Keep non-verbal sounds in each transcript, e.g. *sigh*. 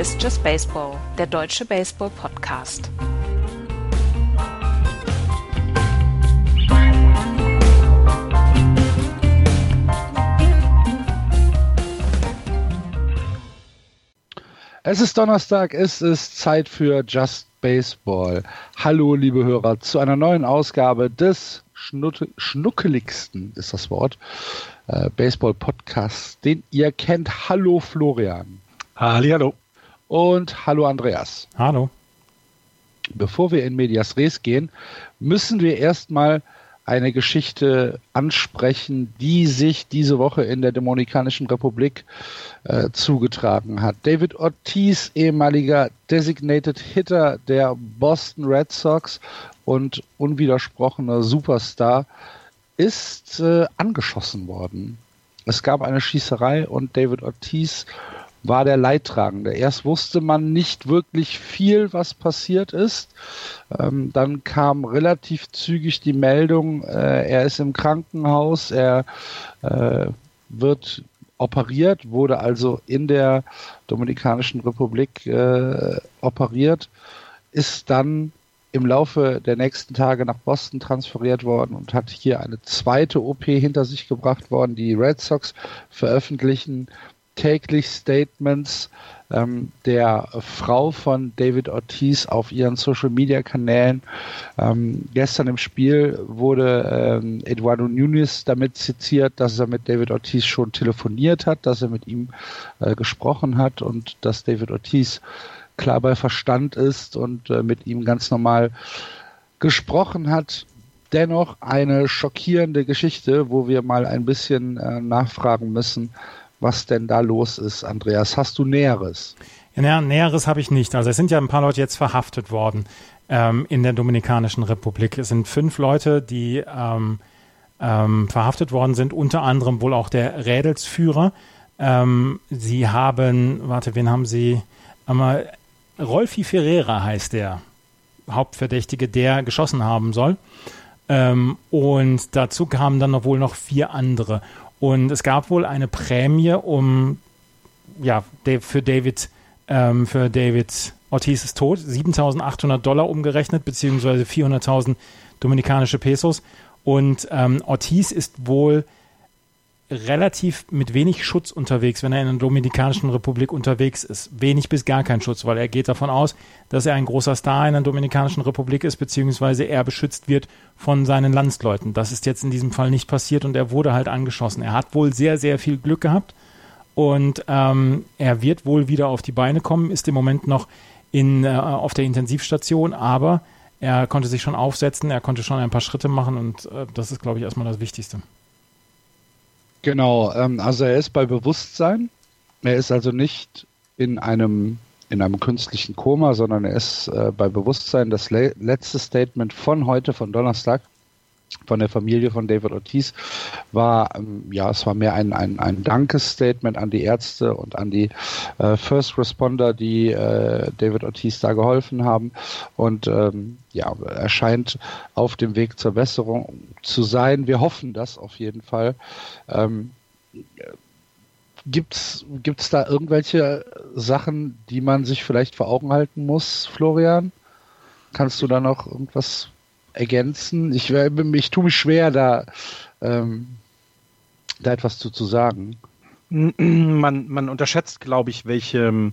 Ist Just Baseball, der deutsche Baseball-Podcast. Es ist Donnerstag, es ist Zeit für Just Baseball. Hallo, liebe Hörer, zu einer neuen Ausgabe des Schnutte, schnuckeligsten, ist das Wort, äh, Baseball-Podcasts, den ihr kennt. Hallo, Florian. Hallo. Und hallo, Andreas. Hallo. Bevor wir in Medias Res gehen, müssen wir erstmal eine Geschichte ansprechen, die sich diese Woche in der Dominikanischen Republik äh, zugetragen hat. David Ortiz, ehemaliger Designated Hitter der Boston Red Sox und unwidersprochener Superstar, ist äh, angeschossen worden. Es gab eine Schießerei und David Ortiz war der Leidtragende. Erst wusste man nicht wirklich viel, was passiert ist. Ähm, dann kam relativ zügig die Meldung, äh, er ist im Krankenhaus, er äh, wird operiert, wurde also in der Dominikanischen Republik äh, operiert, ist dann im Laufe der nächsten Tage nach Boston transferiert worden und hat hier eine zweite OP hinter sich gebracht worden. Die Red Sox veröffentlichen täglich Statements ähm, der Frau von David Ortiz auf ihren Social Media Kanälen. Ähm, gestern im Spiel wurde ähm, Eduardo Nunes damit zitiert, dass er mit David Ortiz schon telefoniert hat, dass er mit ihm äh, gesprochen hat und dass David Ortiz klar bei Verstand ist und äh, mit ihm ganz normal gesprochen hat. Dennoch eine schockierende Geschichte, wo wir mal ein bisschen äh, nachfragen müssen, was denn da los ist. Andreas, hast du Näheres? Ja, Näheres habe ich nicht. Also es sind ja ein paar Leute jetzt verhaftet worden ähm, in der Dominikanischen Republik. Es sind fünf Leute, die ähm, ähm, verhaftet worden sind, unter anderem wohl auch der Rädelsführer. Ähm, sie haben, warte, wen haben sie? Einmal Rolfi Ferreira heißt der Hauptverdächtige, der geschossen haben soll. Ähm, und dazu kamen dann noch wohl noch vier andere. Und es gab wohl eine Prämie, um ja für David ähm, für David Ortiz ist tot, 7.800 Dollar umgerechnet beziehungsweise 400.000 dominikanische Pesos. Und ähm, Ortiz ist wohl relativ mit wenig Schutz unterwegs, wenn er in der Dominikanischen Republik unterwegs ist. Wenig bis gar kein Schutz, weil er geht davon aus, dass er ein großer Star in der Dominikanischen Republik ist, beziehungsweise er beschützt wird von seinen Landsleuten. Das ist jetzt in diesem Fall nicht passiert und er wurde halt angeschossen. Er hat wohl sehr, sehr viel Glück gehabt und ähm, er wird wohl wieder auf die Beine kommen, ist im Moment noch in, äh, auf der Intensivstation, aber er konnte sich schon aufsetzen, er konnte schon ein paar Schritte machen und äh, das ist, glaube ich, erstmal das Wichtigste. Genau, ähm, also er ist bei Bewusstsein. Er ist also nicht in einem in einem künstlichen Koma, sondern er ist äh, bei Bewusstsein. Das le letzte Statement von heute, von Donnerstag, von der Familie von David Ortiz war, ähm, ja, es war mehr ein, ein, ein Dankesstatement an die Ärzte und an die äh, First Responder, die äh, David Ortiz da geholfen haben. Und ähm, ja, er scheint auf dem Weg zur Besserung zu sein. Wir hoffen das auf jeden Fall. Ähm, Gibt's, gibt's da irgendwelche Sachen, die man sich vielleicht vor Augen halten muss, Florian? Kannst du da noch irgendwas ergänzen? Ich, ich tue mich schwer, da, ähm, da etwas zu, zu sagen. *clears throat* Man, man unterschätzt, glaube ich, welche,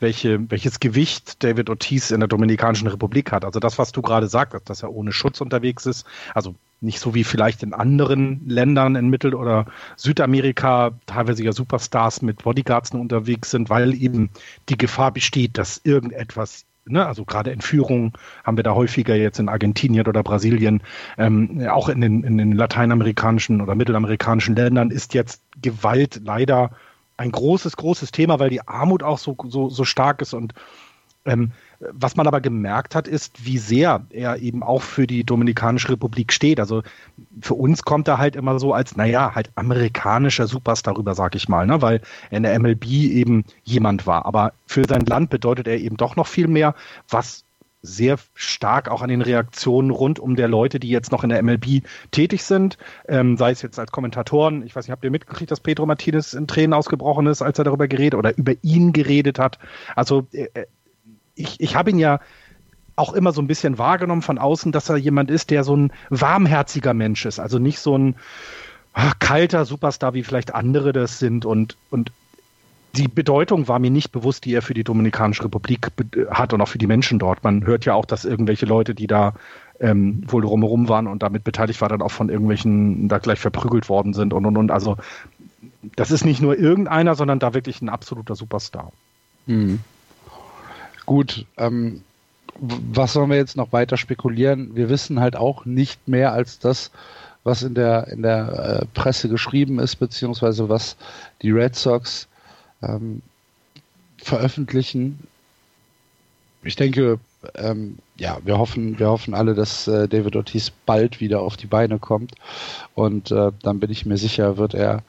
welche, welches Gewicht David Ortiz in der Dominikanischen Republik hat. Also das, was du gerade sagst, dass er ohne Schutz unterwegs ist. Also nicht so wie vielleicht in anderen Ländern in Mittel- oder Südamerika teilweise ja Superstars mit Bodyguards unterwegs sind, weil eben die Gefahr besteht, dass irgendetwas Ne, also gerade Entführungen haben wir da häufiger jetzt in Argentinien oder Brasilien, ähm, auch in den, in den lateinamerikanischen oder mittelamerikanischen Ländern ist jetzt Gewalt leider ein großes, großes Thema, weil die Armut auch so, so, so stark ist. Und ähm, was man aber gemerkt hat, ist, wie sehr er eben auch für die Dominikanische Republik steht. Also für uns kommt er halt immer so als, naja, halt amerikanischer Superstar rüber, sag ich mal, ne? weil er in der MLB eben jemand war. Aber für sein Land bedeutet er eben doch noch viel mehr, was sehr stark auch an den Reaktionen rund um der Leute, die jetzt noch in der MLB tätig sind, ähm, sei es jetzt als Kommentatoren. Ich weiß nicht, habt ihr mitgekriegt, dass Pedro Martinez in Tränen ausgebrochen ist, als er darüber geredet oder über ihn geredet hat? Also äh, äh ich, ich habe ihn ja auch immer so ein bisschen wahrgenommen von außen, dass er jemand ist, der so ein warmherziger Mensch ist. Also nicht so ein ach, kalter Superstar, wie vielleicht andere das sind. Und, und die Bedeutung war mir nicht bewusst, die er für die Dominikanische Republik hat und auch für die Menschen dort. Man hört ja auch, dass irgendwelche Leute, die da ähm, wohl drumherum waren und damit beteiligt waren, dann auch von irgendwelchen da gleich verprügelt worden sind und und und. Also das ist nicht nur irgendeiner, sondern da wirklich ein absoluter Superstar. Mhm. Gut, ähm, was sollen wir jetzt noch weiter spekulieren? Wir wissen halt auch nicht mehr als das, was in der, in der äh, Presse geschrieben ist, beziehungsweise was die Red Sox ähm, veröffentlichen. Ich denke, ähm, ja, wir hoffen, wir hoffen alle, dass äh, David Ortiz bald wieder auf die Beine kommt. Und äh, dann bin ich mir sicher, wird er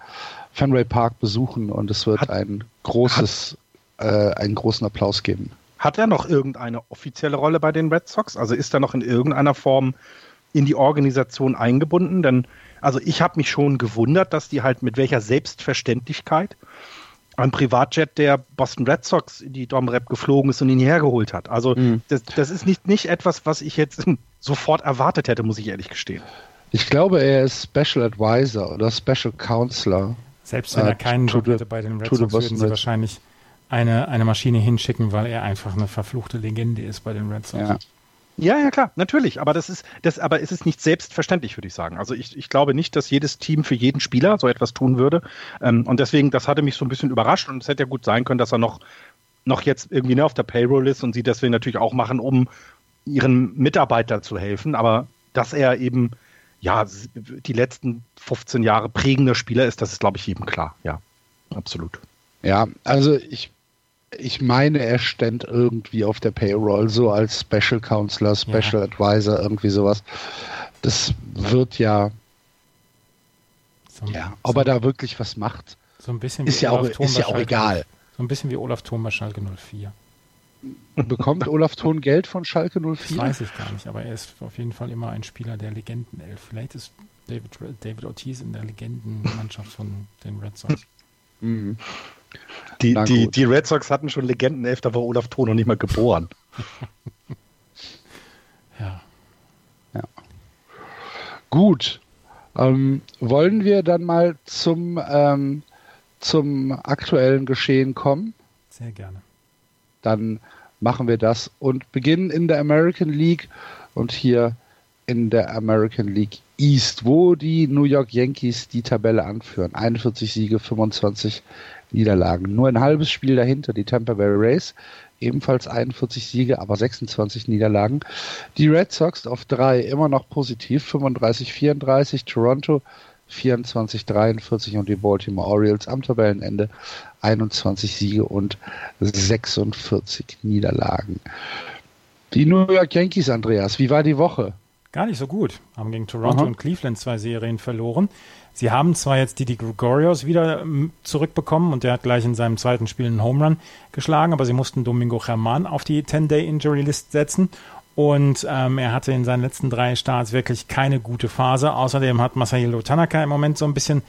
Fenway Park besuchen und es wird hat, ein großes, hat, äh, einen großen Applaus geben. Hat er noch irgendeine offizielle Rolle bei den Red Sox? Also ist er noch in irgendeiner Form in die Organisation eingebunden? Denn also ich habe mich schon gewundert, dass die halt mit welcher Selbstverständlichkeit ein Privatjet der Boston Red Sox in die Domrep geflogen ist und ihn hergeholt hat. Also mhm. das, das ist nicht, nicht etwas, was ich jetzt *laughs* sofort erwartet hätte, muss ich ehrlich gestehen. Ich glaube, er ist Special Advisor oder Special Counselor. Selbst wenn er äh, keinen Job hätte bei den Red Sox, würden sie wahrscheinlich eine, eine Maschine hinschicken, weil er einfach eine verfluchte Legende ist bei den Red Sox. Ja. Ja, ja, klar, natürlich. Aber das ist, das, aber es ist nicht selbstverständlich, würde ich sagen. Also ich, ich glaube nicht, dass jedes Team für jeden Spieler so etwas tun würde. Ähm, und deswegen, das hatte mich so ein bisschen überrascht und es hätte ja gut sein können, dass er noch, noch jetzt irgendwie ne, auf der Payroll ist und sie deswegen natürlich auch machen, um ihren Mitarbeitern zu helfen. Aber dass er eben, ja, die letzten 15 Jahre prägender Spieler ist, das ist, glaube ich, jedem klar. Ja, absolut. Ja, also ich ich meine, er stand irgendwie auf der Payroll, so als Special Counselor, Special ja. Advisor, irgendwie sowas. Das wird ja, so, ja, ob so, er da wirklich was macht, so ein bisschen ist, ja auch, ist ja auch egal. So ein bisschen wie Olaf Thon bei Schalke 04. Bekommt Olaf Thon Geld von Schalke 04? Das weiß ich gar nicht, aber er ist auf jeden Fall immer ein Spieler der Legendenelf. Vielleicht ist David, David Ortiz in der Legendenmannschaft von den Red Sox. Mhm. Die, die, die Red Sox hatten schon Legendenelf, da war Olaf Thon noch nicht mal geboren. *laughs* ja. ja. Gut. Ähm, wollen wir dann mal zum, ähm, zum aktuellen Geschehen kommen? Sehr gerne. Dann machen wir das und beginnen in der American League und hier in der American League East, wo die New York Yankees die Tabelle anführen. 41 Siege, 25 Niederlagen. Nur ein halbes Spiel dahinter die Tampa Bay Rays, ebenfalls 41 Siege, aber 26 Niederlagen. Die Red Sox auf drei immer noch positiv, 35, 34, Toronto 24, 43 und die Baltimore Orioles am Tabellenende 21 Siege und 46 Niederlagen. Die New York Yankees, Andreas, wie war die Woche? Gar nicht so gut. Haben gegen Toronto Aha. und Cleveland zwei Serien verloren. Sie haben zwar jetzt Didi Gregorios wieder ähm, zurückbekommen und der hat gleich in seinem zweiten Spiel einen Home Run geschlagen, aber sie mussten Domingo German auf die 10-Day-Injury-List setzen und ähm, er hatte in seinen letzten drei Starts wirklich keine gute Phase. Außerdem hat Masahiro Tanaka im Moment so ein bisschen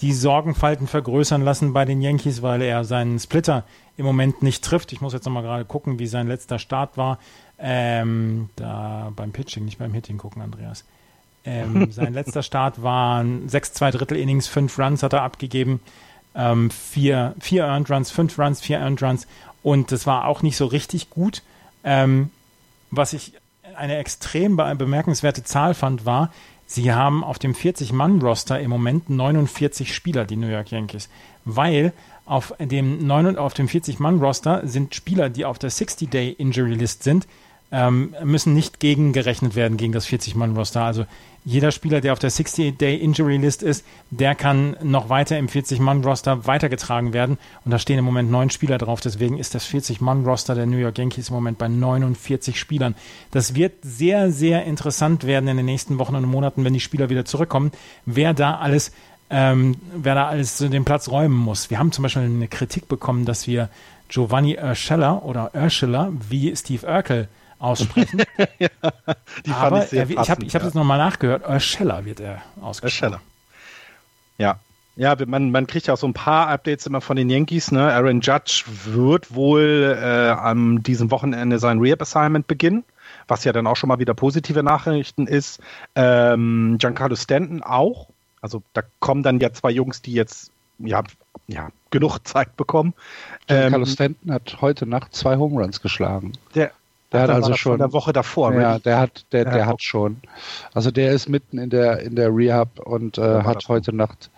die Sorgenfalten vergrößern lassen bei den Yankees, weil er seinen Splitter im Moment nicht trifft. Ich muss jetzt nochmal gerade gucken, wie sein letzter Start war. Ähm, da beim Pitching, nicht beim Hitting gucken, Andreas. Ähm, *laughs* sein letzter Start waren sechs zwei Drittel Innings, fünf Runs hat er abgegeben, ähm, vier, vier Earned Runs, fünf Runs, vier Earned Runs. Und das war auch nicht so richtig gut. Ähm, was ich eine extrem bemerkenswerte Zahl fand, war, sie haben auf dem 40-Mann-Roster im Moment 49 Spieler, die New York Yankees, weil auf dem, dem 40-Mann-Roster sind Spieler, die auf der 60-Day-Injury-List sind, ähm, müssen nicht gegengerechnet werden gegen das 40-Mann-Roster. Also jeder Spieler, der auf der 60-Day-Injury-List ist, der kann noch weiter im 40-Mann-Roster weitergetragen werden. Und da stehen im Moment neun Spieler drauf. Deswegen ist das 40-Mann-Roster der New York Yankees im Moment bei 49 Spielern. Das wird sehr, sehr interessant werden in den nächsten Wochen und Monaten, wenn die Spieler wieder zurückkommen, wer da alles ähm, wer da alles den Platz räumen muss. Wir haben zum Beispiel eine Kritik bekommen, dass wir Giovanni Urshela oder Urshela wie Steve Urkel aussprechen. *laughs* ja, die Aber fand ich sehr er, ich habe ich hab ja. das nochmal nachgehört. Urshela wird er ausgesprochen. Urshela. Ja. Ja, man, man kriegt ja auch so ein paar Updates immer von den Yankees. Ne? Aaron Judge wird wohl äh, an diesem Wochenende sein Rehab-Assignment beginnen, was ja dann auch schon mal wieder positive Nachrichten ist. Ähm, Giancarlo Stanton auch. Also da kommen dann ja zwei Jungs, die jetzt ja, ja genug Zeit bekommen. Giancarlo ähm, Stanton hat heute Nacht zwei Home Runs geschlagen. Der, der hat also schon der Woche davor. Ja, der hat, der, der, der hat schon. Also der ist mitten in der in der Rehab und äh, hat heute Nacht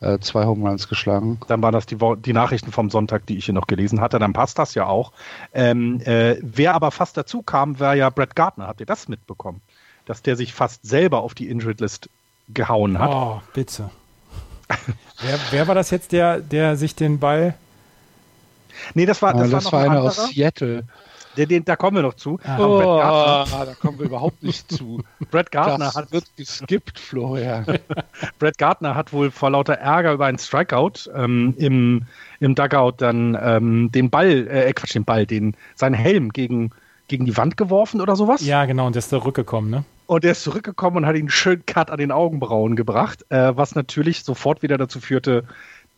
äh, zwei Home Runs geschlagen. Dann waren das die, die Nachrichten vom Sonntag, die ich hier noch gelesen hatte. Dann passt das ja auch. Ähm, äh, wer aber fast dazu kam, war ja Brett Gardner. Habt ihr das mitbekommen? Dass der sich fast selber auf die Injured List gehauen hat. Oh, bitte. wer, wer war das jetzt, der, der sich den Ball Nee, das war, das, das war, war einer aus Seattle. Den, den, da kommen wir noch zu. Ah. Oh, da kommen wir überhaupt nicht zu. *laughs* Brad Gardner das hat wird geskippt, Florian. *laughs* Brad Gardner hat wohl vor lauter Ärger über einen Strikeout ähm, im, im Dugout dann ähm, den Ball, äh, Quatsch, den Ball, den, seinen Helm gegen, gegen die Wand geworfen oder sowas. Ja, genau, und der ist zurückgekommen, ne? Und der ist zurückgekommen und hat ihn einen schönen Cut an den Augenbrauen gebracht, äh, was natürlich sofort wieder dazu führte,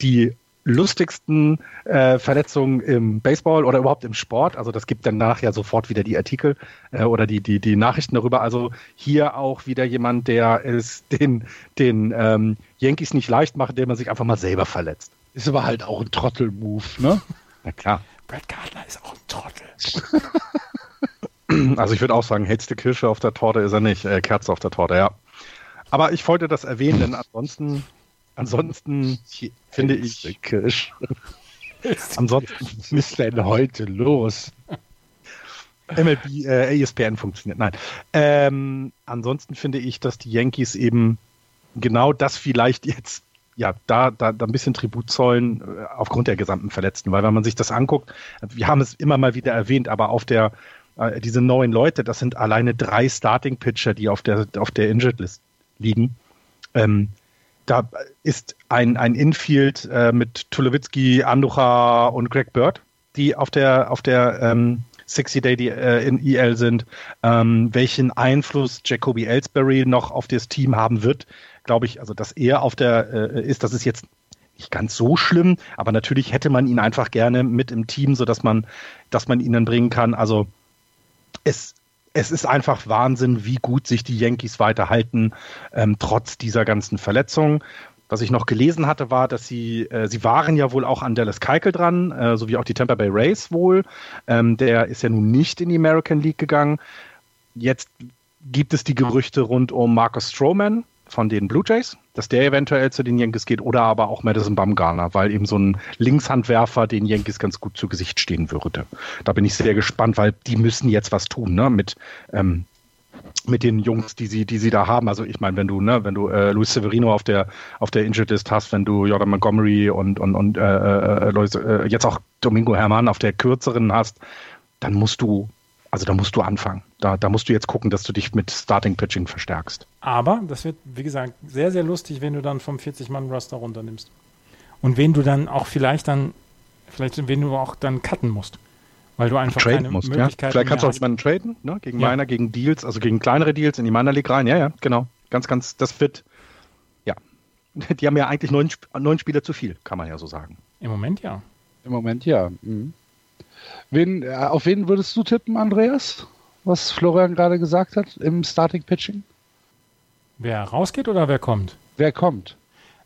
die lustigsten äh, Verletzungen im Baseball oder überhaupt im Sport. Also das gibt dann nachher sofort wieder die Artikel äh, oder die, die, die Nachrichten darüber. Also hier auch wieder jemand, der es *laughs* den, den ähm, Yankees nicht leicht macht, indem man sich einfach mal selber verletzt. Ist aber halt auch ein Trottel-Move, ne? Na klar. Brad Gardner ist auch ein Trottel. also ich würde auch sagen, hellste Kirsche auf der Torte ist er nicht, äh, Kerze auf der Torte, ja. Aber ich wollte das erwähnen, denn ansonsten Ansonsten finde ich. Kirsch. *laughs* Ansonsten was *laughs* ist denn heute los? MLB, äh, ESPN funktioniert. Nein. Ähm, ansonsten finde ich, dass die Yankees eben genau das vielleicht jetzt ja, da, da, da ein bisschen Tribut zollen äh, aufgrund der gesamten Verletzten. Weil wenn man sich das anguckt, wir haben es immer mal wieder erwähnt, aber auf der, äh, diese neuen Leute, das sind alleine drei Starting-Pitcher, die auf der, auf der Injured-List liegen. Ähm, da ist ein, ein Infield äh, mit Tulowitzki, Anducha und Greg Bird, die auf der, auf der ähm, 60 Day die, äh, in EL sind. Ähm, welchen Einfluss Jacoby Ellsbury noch auf das Team haben wird, glaube ich, also dass er auf der äh, ist, das ist jetzt nicht ganz so schlimm, aber natürlich hätte man ihn einfach gerne mit im Team, so dass man, dass man ihn dann bringen kann. Also es es ist einfach Wahnsinn, wie gut sich die Yankees weiterhalten, ähm, trotz dieser ganzen Verletzungen. Was ich noch gelesen hatte, war, dass sie, äh, sie waren ja wohl auch an Dallas Keuchel dran, äh, sowie auch die Tampa Bay Rays wohl. Ähm, der ist ja nun nicht in die American League gegangen. Jetzt gibt es die Gerüchte rund um Marcus Stroman, von den Blue Jays, dass der eventuell zu den Yankees geht oder aber auch Madison Bumgarner, weil eben so ein Linkshandwerfer den Yankees ganz gut zu Gesicht stehen würde. Da bin ich sehr gespannt, weil die müssen jetzt was tun, ne, mit, ähm, mit den Jungs, die sie, die sie da haben. Also ich meine, wenn du, ne, wenn du äh, Luis Severino auf der auf der Injured List hast, wenn du Jordan Montgomery und und und äh, äh, äh, jetzt auch Domingo Herman auf der kürzeren hast, dann musst du also da musst du anfangen. Da, da musst du jetzt gucken, dass du dich mit Starting Pitching verstärkst. Aber das wird, wie gesagt, sehr, sehr lustig, wenn du dann vom 40-Mann-Roster runternimmst. Und wen du dann auch vielleicht dann, vielleicht wen du auch dann cutten musst. Weil du einfach Traden keine musst, Möglichkeit ja. Vielleicht kannst du auch jemanden traden, ne? gegen ja. Miner, gegen Deals, also gegen kleinere Deals in die Miner League rein. Ja, ja, genau. Ganz, ganz, das wird, ja. *laughs* Die haben ja eigentlich neun, neun Spieler zu viel, kann man ja so sagen. Im Moment ja. Im Moment ja. Mhm. Wen, äh, auf wen würdest du tippen, Andreas? Was Florian gerade gesagt hat im Starting Pitching? Wer rausgeht oder wer kommt? Wer kommt?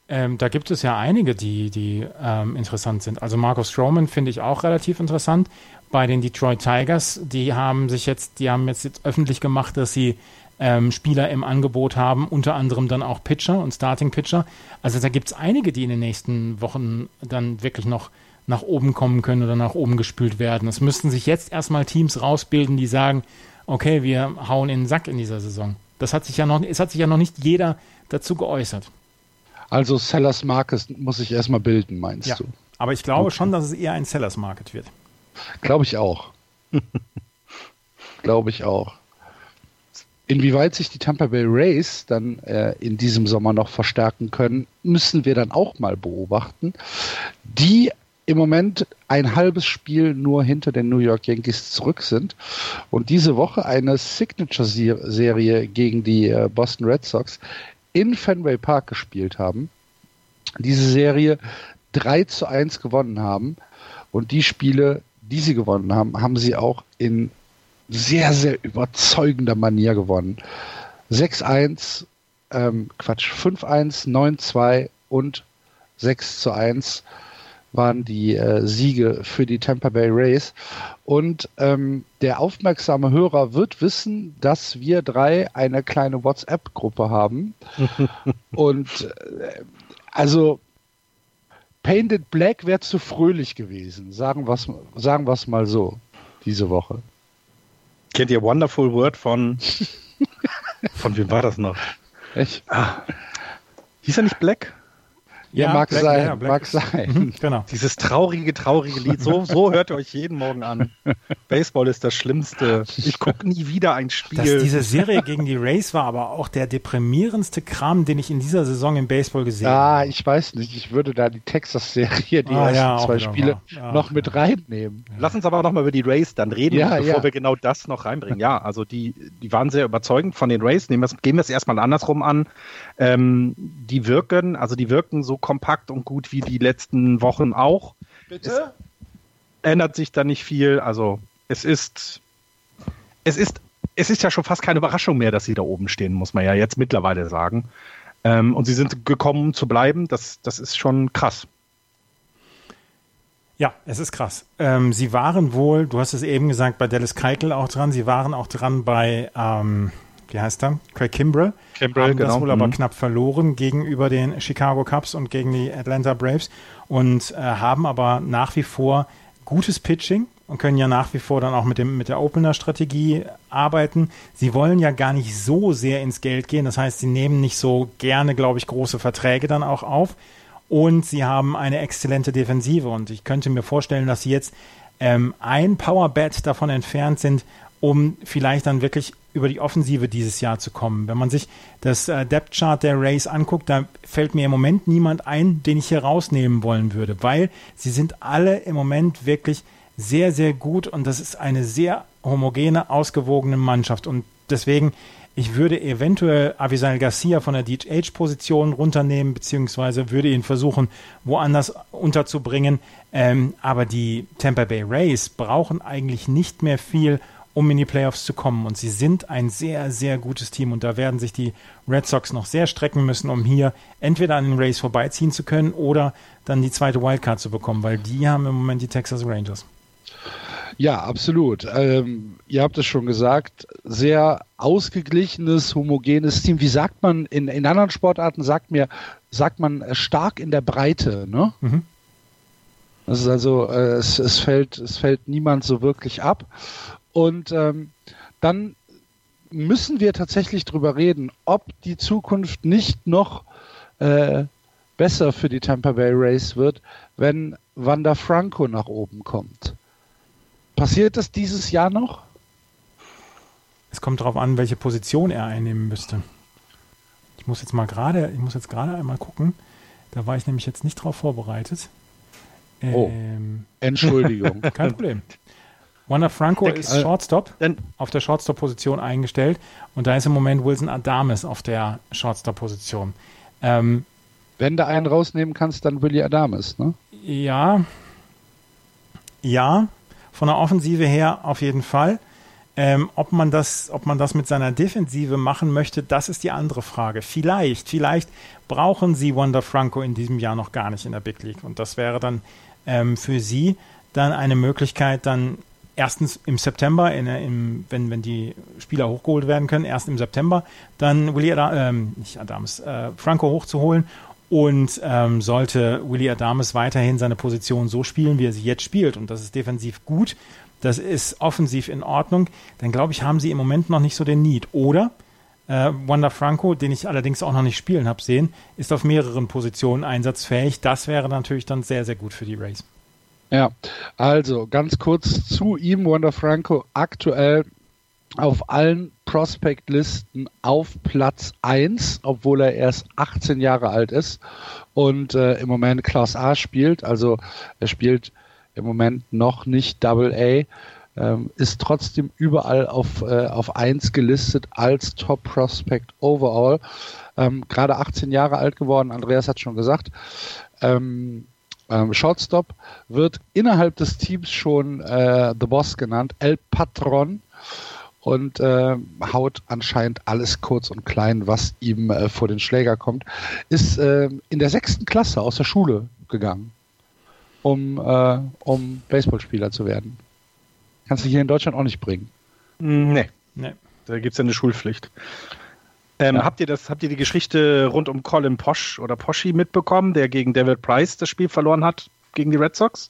Ähm, da gibt es ja einige, die, die ähm, interessant sind. Also Marcus Stroman finde ich auch relativ interessant. Bei den Detroit Tigers, die haben sich jetzt, die haben jetzt, jetzt öffentlich gemacht, dass sie ähm, Spieler im Angebot haben, unter anderem dann auch Pitcher und Starting Pitcher. Also da gibt es einige, die in den nächsten Wochen dann wirklich noch nach oben kommen können oder nach oben gespült werden. Es müssten sich jetzt erstmal Teams rausbilden, die sagen, okay, wir hauen in den Sack in dieser Saison. Das hat sich ja noch, es hat sich ja noch nicht jeder dazu geäußert. Also Sellers Market muss sich erstmal bilden, meinst ja, du? Aber ich glaube okay. schon, dass es eher ein Sellers Market wird. Glaube ich auch. *laughs* glaube ich auch. Inwieweit sich die Tampa Bay Rays dann äh, in diesem Sommer noch verstärken können, müssen wir dann auch mal beobachten. Die im Moment ein halbes Spiel nur hinter den New York Yankees zurück sind und diese Woche eine Signature-Serie gegen die äh, Boston Red Sox in Fenway Park gespielt haben. Diese Serie 3 zu 1 gewonnen haben und die Spiele, die sie gewonnen haben, haben sie auch in sehr, sehr überzeugender Manier gewonnen. 6-1, ähm, Quatsch, 5-1, 9-2 und 6 zu 1 waren die äh, Siege für die Tampa Bay Rays. Und ähm, der aufmerksame Hörer wird wissen, dass wir drei eine kleine WhatsApp-Gruppe haben. *laughs* Und äh, also Painted Black wäre zu fröhlich gewesen, sagen wir sagen wir's mal so, diese Woche. Kennt ihr Wonderful Word von *laughs* von wem war das noch? Echt? Ah. Hieß er nicht Black? Ja, mag Black, sein, ja, mag sein. Mhm, genau. *laughs* Dieses traurige, traurige Lied, so, so hört ihr euch jeden Morgen an. *laughs* Baseball ist das Schlimmste. Ich gucke nie wieder ein Spiel. Dass diese Serie gegen die Rays war aber auch der deprimierendste Kram, den ich in dieser Saison im Baseball gesehen ah, habe. Ah, ich weiß nicht. Ich würde da die Texas-Serie, die ah, ersten ja, zwei Spiele, ja, noch mit reinnehmen. Lass uns aber noch mal über die Rays dann reden, bevor wir genau das noch reinbringen. Ja, also die, die waren sehr überzeugend von den Rays. Nehmen wir, gehen wir es erstmal andersrum an. Ähm, die wirken, also die wirken so kompakt und gut wie die letzten Wochen auch. Bitte? Es ändert sich da nicht viel. Also es ist, es ist, es ist ja schon fast keine Überraschung mehr, dass sie da oben stehen, muss man ja jetzt mittlerweile sagen. Ähm, und sie sind gekommen, um zu bleiben. Das, das ist schon krass. Ja, es ist krass. Ähm, sie waren wohl, du hast es eben gesagt, bei Dallas Keitel auch dran. Sie waren auch dran bei, ähm, wie heißt er? Craig Kimbrell. Kimbrell, haben genau. das wohl aber mhm. knapp verloren gegenüber den Chicago Cubs und gegen die Atlanta Braves und äh, haben aber nach wie vor gutes Pitching und können ja nach wie vor dann auch mit, dem, mit der Opener-Strategie arbeiten. Sie wollen ja gar nicht so sehr ins Geld gehen. Das heißt, sie nehmen nicht so gerne, glaube ich, große Verträge dann auch auf. Und sie haben eine exzellente Defensive. Und ich könnte mir vorstellen, dass sie jetzt ähm, ein Power-Bet davon entfernt sind, um vielleicht dann wirklich über die Offensive dieses Jahr zu kommen. Wenn man sich das äh, Depth Chart der Rays anguckt, da fällt mir im Moment niemand ein, den ich hier rausnehmen wollen würde, weil sie sind alle im Moment wirklich sehr, sehr gut und das ist eine sehr homogene, ausgewogene Mannschaft und deswegen ich würde eventuell Avisal Garcia von der DH-Position runternehmen, beziehungsweise würde ihn versuchen, woanders unterzubringen. Ähm, aber die Tampa Bay Rays brauchen eigentlich nicht mehr viel, um in die Playoffs zu kommen. Und sie sind ein sehr, sehr gutes Team. Und da werden sich die Red Sox noch sehr strecken müssen, um hier entweder an den Rays vorbeiziehen zu können oder dann die zweite Wildcard zu bekommen, weil die haben im Moment die Texas Rangers. Ja, absolut. Ähm, ihr habt es schon gesagt, sehr ausgeglichenes, homogenes Team. Wie sagt man in, in anderen Sportarten, sagt mir, sagt man stark in der Breite, ne? Mhm. Das ist also, äh, es, es, fällt, es fällt niemand so wirklich ab. Und ähm, dann müssen wir tatsächlich drüber reden, ob die Zukunft nicht noch äh, besser für die Tampa Bay Race wird, wenn Wanda Franco nach oben kommt. Passiert das dieses Jahr noch? Es kommt darauf an, welche Position er einnehmen müsste. Ich muss jetzt mal gerade, ich muss jetzt gerade einmal gucken. Da war ich nämlich jetzt nicht drauf vorbereitet. Oh. Ähm, Entschuldigung. *laughs* Kein Problem. Wanda Franco der, ist äh, Shortstop äh, auf der Shortstop-Position eingestellt und da ist im Moment Wilson Adames auf der Shortstop-Position. Ähm, Wenn du einen rausnehmen kannst, dann Willie Adames, ne? Ja. Ja, von der Offensive her auf jeden Fall. Ähm, ob man das, ob man das mit seiner Defensive machen möchte, das ist die andere Frage. Vielleicht, vielleicht brauchen sie Wanda Franco in diesem Jahr noch gar nicht in der Big League und das wäre dann ähm, für sie dann eine Möglichkeit, dann erstens im September, in, im, wenn, wenn die Spieler hochgeholt werden können, erst im September, dann Willie Adam, ähm, nicht Adams, äh, Franco hochzuholen und ähm, sollte Willie Adames weiterhin seine Position so spielen, wie er sie jetzt spielt, und das ist defensiv gut, das ist offensiv in Ordnung, dann glaube ich, haben sie im Moment noch nicht so den Need. Oder äh, Wanda Franco, den ich allerdings auch noch nicht spielen habe sehen, ist auf mehreren Positionen einsatzfähig. Das wäre natürlich dann sehr, sehr gut für die Race. Ja, also ganz kurz zu ihm, Wanda Franco, aktuell auf allen Prospect-Listen auf Platz 1, obwohl er erst 18 Jahre alt ist und äh, im Moment Class A spielt. Also er spielt im Moment noch nicht Double A, ähm, ist trotzdem überall auf, äh, auf 1 gelistet als Top Prospect overall. Ähm, Gerade 18 Jahre alt geworden, Andreas hat schon gesagt. Ähm, ähm, Shortstop wird innerhalb des Teams schon äh, The Boss genannt, El Patron und äh, haut anscheinend alles kurz und klein, was ihm äh, vor den Schläger kommt. Ist äh, in der sechsten Klasse aus der Schule gegangen, um, äh, um Baseballspieler zu werden. Kannst du hier in Deutschland auch nicht bringen. Nee. nee. Da gibt es ja eine Schulpflicht. Ähm, ja. Habt ihr das, habt ihr die Geschichte rund um Colin Posch oder Poschi mitbekommen, der gegen David Price das Spiel verloren hat gegen die Red Sox?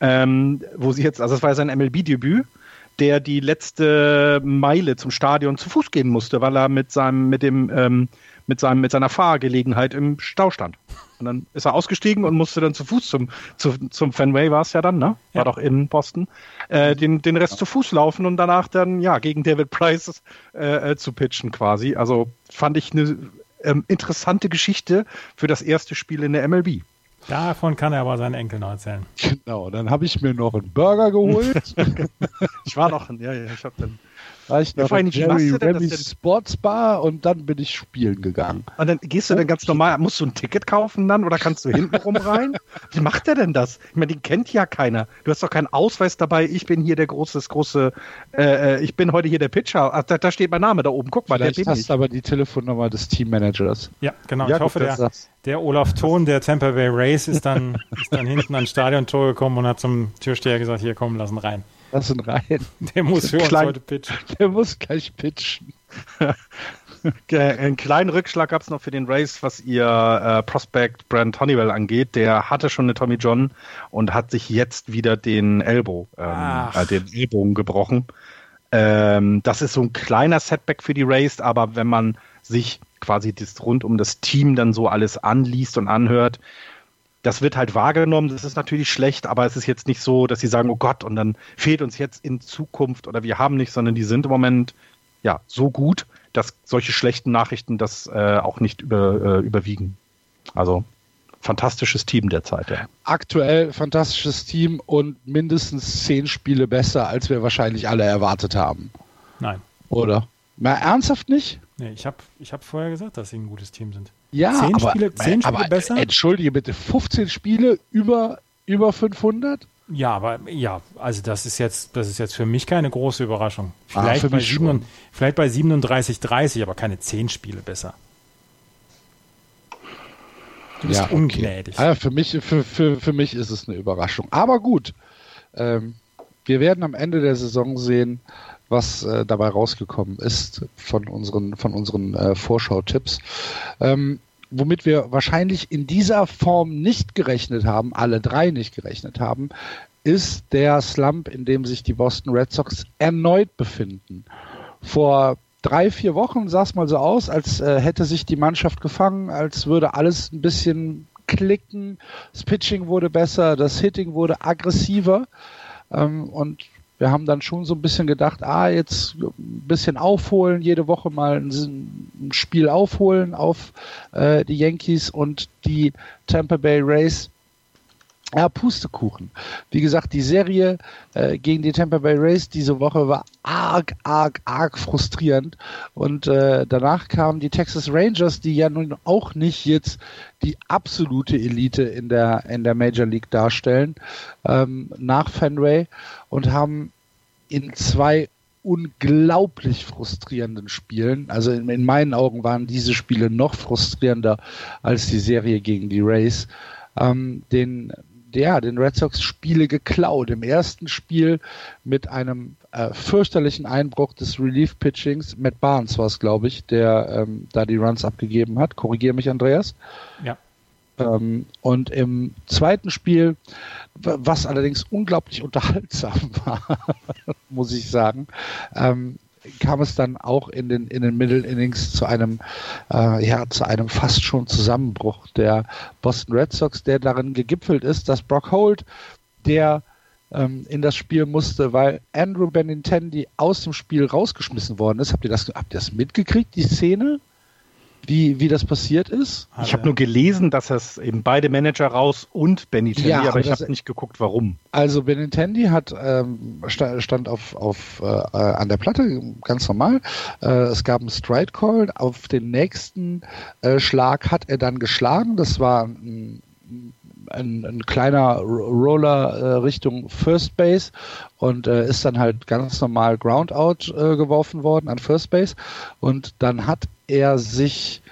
Ähm, wo sie jetzt, also das war ja sein MLB-Debüt der die letzte Meile zum Stadion zu Fuß gehen musste, weil er mit seinem, mit dem, ähm, mit seinem, mit seiner Fahrgelegenheit im Stau stand. Und dann ist er ausgestiegen und musste dann zu Fuß zum, zu, zum Fenway war es ja dann, ne? War ja. doch in Boston, äh, den, den Rest zu Fuß laufen und danach dann, ja, gegen David Price äh, äh, zu pitchen quasi. Also fand ich eine ähm, interessante Geschichte für das erste Spiel in der MLB. Davon kann er aber seinen Enkel noch erzählen. Genau, dann habe ich mir noch einen Burger geholt. *laughs* ich war noch, ja, ja, ich habe dann war ich noch in Jerry Remy's Sportsbar und dann bin ich spielen gegangen. Und dann gehst du dann ganz normal, musst du ein Ticket kaufen dann oder kannst du hintenrum rein? Wie macht der denn das? Ich meine, den kennt ja keiner. Du hast doch keinen Ausweis dabei. Ich bin hier der große, das große, äh, äh, ich bin heute hier der Pitcher. Ach, da, da, steht mein Name da oben. Guck mal, Vielleicht der hast ich. aber die Telefonnummer des Teammanagers. Ja, genau. Ja, ich hoffe, der, der Olaf Thon, der Tampa Bay Race, ist dann, ist dann hinten ans Stadiontor gekommen und hat zum Türsteher gesagt, hier kommen, lassen rein. Lassen rein. *laughs* Der muss für uns Klein, heute pitchen. *laughs* Der muss gleich pitchen. *laughs* Einen kleinen Rückschlag gab es noch für den Race, was ihr äh, Prospect Brent Honeywell angeht. Der hatte schon eine Tommy John und hat sich jetzt wieder den Elbow, ähm, äh, den Ellbogen gebrochen. Ähm, das ist so ein kleiner Setback für die Race, aber wenn man sich quasi das rund um das Team dann so alles anliest und anhört, das wird halt wahrgenommen, das ist natürlich schlecht, aber es ist jetzt nicht so, dass sie sagen, oh Gott, und dann fehlt uns jetzt in Zukunft oder wir haben nicht, sondern die sind im Moment ja so gut, dass solche schlechten Nachrichten das äh, auch nicht über, äh, überwiegen. Also fantastisches Team derzeit. Ja. Aktuell fantastisches Team und mindestens zehn Spiele besser, als wir wahrscheinlich alle erwartet haben. Nein. Oder? Mal ernsthaft nicht? Nee, ich habe ich hab vorher gesagt, dass sie ein gutes Team sind. Ja, zehn aber, Spiele, zehn Spiele aber, besser? Entschuldige bitte, 15 Spiele über, über 500? Ja, aber ja, also das ist jetzt, das ist jetzt für mich keine große Überraschung. Ah, vielleicht, ah, bei, 7, vielleicht bei 37, 30, aber keine 10 Spiele besser. Du bist ja, okay. ungnädig. Ja, für, mich, für, für, für mich ist es eine Überraschung. Aber gut, ähm, wir werden am Ende der Saison sehen, was äh, dabei rausgekommen ist von unseren, von unseren äh, Vorschau-Tipps. Ähm, womit wir wahrscheinlich in dieser Form nicht gerechnet haben, alle drei nicht gerechnet haben, ist der Slump, in dem sich die Boston Red Sox erneut befinden. Vor drei, vier Wochen sah es mal so aus, als äh, hätte sich die Mannschaft gefangen, als würde alles ein bisschen klicken, das Pitching wurde besser, das Hitting wurde aggressiver. Ähm, und wir haben dann schon so ein bisschen gedacht, ah, jetzt ein bisschen aufholen, jede Woche mal ein, Spiel aufholen auf äh, die Yankees und die Tampa Bay Rays. Ja, Pustekuchen. Wie gesagt, die Serie äh, gegen die Tampa Bay Rays diese Woche war arg, arg, arg frustrierend. Und äh, danach kamen die Texas Rangers, die ja nun auch nicht jetzt die absolute Elite in der, in der Major League darstellen, ähm, nach Fenway und haben in zwei unglaublich frustrierenden Spielen. Also in, in, meinen Augen waren diese Spiele noch frustrierender als die Serie gegen die Rays. Ähm, den ja, den Red Sox Spiele geklaut. Im ersten Spiel mit einem äh, fürchterlichen Einbruch des Relief-Pitchings. Matt Barnes war es, glaube ich, der ähm, da die Runs abgegeben hat. Korrigiere mich, Andreas. Ja. Ähm, und im zweiten Spiel, was allerdings unglaublich *laughs* unterhaltsam war, muss ich sagen, ähm, kam es dann auch in den, in den Middle Innings zu einem, äh, ja, zu einem fast schon Zusammenbruch der Boston Red Sox, der darin gegipfelt ist, dass Brock Holt, der ähm, in das Spiel musste, weil Andrew Benintendi aus dem Spiel rausgeschmissen worden ist. Habt ihr das, habt ihr das mitgekriegt, die Szene? Wie, wie das passiert ist? Ich habe nur gelesen, dass es eben beide Manager raus und Benintendi, Ja, aber aber ich habe nicht geguckt, warum. Also Benintendi hat ähm, sta- stand auf, auf äh, an der Platte ganz normal. Äh, es gab einen Stride Call. Auf den nächsten äh, Schlag hat er dann geschlagen. Das war ein, ein, ein kleiner Ro- Roller äh, Richtung First Base und äh, ist dann halt ganz normal Ground Out äh, geworfen worden an First Base. Und dann hat er sich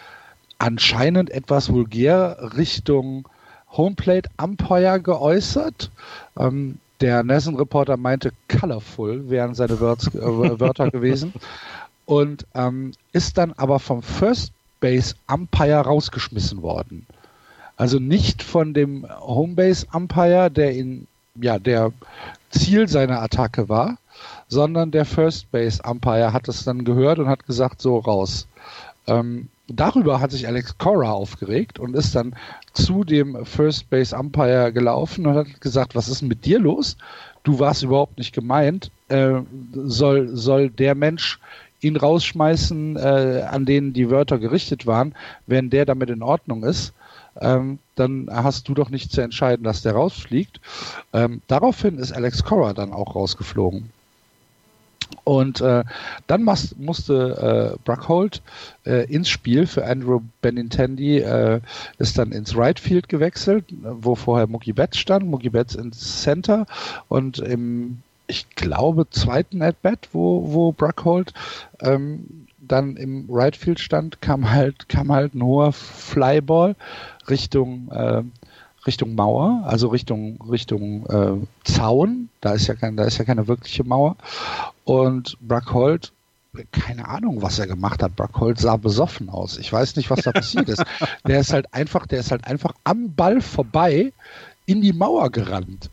anscheinend etwas vulgär Richtung Homeplate Umpire geäußert. Ähm, der Nelson Reporter meinte, colorful wären seine Wörter, äh, Wörter *laughs* gewesen. Und ähm, ist dann aber vom First Base Umpire rausgeschmissen worden. Also nicht von dem Homebase Umpire, der in, ja, der Ziel seiner Attacke war, sondern der First Base Umpire hat es dann gehört und hat gesagt, so raus. Ähm, darüber hat sich Alex Cora aufgeregt und ist dann zu dem First Base Umpire gelaufen und hat gesagt, was ist denn mit dir los? Du warst überhaupt nicht gemeint. Äh, soll, soll der Mensch ihn rausschmeißen, äh, an denen die Wörter gerichtet waren, wenn der damit in Ordnung ist? Ähm, dann hast du doch nicht zu entscheiden, dass der rausfliegt. Ähm, daraufhin ist Alex Cora dann auch rausgeflogen. Und äh, dann mas- musste äh, Bruckholt äh, ins Spiel für Andrew Benintendi, äh, ist dann ins Right Field gewechselt, wo vorher Mookie Betts stand, Mookie Betts ins Center und im, ich glaube, zweiten At-Bat, wo, wo Bruckholt ähm, dann im Right Field stand, kam halt, kam halt ein hoher Flyball Richtung, äh, Richtung Mauer, also Richtung, Richtung äh, Zaun. Da ist ja kein, da ist ja keine wirkliche Mauer. Und Brackholt, keine Ahnung, was er gemacht hat. Brackholt sah besoffen aus. Ich weiß nicht, was da passiert ist. *laughs* Der ist halt einfach, der ist halt einfach am Ball vorbei in die Mauer gerannt.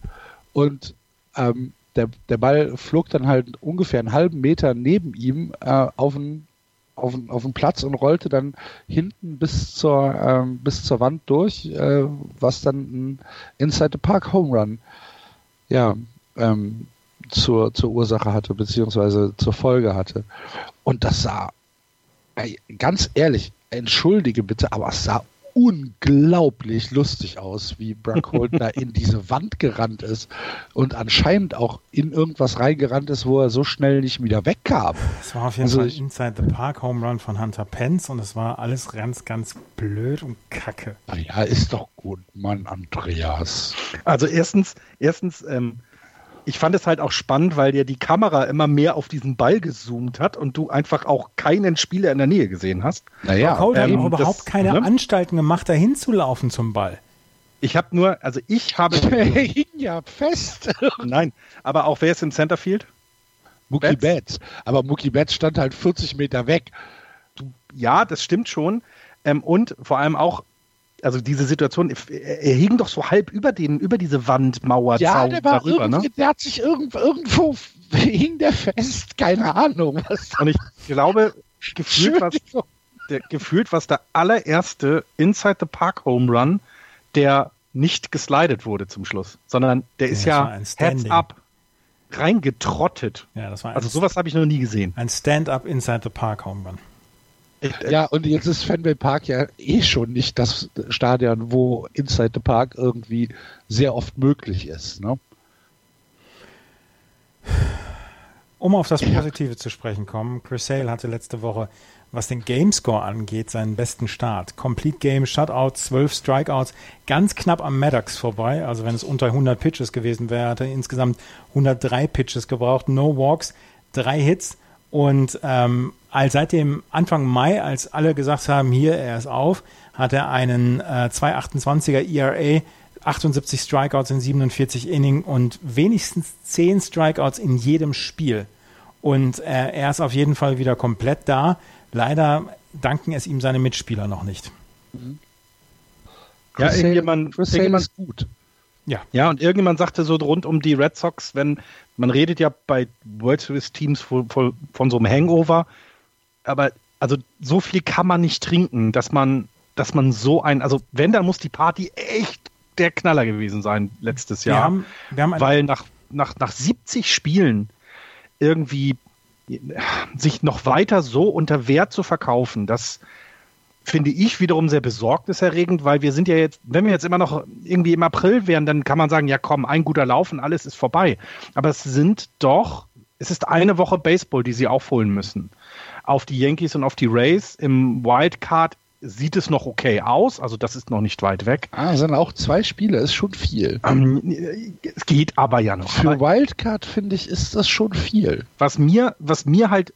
Und ähm, der, der Ball flog dann halt ungefähr einen halben Meter neben ihm äh, auf den auf auf den Platz und rollte dann hinten bis zur ähm, bis zur Wand durch, äh, was dann ein Inside the Park Home Run ja ähm, zur zur Ursache hatte beziehungsweise zur Folge hatte. Und das sah ganz ehrlich entschuldige bitte, aber es sah unglaublich lustig aus, wie Brock Holt da in diese Wand gerannt ist und anscheinend auch in irgendwas reingerannt ist, wo er so schnell nicht wieder wegkam. Es war auf jeden Also Fall ich- Inside the Park Home Run von Hunter Pence und es war alles ganz, ganz blöd und kacke. Naja, ist doch gut, Mann, Andreas. Also erstens, erstens, ähm, ich fand es halt auch spannend, weil dir die Kamera immer mehr auf diesen Ball gezoomt hat und du einfach auch keinen Spieler in der Nähe gesehen hast. Naja, Cole hat ähm, auch überhaupt das- keine ne? Anstalten gemacht, dahin zu laufen zum Ball. Ich habe nur, also ich habe, *laughs* der hing *laughs* ja fest. nein, aber auch wer ist im Centerfield? Mookie Betts? Betts. Aber Mookie Betts stand halt 40 Meter weg. Ja, das stimmt schon. Ähm, und vor allem auch, also diese Situation, er, hing doch so halb über den, über diese Wandmauer Ja, Zaun der war darüber, ne? der hat sich irgendwo, irgendwo *laughs* hing der fest. Keine Ahnung. Was Und ich glaube, *laughs* gefühlt war Entschuldigung. der, gefühlt war es der allererste Inside the Park Home Run, der nicht geslidet wurde zum Schluss, sondern der ist ja war ein Heads Standing. up reingetrottet. Ja, das war ein, Also sowas habe ich noch nie gesehen. ein Stand-up Inside the Park Home Run. Ja, und jetzt ist Fenway Park ja eh schon nicht das Stadion, wo Inside the Park irgendwie sehr oft möglich ist. Ne? Um auf das Positive zu sprechen kommen, Chris Sale hatte letzte Woche, was den Gamescore angeht, seinen besten Start. Complete Game, Shutout, 12 Strikeouts, ganz knapp am Maddox vorbei. Also wenn es unter 100 Pitches gewesen wäre, hat er insgesamt 103 Pitches gebraucht, no Walks, drei Hits und ähm, als seit dem Anfang Mai, als alle gesagt haben, hier, er ist auf, hat er einen äh, 2,28er ERA, 78 Strikeouts in 47 Inning und wenigstens 10 Strikeouts in jedem Spiel. Und äh, er ist auf jeden Fall wieder komplett da. Leider danken es ihm seine Mitspieler noch nicht. Ja, Chris irgendjemand- Chris irgendjemand- ist gut. Ja, Ja, und irgendjemand sagte so rund um die Red Sox, wenn man redet ja bei World Series Teams von, von, von so einem Hangover, aber also so viel kann man nicht trinken, dass man, dass man so ein, also wenn, dann muss die Party echt der Knaller gewesen sein letztes wir Jahr. haben, wir haben weil nach nach, nach 70 Spielen irgendwie sich noch weiter so unter Wert zu verkaufen, das finde ich wiederum sehr besorgniserregend, weil wir sind ja jetzt, wenn wir jetzt immer noch irgendwie im April wären, dann kann man sagen, ja komm, ein guter Lauf und alles ist vorbei. Aber es sind doch, es ist eine Woche Baseball, die sie aufholen müssen. Auf die Yankees und auf die Rays im Wildcard sieht es noch okay aus, also das ist noch nicht weit weg. Ah, sind auch zwei Spiele, ist schon viel. Ähm, es geht aber ja noch. Für Wildcard finde ich, ist das schon viel. Was mir, was mir halt,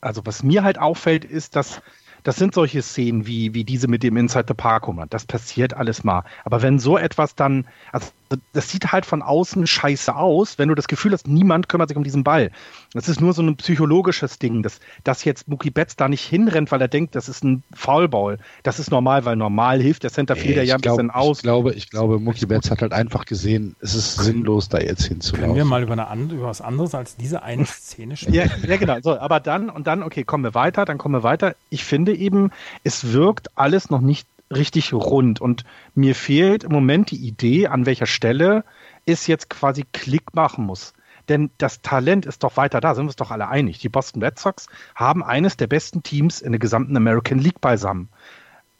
also was mir halt auffällt, ist, dass das sind solche Szenen wie, wie diese mit dem Inside the Park Hummer. Das passiert alles mal. Aber wenn so etwas dann, also das sieht halt von außen scheiße aus, wenn du das Gefühl hast, niemand kümmert sich um diesen Ball. Das ist nur so ein psychologisches Ding, dass, dass jetzt Mookie Betts da nicht hinrennt, weil er denkt, das ist ein Foulball. Das ist normal, weil normal hilft der Centerfielder ja ein glaub, bisschen aus. Ich glaube, ich glaube, Mookie Betts hat halt einfach gesehen, es ist sinnlos, da jetzt hinzulaufen. Können wir mal über, eine, über was anderes als diese eine Szene sprechen? ja, ja, genau. So, aber dann, und dann, okay, kommen wir weiter, dann kommen wir weiter. Ich finde eben, es wirkt alles noch nicht richtig rund. Und mir fehlt im Moment die Idee, an welcher Stelle es jetzt quasi Klick machen muss. Denn das Talent ist doch weiter da, sind wir uns doch alle einig. Die Boston Red Sox haben eines der besten Teams in der gesamten American League beisammen.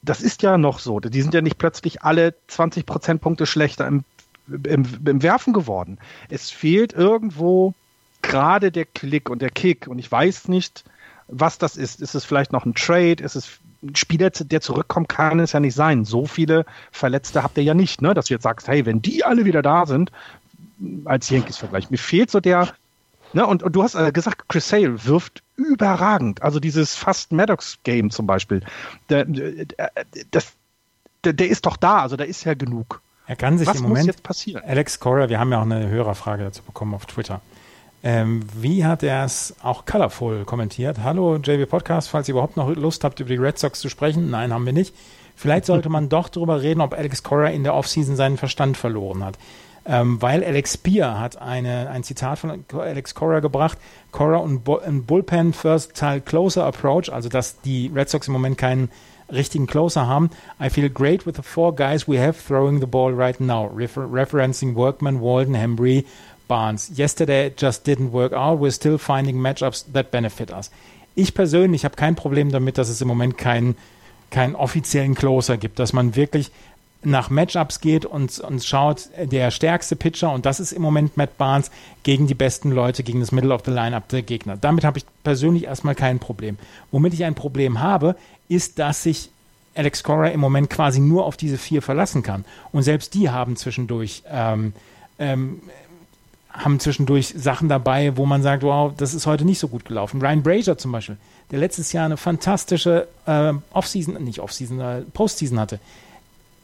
Das ist ja noch so. Die sind ja nicht plötzlich alle 20 Prozentpunkte schlechter im, im, im Werfen geworden. Es fehlt irgendwo gerade der Klick und der Kick. Und ich weiß nicht, was das ist. Ist es vielleicht noch ein Trade? Ist es Spieler, der zurückkommt, kann es ja nicht sein. So viele Verletzte habt ihr ja nicht, ne? dass du jetzt sagst, hey, wenn die alle wieder da sind, als Yankees-Vergleich. Mir fehlt so der, ne, und, und du hast äh, gesagt, Chris Sale wirft überragend. Also dieses fast Maddox-Game zum Beispiel. Der, der, das, der, der ist doch da, also da ist ja genug. Er kann sich Was im Moment. Muss jetzt passieren? Alex Cora, wir haben ja auch eine Hörerfrage dazu bekommen auf Twitter. Ähm, wie hat er es auch colorful kommentiert? Hallo JB Podcast, falls ihr überhaupt noch Lust habt, über die Red Sox zu sprechen. Nein, haben wir nicht. Vielleicht sollte man doch darüber reden, ob Alex Cora in der Offseason seinen Verstand verloren hat. Ähm, weil Alex Spear hat eine, ein Zitat von Alex Cora gebracht. Cora und, und Bullpen first Teil closer approach, also dass die Red Sox im Moment keinen richtigen Closer haben. I feel great with the four guys we have throwing the ball right now. Refer referencing Workman, Walden, Hembry, Barnes. Yesterday just didn't work out. We're still finding matchups that benefit us. Ich persönlich habe kein Problem damit, dass es im Moment keinen keinen offiziellen Closer gibt, dass man wirklich nach Matchups geht und, und schaut, der stärkste Pitcher, und das ist im Moment Matt Barnes, gegen die besten Leute, gegen das Middle of the Lineup der Gegner. Damit habe ich persönlich erstmal kein Problem. Womit ich ein Problem habe, ist, dass sich Alex Cora im Moment quasi nur auf diese vier verlassen kann. Und selbst die haben zwischendurch ähm, ähm, haben zwischendurch Sachen dabei, wo man sagt, wow, das ist heute nicht so gut gelaufen. Ryan Brazier zum Beispiel, der letztes Jahr eine fantastische äh, Offseason, nicht Offseason, äh, Postseason hatte,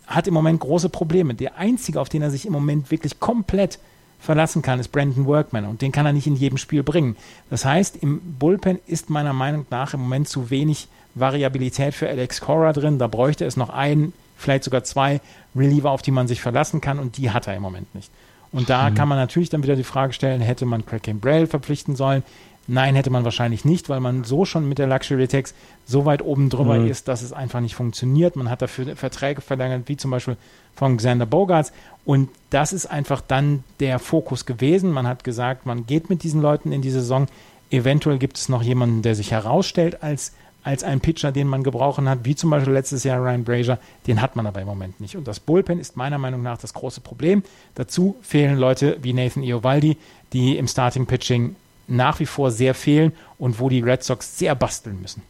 hat im Moment große Probleme. Der einzige, auf den er sich im Moment wirklich komplett verlassen kann, ist Brandon Workman und den kann er nicht in jedem Spiel bringen. Das heißt, im Bullpen ist meiner Meinung nach im Moment zu wenig Variabilität für Alex Cora drin. Da bräuchte es noch einen, vielleicht sogar zwei Reliever, auf die man sich verlassen kann und die hat er im Moment nicht. Und da mhm. kann man natürlich dann wieder die Frage stellen, hätte man Craig Braille verpflichten sollen? Nein, hätte man wahrscheinlich nicht, weil man so schon mit der Luxury Tax so weit oben drüber mhm. ist, dass es einfach nicht funktioniert. Man hat dafür Verträge verlängert, wie zum Beispiel von Xander Bogarts. Und das ist einfach dann der Fokus gewesen. Man hat gesagt, man geht mit diesen Leuten in die Saison. Eventuell gibt es noch jemanden, der sich herausstellt als als ein Pitcher, den man gebrauchen hat, wie zum Beispiel letztes Jahr Ryan Brazier. Den hat man aber im Moment nicht. Und das Bullpen ist meiner Meinung nach das große Problem. Dazu fehlen Leute wie Nathan Iovaldi, die im Starting Pitching nach wie vor sehr fehlen und wo die Red Sox sehr basteln müssen.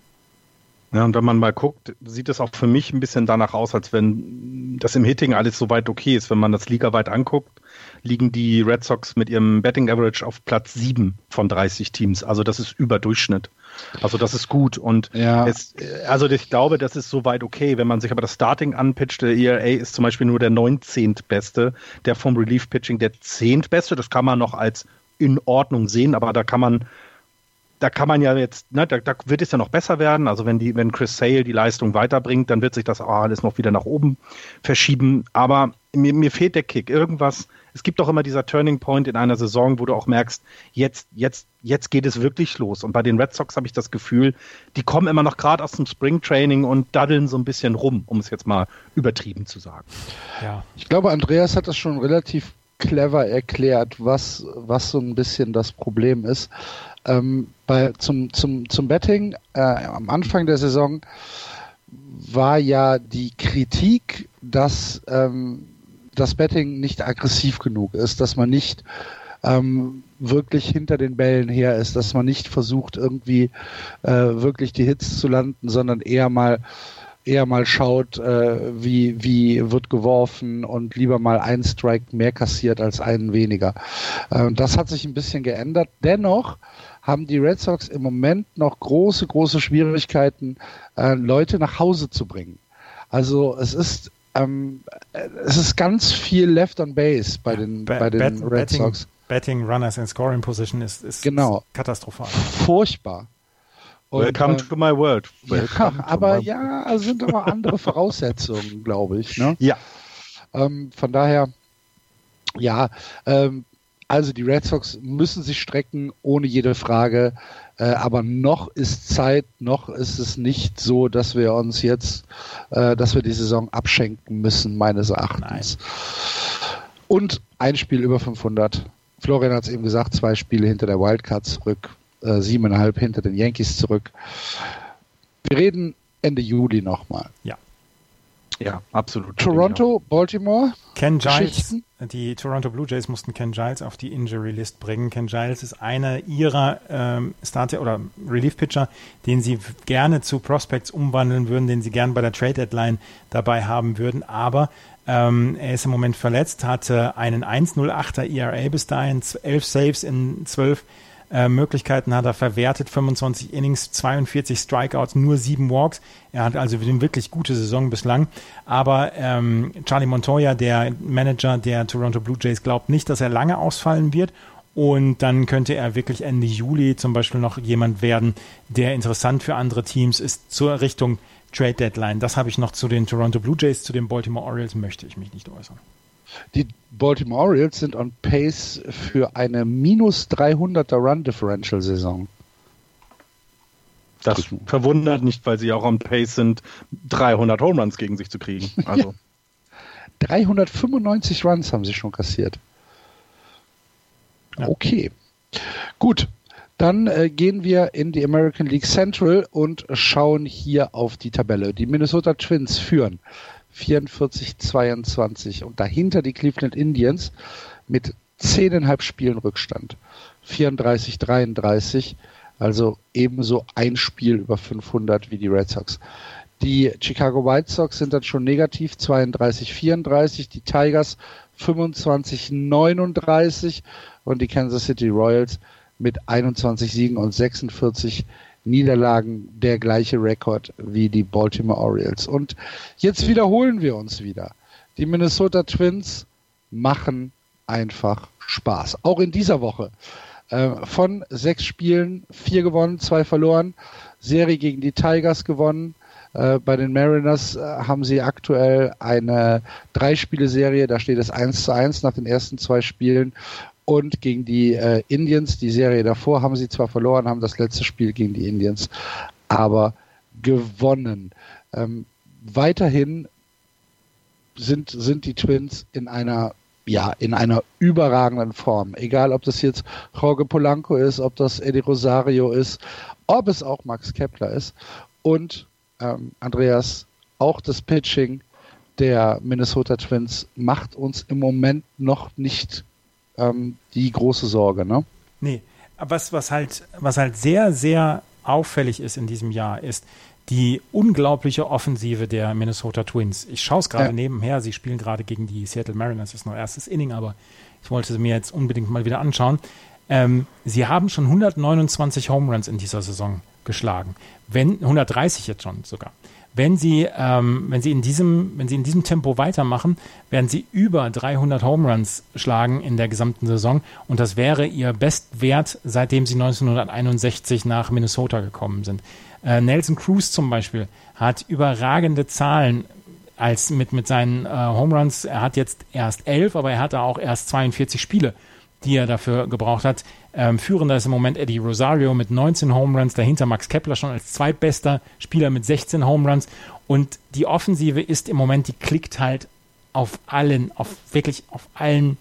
Ja, und wenn man mal guckt, sieht es auch für mich ein bisschen danach aus, als wenn das im Hitting alles soweit okay ist. Wenn man das ligaweit anguckt, liegen die Red Sox mit ihrem Betting Average auf Platz 7 von 30 Teams. Also das ist Überdurchschnitt. Also das ist gut. Und ja. es, also ich glaube, das ist soweit okay. Wenn man sich aber das Starting anpitcht, der ERA ist zum Beispiel nur der 19. Beste, der vom Relief Pitching der 10. Beste. Das kann man noch als in Ordnung sehen, aber da kann man da kann man ja jetzt, ne, da, da, wird es ja noch besser werden. Also wenn die, wenn Chris Sale die Leistung weiterbringt, dann wird sich das alles noch wieder nach oben verschieben. Aber mir, mir fehlt der Kick. Irgendwas. Es gibt doch immer dieser Turning Point in einer Saison, wo du auch merkst, jetzt, jetzt, jetzt geht es wirklich los. Und bei den Red Sox habe ich das Gefühl, die kommen immer noch gerade aus dem Springtraining und daddeln so ein bisschen rum, um es jetzt mal übertrieben zu sagen. Ja. Ich glaube, Andreas hat das schon relativ clever erklärt, was, was so ein bisschen das Problem ist. Ähm, bei, zum, zum, zum Betting äh, am Anfang der Saison war ja die Kritik, dass ähm, das Betting nicht aggressiv genug ist, dass man nicht ähm, wirklich hinter den Bällen her ist, dass man nicht versucht, irgendwie äh, wirklich die Hits zu landen, sondern eher mal eher mal schaut, äh, wie, wie wird geworfen und lieber mal einen Strike mehr kassiert als einen weniger. Äh, das hat sich ein bisschen geändert. Dennoch haben die Red Sox im Moment noch große, große Schwierigkeiten, äh, Leute nach Hause zu bringen. Also es ist ähm, es ist ganz viel Left on Base bei den, ba bei den Bet Red Betting, Sox. Betting Runners in Scoring Position ist, ist, genau. ist katastrophal. Furchtbar. Und, Welcome äh, to my world. Ja, aber ja, also sind aber andere *laughs* Voraussetzungen, glaube ich. Ne? Ja. Ähm, von daher, ja, ähm, also die Red Sox müssen sich strecken, ohne jede Frage. Äh, aber noch ist Zeit, noch ist es nicht so, dass wir uns jetzt, äh, dass wir die Saison abschenken müssen, meines Erachtens. Nein. Und ein Spiel über 500. Florian hat es eben gesagt, zwei Spiele hinter der Wildcard zurück äh, siebeneinhalb hinter den Yankees zurück. Wir reden Ende Juli nochmal. Ja. Ja, absolut. Toronto, Baltimore. Ken Giles, die Toronto Blue Jays mussten Ken Giles auf die Injury List bringen. Ken Giles ist einer ihrer ähm, Starter oder Relief Pitcher, den sie gerne zu Prospects umwandeln würden, den sie gerne bei der Trade Deadline dabei haben würden. Aber ähm, er ist im Moment verletzt, hatte einen 1,08er ERA bis dahin, 11 Saves in 12 äh, Möglichkeiten hat er verwertet, 25 Innings, 42 Strikeouts, nur sieben Walks. Er hat also eine wirklich gute Saison bislang. Aber ähm, Charlie Montoya, der Manager der Toronto Blue Jays, glaubt nicht, dass er lange ausfallen wird. Und dann könnte er wirklich Ende Juli zum Beispiel noch jemand werden, der interessant für andere Teams ist zur Richtung Trade Deadline. Das habe ich noch zu den Toronto Blue Jays, zu den Baltimore Orioles möchte ich mich nicht äußern. Die Baltimore Orioles sind on pace für eine minus 300er Run Differential Saison. Das verwundert nicht, weil sie auch on pace sind, 300 Home Runs gegen sich zu kriegen. *laughs* Also. 395 Runs haben sie schon kassiert. Okay. Gut. Dann äh, gehen wir in die American League Central und schauen hier auf die Tabelle. Die Minnesota Twins führen 44-22 und dahinter die Cleveland Indians mit zehneinhalb Spielen Rückstand. 34-33, also ebenso ein Spiel über 500 wie die Red Sox. Die Chicago White Sox sind dann schon negativ 32-34, die Tigers 25-39 und die Kansas City Royals mit 21 Siegen und 46 Niederlagen der gleiche Rekord wie die Baltimore Orioles. Und jetzt wiederholen wir uns wieder. Die Minnesota Twins machen einfach Spaß. Auch in dieser Woche. Äh, von sechs Spielen vier gewonnen, zwei verloren. Serie gegen die Tigers gewonnen. Äh, bei den Mariners äh, haben sie aktuell eine Drei-Spiele-Serie. Da steht es 1 zu 1 nach den ersten zwei Spielen. Und gegen die äh, Indians, die Serie davor, haben sie zwar verloren, haben das letzte Spiel gegen die Indians aber gewonnen. Ähm, weiterhin sind, sind die Twins in einer ja, in einer überragenden Form. Egal, ob das jetzt Jorge Polanco ist, ob das Eddie Rosario ist, ob es auch Max Kepler ist. Und ähm, Andreas, auch das Pitching der Minnesota Twins macht uns im Moment noch nicht ähm, die große Sorge, ne? Nee, was, was, halt, was halt sehr, sehr auffällig ist in diesem Jahr, ist die unglaubliche Offensive der Minnesota Twins. Ich schaue es gerade ja. nebenher, sie spielen gerade gegen die Seattle Mariners, das ist noch erstes Inning, aber ich wollte sie mir jetzt unbedingt mal wieder anschauen. Ähm, sie haben schon 129 Home Runs in dieser Saison geschlagen. Wenn, 130 jetzt schon sogar. Wenn sie, ähm, wenn, sie in diesem, wenn sie in diesem Tempo weitermachen, werden sie über 300 Home Runs schlagen in der gesamten Saison. Und das wäre ihr Bestwert, seitdem sie 1961 nach Minnesota gekommen sind. Äh, Nelson Cruz zum Beispiel hat überragende Zahlen als mit, mit seinen äh, Home Runs. Er hat jetzt erst elf, aber er hatte auch erst 42 Spiele die er dafür gebraucht hat. Ähm, führender ist im Moment Eddie Rosario mit 19 Home Runs, dahinter Max Kepler schon als zweitbester Spieler mit 16 Home Runs. Und die Offensive ist im Moment, die klickt halt auf allen, auf wirklich auf allen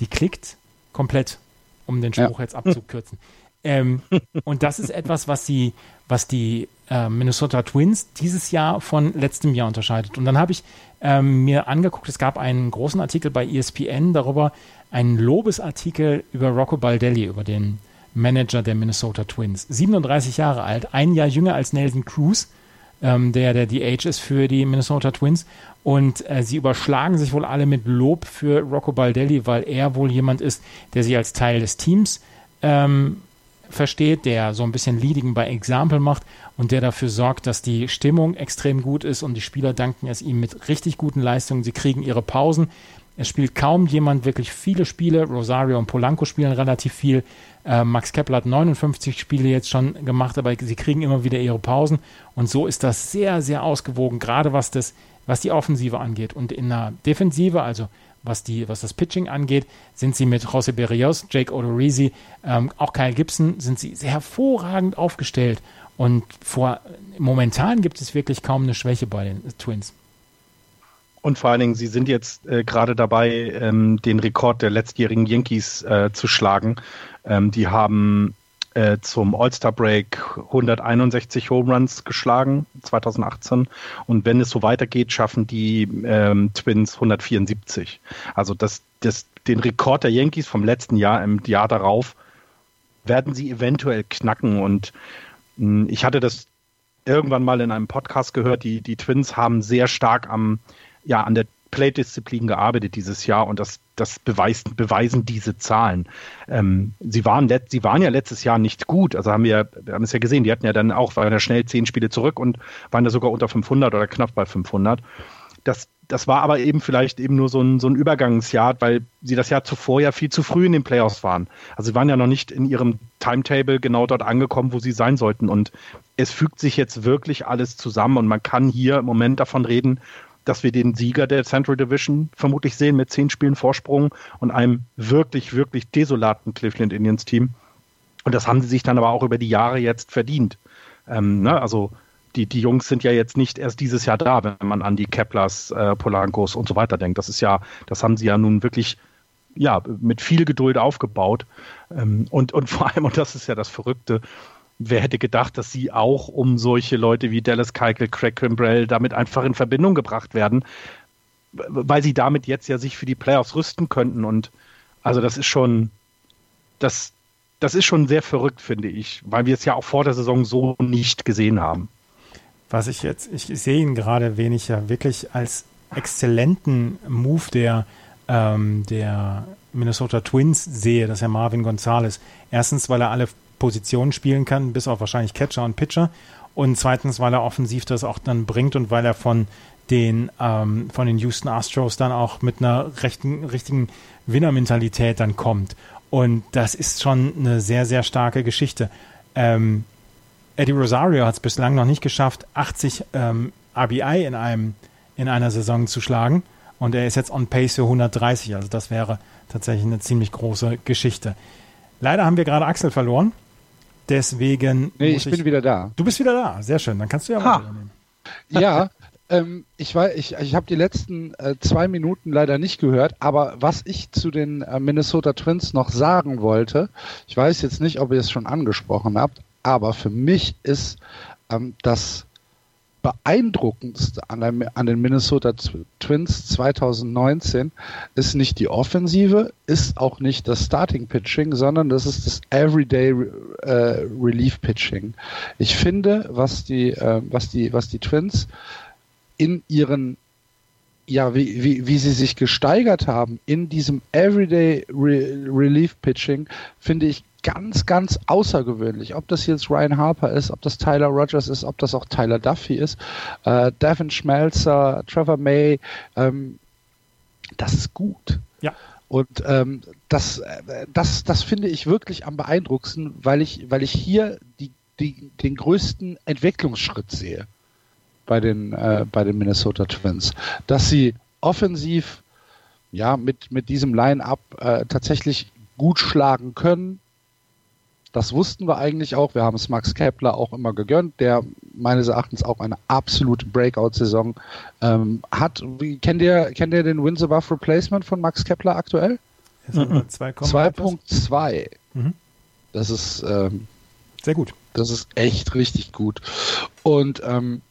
die klickt komplett, um den Spruch ja. jetzt abzukürzen. *laughs* Ähm, und das ist etwas, was sie, was die äh, Minnesota Twins dieses Jahr von letztem Jahr unterscheidet. Und dann habe ich ähm, mir angeguckt, es gab einen großen Artikel bei ESPN darüber, einen Lobesartikel über Rocco Baldelli, über den Manager der Minnesota Twins. 37 Jahre alt, ein Jahr jünger als Nelson Cruz, ähm, der der DH ist für die Minnesota Twins. Und äh, sie überschlagen sich wohl alle mit Lob für Rocco Baldelli, weil er wohl jemand ist, der sich als Teil des Teams ähm, versteht, der so ein bisschen Leading by Example macht und der dafür sorgt, dass die Stimmung extrem gut ist und die Spieler danken es ihm mit richtig guten Leistungen. Sie kriegen ihre Pausen. Es spielt kaum jemand wirklich viele Spiele. Rosario und Polanco spielen relativ viel. Äh, Max Kepler hat 59 Spiele jetzt schon gemacht, aber sie kriegen immer wieder ihre Pausen. Und so ist das sehr, sehr ausgewogen, gerade was, das, was die Offensive angeht. Und in der Defensive, also was, die, was das Pitching angeht, sind sie mit José Berrios, Jake Odorizzi, ähm, auch Kyle Gibson, sind sie sehr hervorragend aufgestellt. Und vor, momentan gibt es wirklich kaum eine Schwäche bei den Twins. Und vor allen Dingen, sie sind jetzt äh, gerade dabei, ähm, den Rekord der letztjährigen Yankees äh, zu schlagen. Ähm, die haben äh, zum All-Star-Break 161 Home Runs geschlagen, 2018. Und wenn es so weitergeht, schaffen die ähm, Twins 174. Also das, das, den Rekord der Yankees vom letzten Jahr im Jahr darauf werden sie eventuell knacken. Und mh, hm, ich hatte das irgendwann mal in einem Podcast gehört, die, die Twins haben sehr stark am, ja, an der Play-Disziplin gearbeitet dieses Jahr und das, das beweist, beweisen diese Zahlen. Ähm, sie, waren let, sie waren ja letztes Jahr nicht gut, also haben wir, wir haben es ja gesehen, die hatten ja dann auch, waren ja schnell zehn Spiele zurück und waren ja sogar unter 500 oder knapp bei 500. Das, das war aber eben vielleicht eben nur so ein, so ein Übergangsjahr, weil sie das Jahr zuvor ja viel zu früh in den Playoffs waren. Also sie waren ja noch nicht in ihrem Timetable genau dort angekommen, wo sie sein sollten. Und es fügt sich jetzt wirklich alles zusammen und man kann hier im Moment davon reden, dass wir den Sieger der Central Division vermutlich sehen mit zehn Spielen Vorsprung und einem wirklich, wirklich desolaten Cleveland Indians Team. Und das haben sie sich dann aber auch über die Jahre jetzt verdient. Ähm, ne? Also die, die Jungs sind ja jetzt nicht erst dieses Jahr da, wenn man an die Keplers, äh, Polankos und so weiter denkt. Das ist ja, das haben sie ja nun wirklich ja, mit viel Geduld aufgebaut. Ähm, und, und *laughs* vor allem, und das ist ja das Verrückte, wer hätte gedacht, dass sie auch um solche Leute wie Dallas Keuchel, Craig Kimbrell damit einfach in Verbindung gebracht werden, weil sie damit jetzt ja sich für die Playoffs rüsten könnten. Und also das ist schon, das, das ist schon sehr verrückt, finde ich, weil wir es ja auch vor der Saison so nicht gesehen haben. Was ich jetzt, ich sehe ihn gerade wenig ja wirklich als exzellenten Move der, ähm, der Minnesota Twins sehe, dass er Marvin Gonzalez. Erstens, weil er alle Positionen spielen kann, bis auf wahrscheinlich Catcher und Pitcher. Und zweitens, weil er offensiv das auch dann bringt und weil er von den, ähm, von den Houston Astros dann auch mit einer rechten, richtigen Winnermentalität dann kommt. Und das ist schon eine sehr, sehr starke Geschichte. Ähm, Eddie Rosario hat es bislang noch nicht geschafft, 80 ähm, RBI in, einem, in einer Saison zu schlagen. Und er ist jetzt on pace für 130. Also das wäre tatsächlich eine ziemlich große Geschichte. Leider haben wir gerade Axel verloren. Deswegen. Nee, ich, ich, bin wieder da. Du bist wieder da. Sehr schön. Dann kannst du ja ha. übernehmen. Ja, ähm, ich, ich, ich habe die letzten äh, zwei Minuten leider nicht gehört, aber was ich zu den äh, Minnesota Twins noch sagen wollte, ich weiß jetzt nicht, ob ihr es schon angesprochen habt, aber für mich ist ähm, das beeindruckendste an, der, an, den Minnesota Twins 2019 ist nicht die Offensive, ist auch nicht das Starting Pitching, sondern das ist das Everyday äh, Relief Pitching. Ich finde, was die, äh, was die, was die Twins in ihren ja, wie, wie, wie sie sich gesteigert haben in diesem Everyday Re Relief Pitching, finde ich ganz, ganz außergewöhnlich. Ob das jetzt Ryan Harper ist, ob das Tyler Rogers ist, ob das auch Tyler Duffy ist, äh, Devin Schmelzer, Trevor May, ähm, das ist gut. Ja. Und ähm, das, äh, das, das finde ich wirklich am beeindruckendsten, weil ich, weil ich hier die, die, den größten Entwicklungsschritt sehe bei den, äh, bei den Minnesota Twins. Dass sie offensiv ja, mit, mit diesem Line-Up äh, tatsächlich gut schlagen können, das wussten wir eigentlich auch. Wir haben es Max Kepler auch immer gegönnt, der meines Erachtens auch eine absolute Breakout-Saison ähm, hat. Wie, kennt ihr, kennt ihr den Wins Above Replacement von Max Kepler aktuell? 2.2. Mhm. Das ist ähm, sehr gut. Das ist echt richtig gut. Und ähm,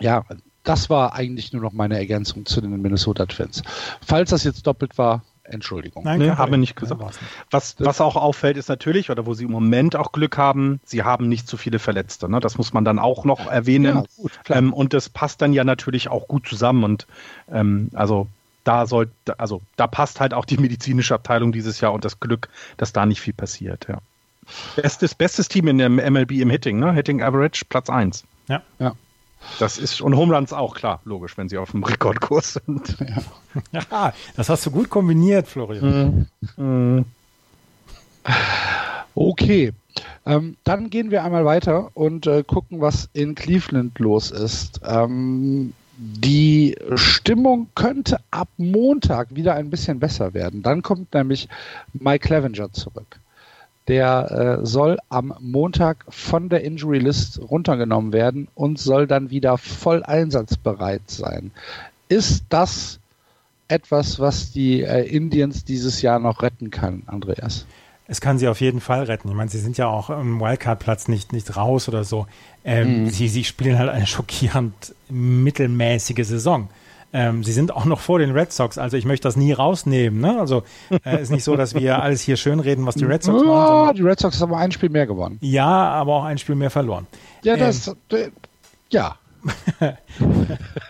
ja, das war eigentlich nur noch meine Ergänzung zu den Minnesota Twins. Falls das jetzt doppelt war, Entschuldigung. Nein, nee, haben wir nicht gesagt. Nein, was, was auch auffällt, ist natürlich, oder wo sie im Moment auch Glück haben, sie haben nicht so viele Verletzte. Ne? Das muss man dann auch noch erwähnen. Ja, gut, ähm, und das passt dann ja natürlich auch gut zusammen. Und ähm, also da sollte, also da passt halt auch die medizinische Abteilung dieses Jahr und das Glück, dass da nicht viel passiert, ja. Bestes, bestes Team in der MLB im Hitting, ne? Hitting Average, Platz 1. Ja. ja. Das ist, und Home Runs auch, klar, logisch, wenn sie auf dem Rekordkurs sind. Ja, ja das hast du gut kombiniert, Florian. Mhm. Mhm. Okay. Ähm, dann gehen wir einmal weiter und äh, gucken, was in Cleveland los ist. Ähm, die Stimmung könnte ab Montag wieder ein bisschen besser werden. Dann kommt nämlich Mike Clevenger zurück. Der äh, soll am Montag von der Injury List runtergenommen werden und soll dann wieder voll einsatzbereit sein. Ist das etwas, was die äh, Indians dieses Jahr noch retten kann, Andreas? Es kann sie auf jeden Fall retten. Ich meine, sie sind ja auch im Wildcard-Platz nicht, nicht raus oder so. Ähm, mhm. sie, sie spielen halt eine schockierend mittelmäßige Saison. Ähm, sie sind auch noch vor den Red Sox, also ich möchte das nie rausnehmen. Ne? Also äh, ist nicht so, dass wir alles hier schönreden, was die Red Sox machen. Ja, die Red Sox haben ein Spiel mehr gewonnen. Ja, aber auch ein Spiel mehr verloren. Ja, das, ähm, ja. *laughs*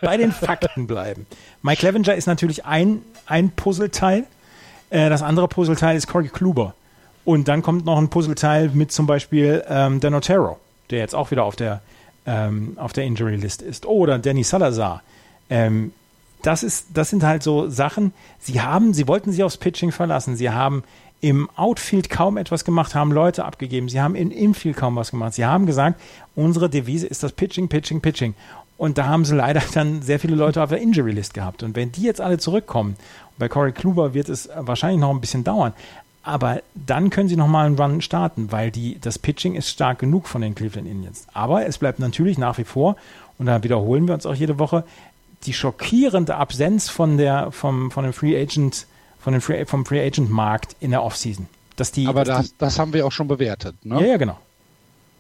Bei den Fakten bleiben. Mike Clevenger ist natürlich ein, ein Puzzleteil. Äh, das andere Puzzleteil ist Corey Kluber. Und dann kommt noch ein Puzzleteil mit zum Beispiel ähm, Dan Otero, der jetzt auch wieder auf der, ähm, auf der Injury List ist. Oder Danny Salazar. Ähm, das ist, das sind halt so Sachen. Sie haben, sie wollten sich aufs Pitching verlassen. Sie haben im Outfield kaum etwas gemacht, haben Leute abgegeben. Sie haben im Infield kaum was gemacht. Sie haben gesagt, unsere Devise ist das Pitching, Pitching, Pitching. Und da haben sie leider *laughs* dann sehr viele Leute auf der Injury List gehabt. Und wenn die jetzt alle zurückkommen, bei Corey Kluber wird es wahrscheinlich noch ein bisschen dauern, aber dann können sie nochmal einen Run starten, weil die, das Pitching ist stark genug von den Cleveland Indians. Aber es bleibt natürlich nach wie vor, und da wiederholen wir uns auch jede Woche, die schockierende Absenz von der, vom, von dem Free Agent, von dem Free, vom Free Agent Markt in der Offseason. Dass die, Aber das, die, das haben wir auch schon bewertet, ne? Ja, ja, genau.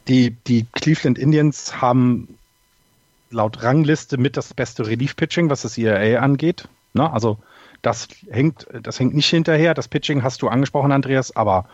Die, die Cleveland Indians haben laut Rangliste mit das beste Relief-Pitching, was das ERA angeht. Ne? Also das hängt, das hängt nicht hinterher. Das Pitching hast du angesprochen, Andreas, aber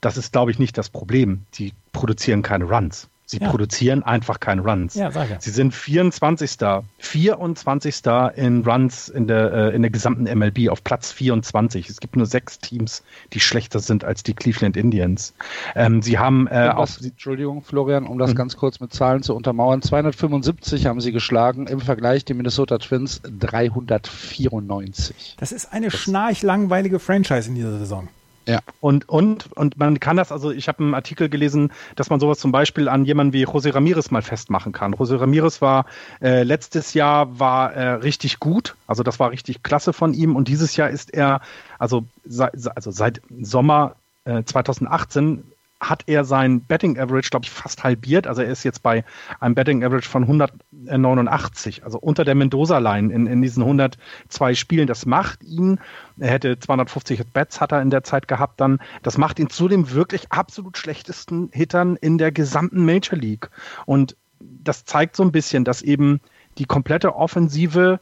das ist, glaube ich, nicht das Problem. Die produzieren keine Runs. Sie ja. produzieren einfach keine Runs. Ja, sage. Sie sind 24. 24. in Runs in der, äh, in der gesamten MLB auf Platz 24. Es gibt nur sechs Teams, die schlechter sind als die Cleveland Indians. Ähm, sie haben äh, um das, Entschuldigung, Florian, um das mhm. ganz kurz mit Zahlen zu untermauern. 275 haben sie geschlagen, im Vergleich die Minnesota Twins 394. Das ist eine schnarchlangweilige Franchise in dieser Saison. Ja. Und, und, und man kann das, also ich habe einen Artikel gelesen, dass man sowas zum Beispiel an jemanden wie José Ramirez mal festmachen kann. José Ramirez war äh, letztes Jahr war äh, richtig gut, also das war richtig klasse von ihm und dieses Jahr ist er, also, se, also seit Sommer äh, 2018 hat er sein Betting Average, glaube ich, fast halbiert. Also er ist jetzt bei einem Betting Average von 189, also unter der Mendoza-Line in, in diesen 102 Spielen. Das macht ihn, er hätte 250 Bets hat er in der Zeit gehabt dann, das macht ihn zu dem wirklich absolut schlechtesten Hittern in der gesamten Major League. Und das zeigt so ein bisschen, dass eben die komplette Offensive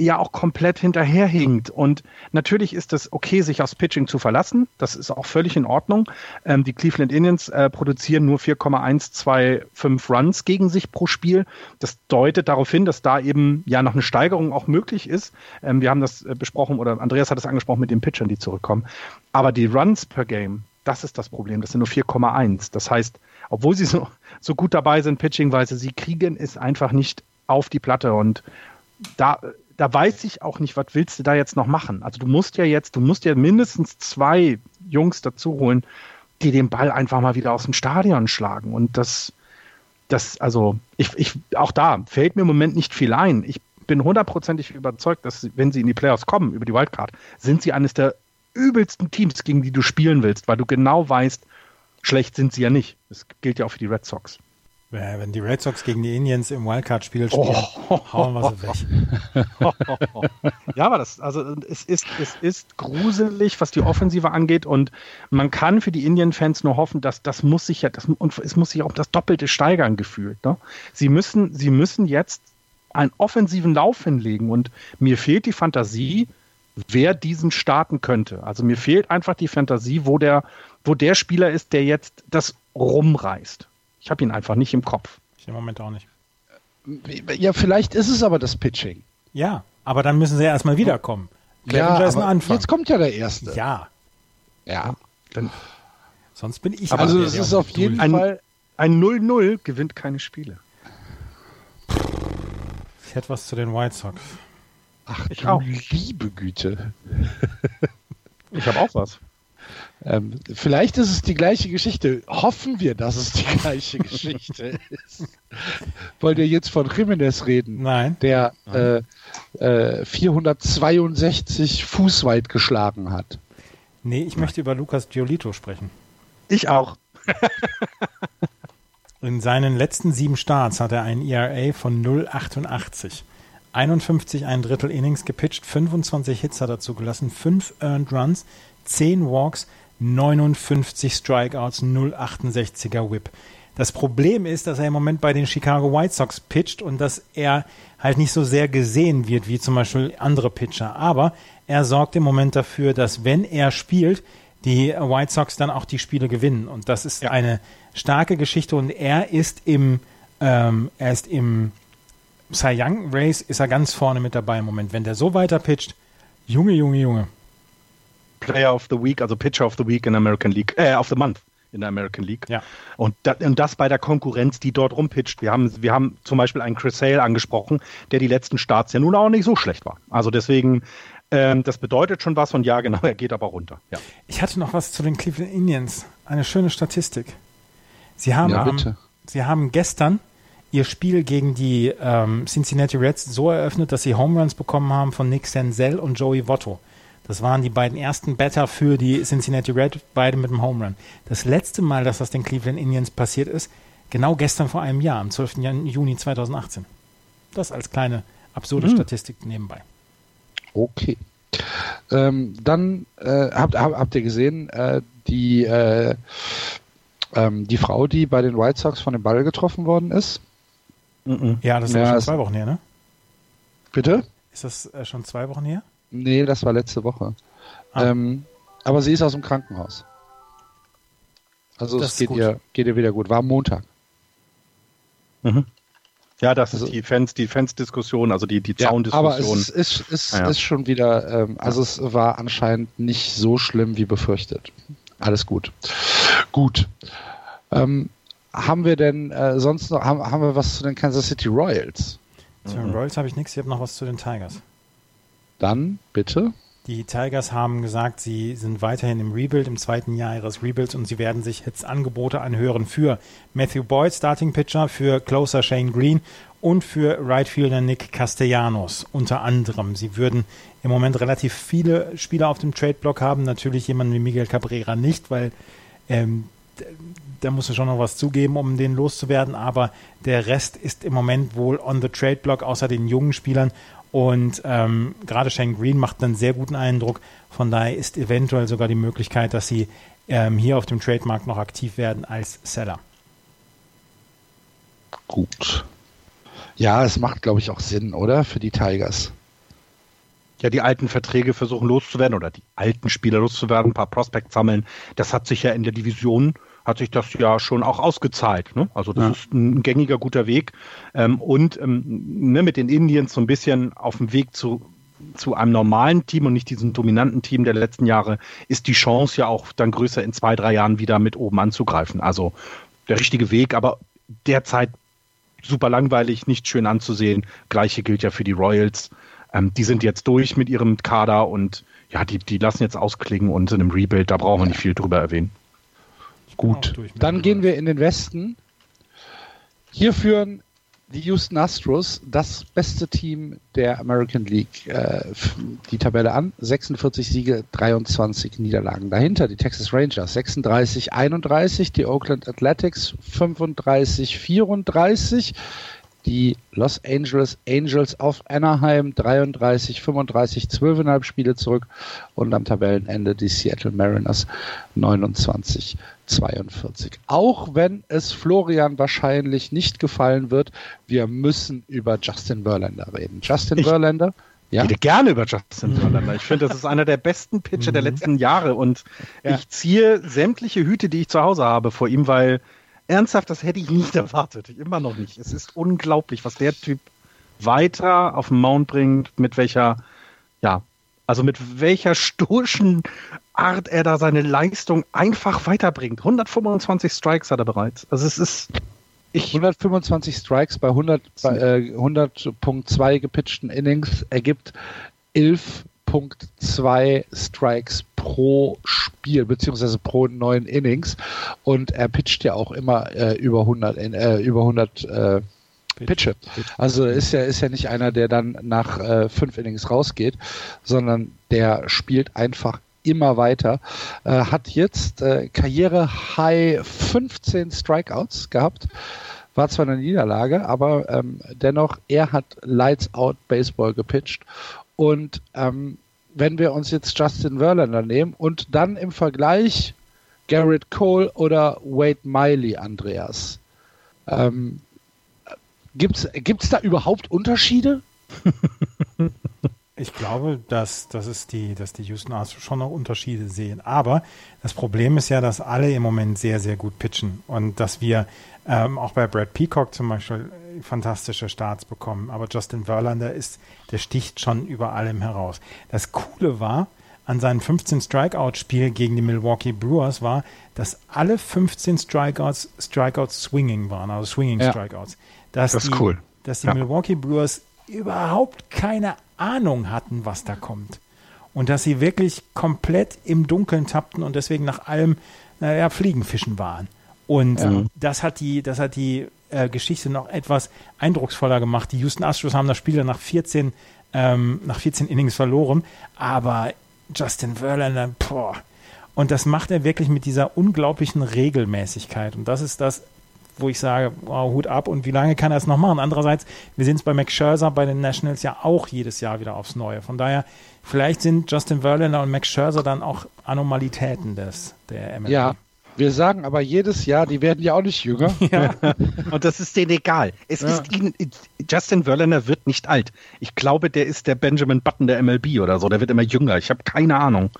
ja auch komplett hinterherhinkt. Und natürlich ist es okay, sich aufs Pitching zu verlassen. Das ist auch völlig in Ordnung. Ähm, die Cleveland Indians äh, produzieren nur 4,125 Runs gegen sich pro Spiel. Das deutet darauf hin, dass da eben ja noch eine Steigerung auch möglich ist. Ähm, wir haben das äh, besprochen oder Andreas hat es angesprochen mit den Pitchern, die zurückkommen. Aber die Runs per Game, das ist das Problem. Das sind nur 4,1. Das heißt, obwohl sie so, so gut dabei sind, pitchingweise, sie kriegen es einfach nicht auf die Platte. Und da da weiß ich auch nicht, was willst du da jetzt noch machen? Also du musst ja jetzt, du musst ja mindestens zwei Jungs dazu holen, die den Ball einfach mal wieder aus dem Stadion schlagen. Und das, das, also, ich, ich, auch da fällt mir im Moment nicht viel ein. Ich bin hundertprozentig überzeugt, dass wenn sie in die Playoffs kommen, über die Wildcard, sind sie eines der übelsten Teams, gegen die du spielen willst, weil du genau weißt, schlecht sind sie ja nicht. Das gilt ja auch für die Red Sox. Wenn die Red Sox gegen die Indians im Wildcard-Spiel spielen, oh. hauen wir sie weg. *laughs* ja, aber das, also es ist, es ist gruselig, was die Offensive angeht und man kann für die Indian-Fans nur hoffen, dass das muss sich ja, das, und es muss sich auch das Doppelte steigern gefühlt. Ne? Sie müssen, sie müssen jetzt einen offensiven Lauf hinlegen und mir fehlt die Fantasie, wer diesen starten könnte. Also mir fehlt einfach die Fantasie, wo der, wo der Spieler ist, der jetzt das rumreißt. Ich habe ihn einfach nicht im Kopf. Ich im Moment auch nicht. Ja, vielleicht ist es aber das Pitching. Ja, aber dann müssen sie ja erstmal wiederkommen. Clevenger ja, ist ein Anfang. Jetzt kommt ja der erste. Ja. Ja. Dann, Sonst bin ich. Also es ist auf jeden ein, Fall ein 0-0 gewinnt keine Spiele. Ich hätte was zu den White Sox. Ach, ich auch. Liebe Güte. ich habe auch was. Ähm, vielleicht ist es die gleiche Geschichte. Hoffen wir, dass es die gleiche *laughs* Geschichte ist. Wollt ihr jetzt von Jiménez reden? Nein. Der Nein. Äh, äh, 462 Fuß weit geschlagen hat. Nee, ich möchte über Lukas Giolito sprechen. Ich auch. *laughs* In seinen letzten sieben Starts hat er ein ERA von 0,88. 51 ein Drittel Innings gepitcht, 25 Hits hat er zugelassen, 5 Earned Runs, 10 Walks, 59 Strikeouts, 0,68er Whip. Das Problem ist, dass er im Moment bei den Chicago White Sox pitcht und dass er halt nicht so sehr gesehen wird wie zum Beispiel andere Pitcher. Aber er sorgt im Moment dafür, dass wenn er spielt, die White Sox dann auch die Spiele gewinnen. Und das ist ja. eine starke Geschichte. Und er ist im, ähm, er ist im Cy Young Race ist er ganz vorne mit dabei im Moment. Wenn der so weiter pitcht, Junge, Junge, Junge. Player of the Week, also Pitcher of the Week in American League, äh, of the Month in der American League. Ja. Und, da, und das bei der Konkurrenz, die dort rumpitcht. Wir haben, wir haben zum Beispiel einen Chris Sale angesprochen, der die letzten Starts ja nun auch nicht so schlecht war. Also deswegen, ähm, das bedeutet schon was und ja, genau, er geht aber runter. Ja. Ich hatte noch was zu den Cleveland Indians. Eine schöne Statistik. Sie haben, ja, am, Sie haben gestern ihr Spiel gegen die ähm, Cincinnati Reds so eröffnet, dass sie Home Runs bekommen haben von Nick Senzel und Joey Votto. Das waren die beiden ersten Batter für die Cincinnati Reds, beide mit dem Home Run. Das letzte Mal, dass das den Cleveland Indians passiert ist, genau gestern vor einem Jahr, am 12. Juni 2018. Das als kleine absurde hm. Statistik nebenbei. Okay. Ähm, dann äh, habt, habt ihr gesehen, äh, die, äh, ähm, die Frau, die bei den White Sox von dem Ball getroffen worden ist? Ja, das ist ja, schon zwei Wochen her, ne? Bitte? Ist das äh, schon zwei Wochen her? Nee, das war letzte Woche. Ah. Ähm, aber sie ist aus dem Krankenhaus. Also das es geht ihr, geht ihr wieder gut. War am Montag. Mhm. Ja, das also, ist die Fans, die Fans-Diskussion, also die, die Zaundiskussion. Ja, aber es ist, ist, ist, ah, ja. ist schon wieder, ähm, also es war anscheinend nicht so schlimm wie befürchtet. Alles gut. Gut. Ähm, haben wir denn äh, sonst noch, haben, haben wir was zu den Kansas City Royals? Zu den mhm. Royals habe ich nichts, ich habe noch was zu den Tigers. Dann bitte. Die Tigers haben gesagt, sie sind weiterhin im Rebuild, im zweiten Jahr ihres Rebuilds und sie werden sich jetzt Angebote anhören für Matthew Boyd, Starting Pitcher, für Closer Shane Green und für Right Fielder Nick Castellanos unter anderem. Sie würden im Moment relativ viele Spieler auf dem Trade-Block haben, natürlich jemanden wie Miguel Cabrera nicht, weil ähm, da muss es schon noch was zugeben, um den loszuwerden, aber der Rest ist im Moment wohl on the Trade Block, außer den jungen Spielern. Und ähm, gerade Shane Green macht einen sehr guten Eindruck. Von daher ist eventuell sogar die Möglichkeit, dass sie ähm, hier auf dem Trademark noch aktiv werden als Seller. Gut. Ja, es macht, glaube ich, auch Sinn, oder? Für die Tigers. Ja, die alten Verträge versuchen loszuwerden oder die alten Spieler loszuwerden, ein paar Prospects sammeln. Das hat sich ja in der Division hat sich das ja schon auch ausgezahlt. Ne? Also das ja. ist ein gängiger guter Weg. Ähm, und ähm, ne, mit den Indians so ein bisschen auf dem Weg zu, zu einem normalen Team und nicht diesem dominanten Team der letzten Jahre, ist die Chance ja auch dann größer in zwei, drei Jahren wieder mit oben anzugreifen. Also der richtige Weg, aber derzeit super langweilig, nicht schön anzusehen. Gleiche gilt ja für die Royals. Ähm, die sind jetzt durch mit ihrem Kader und ja, die, die lassen jetzt ausklingen und sind im Rebuild, da brauchen wir nicht viel drüber erwähnen. Gut, dann gehen wir in den Westen. Hier führen die Houston Astros, das beste Team der American League, äh, die Tabelle an. 46 Siege, 23 Niederlagen. Dahinter die Texas Rangers 36, 31, die Oakland Athletics 35, 34, die Los Angeles Angels auf Anaheim 33, 35, 12,5 Spiele zurück und am Tabellenende die Seattle Mariners 29, 42. Auch wenn es Florian wahrscheinlich nicht gefallen wird, wir müssen über Justin Verlander reden. Justin ich Verlander. Ja? Ich rede gerne über Justin Verlander. Ich finde, das ist einer der besten Pitcher der mhm. letzten Jahre und ja. ich ziehe sämtliche Hüte, die ich zu Hause habe, vor ihm, weil ernsthaft, das hätte ich nicht *laughs* erwartet. Immer noch nicht. Es ist unglaublich, was der Typ weiter auf den Mount bringt, mit welcher, ja, also mit welcher stoischen Art er da seine Leistung einfach weiterbringt. 125 Strikes hat er bereits. Also es ist. Ich 125 Strikes bei 100, äh, 100.2 gepitchten Innings ergibt 11.2 Strikes pro Spiel, beziehungsweise pro neun Innings. Und er pitcht ja auch immer äh, über 100, äh, über 100 Pitche. Also ist ja, ist ja nicht einer, der dann nach äh, fünf Innings rausgeht, sondern der spielt einfach immer weiter. Äh, hat jetzt äh, Karriere-High 15 Strikeouts gehabt. War zwar eine Niederlage, aber ähm, dennoch, er hat Lights Out Baseball gepitcht. Und ähm, wenn wir uns jetzt Justin Verlander nehmen und dann im Vergleich Garrett Cole oder Wade Miley, Andreas, ähm, gibt es da überhaupt Unterschiede? Ich glaube, dass, dass, es die, dass die Houston Astros schon noch Unterschiede sehen. Aber das Problem ist ja, dass alle im Moment sehr, sehr gut pitchen und dass wir ähm, auch bei Brad Peacock zum Beispiel fantastische Starts bekommen. Aber Justin Verlander ist, der sticht schon über allem heraus. Das Coole war, an seinem 15 Strikeout-Spiel gegen die Milwaukee Brewers war, dass alle 15 Strikeouts, Strikeouts swinging waren, also swinging ja. Strikeouts. Dass das ist die, cool. Dass die ja. Milwaukee Brewers überhaupt keine Ahnung hatten, was da kommt. Und dass sie wirklich komplett im Dunkeln tappten und deswegen nach allem, naja, Fliegenfischen waren. Und ja. das hat die, das hat die äh, Geschichte noch etwas eindrucksvoller gemacht. Die Houston Astros haben das Spiel dann nach 14, ähm, nach 14 Innings verloren, aber Justin Verlander, boah. Und das macht er wirklich mit dieser unglaublichen Regelmäßigkeit. Und das ist das, wo ich sage, wow, Hut ab und wie lange kann er es noch machen? Andererseits, wir sehen es bei Max Scherzer bei den Nationals ja auch jedes Jahr wieder aufs Neue. Von daher, vielleicht sind Justin Verlander und Max Scherzer dann auch Anomalitäten des, der MLB. Ja, wir sagen aber jedes Jahr, die werden ja auch nicht jünger. *laughs* Ja. Und das ist denen egal. Es ja. ist ihnen, Justin Verlander wird nicht alt. Ich glaube, der ist der Benjamin Button der MLB oder so. Der wird immer jünger. Ich habe keine Ahnung.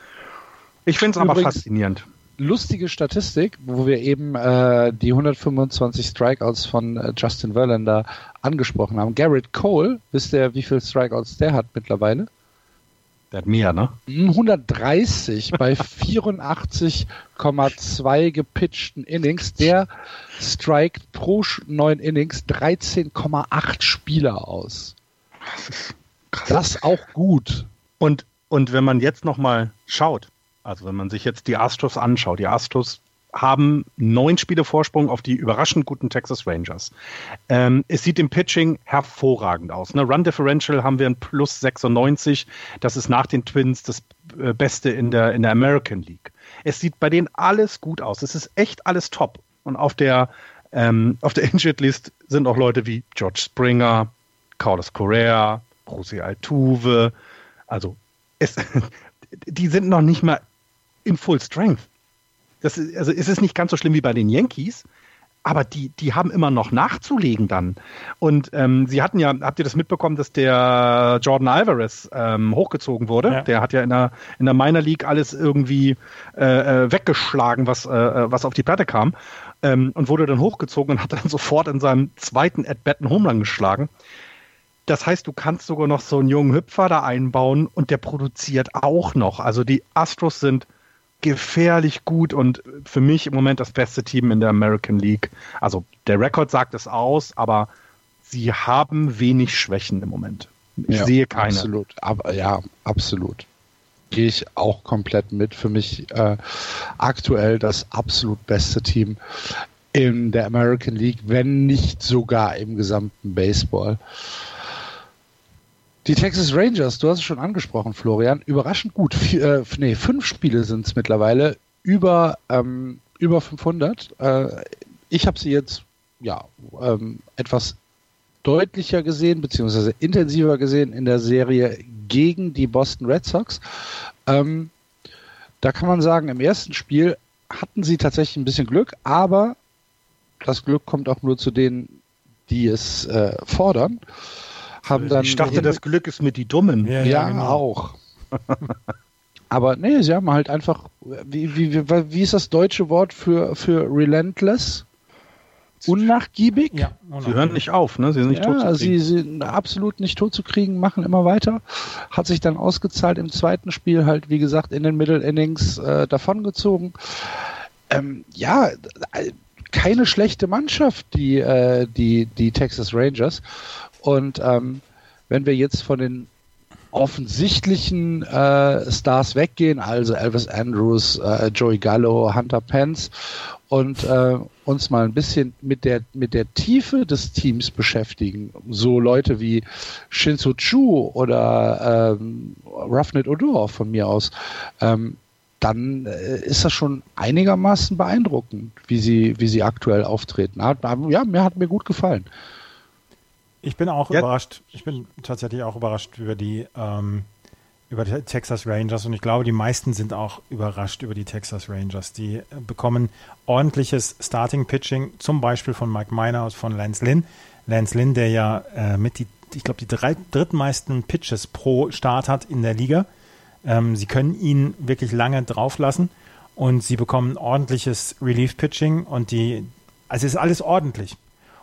Ich finde es aber faszinierend lustige Statistik, wo wir eben äh, die 125 Strikeouts von äh, Justin Verlander angesprochen haben. Garrett Cole, wisst ihr, wie viele Strikeouts der hat mittlerweile? Der hat mehr, ne? 130 *laughs* bei 84,2 gepitchten Innings. Der strikt pro neun Innings 13,8 Spieler aus. Das ist krass. Das auch gut. Und, und wenn man jetzt nochmal schaut, also wenn man sich jetzt die Astros anschaut, die Astros haben neun Spiele Vorsprung auf die überraschend guten Texas Rangers. Ähm, es sieht im Pitching hervorragend aus. Ne? Run Differential haben wir ein Plus 96. Das ist nach den Twins das äh, Beste in der, in der American League. Es sieht bei denen alles gut aus. Es ist echt alles top. Und auf der, ähm, auf der *laughs* Injured List sind auch Leute wie George Springer, Carlos Correa, José Altuve. Also es, *laughs* die sind noch nicht mal in Full Strength. Das ist, also ist es nicht ganz so schlimm wie bei den Yankees, aber die, die haben immer noch nachzulegen dann. Und ähm, sie hatten ja, habt ihr das mitbekommen, dass der Jordan Alvarez ähm, hochgezogen wurde? Ja. Der hat ja in der, in der Minor League alles irgendwie äh, äh weggeschlagen, was, äh, äh, was auf die Platte kam. Ähm, und wurde dann hochgezogen und hat dann *laughs* sofort in seinem zweiten At-Bat einen Homerun geschlagen. Das heißt, du kannst sogar noch so einen jungen Hüpfer da einbauen und der produziert auch noch. Also die Astros sind gefährlich gut und für mich im Moment das beste Team in der American League. Also der Rekord sagt es aus, aber sie haben wenig Schwächen im Moment. Ich ja, sehe keine. Absolut, aber ja, absolut. Gehe ich auch komplett mit. Für mich äh, aktuell das absolut beste Team in der American League, wenn nicht sogar im gesamten Baseball. Die Texas Rangers, du hast es schon angesprochen, Florian, überraschend gut. Vier, äh, nee, fünf Spiele sind es mittlerweile, über, ähm, über 500. Äh, ich habe sie jetzt ja ähm, etwas deutlicher gesehen, beziehungsweise intensiver gesehen in der Serie gegen die Boston Red Sox. Ähm, da kann man sagen, im ersten Spiel hatten sie tatsächlich ein bisschen Glück, aber das Glück kommt auch nur zu denen, die es äh, fordern. Haben dann ich dachte, das Glück ist mit die Dummen. Ja, ja, ja genau. auch. *laughs* aber nee, sie haben halt einfach, wie, wie, wie, wie ist das deutsche Wort für, für relentless? Unnachgiebig? Ja, unnachgiebig. Sie hören nicht auf, ne? Sie sind nicht ja, tot zu kriegen. Sie sind absolut nicht tot zu kriegen, machen immer weiter. Hat sich dann ausgezahlt im zweiten Spiel halt, wie gesagt, in den Middle Innings äh, davongezogen. Ähm, ja, keine schlechte Mannschaft, die, äh, die, die Texas Rangers. Und ähm, wenn wir jetzt von den offensichtlichen äh, Stars weggehen, also Elvis Andrews, äh, Joey Gallo, Hunter Pence und äh, uns mal ein bisschen mit der mit der Tiefe des Teams beschäftigen, so Leute wie Shinzo Chu oder ähm, Ruffnet Odor von mir aus, ähm, dann äh, ist das schon einigermaßen beeindruckend, wie sie, wie sie aktuell auftreten. Ja, mir hat mir gut gefallen. Ich bin auch ja. überrascht. Ich bin tatsächlich auch überrascht über die, ähm, über die Texas Rangers und ich glaube, die meisten sind auch überrascht über die Texas Rangers. Die äh, bekommen ordentliches Starting Pitching, zum Beispiel von Mike Miner aus von Lance Lynn. Lance Lynn, der ja äh, mit die, ich glaube, die drei, drittmeisten Pitches pro Start hat in der Liga. Ähm, sie können ihn wirklich lange drauf lassen und sie bekommen ordentliches Relief-Pitching und die, also es ist alles ordentlich.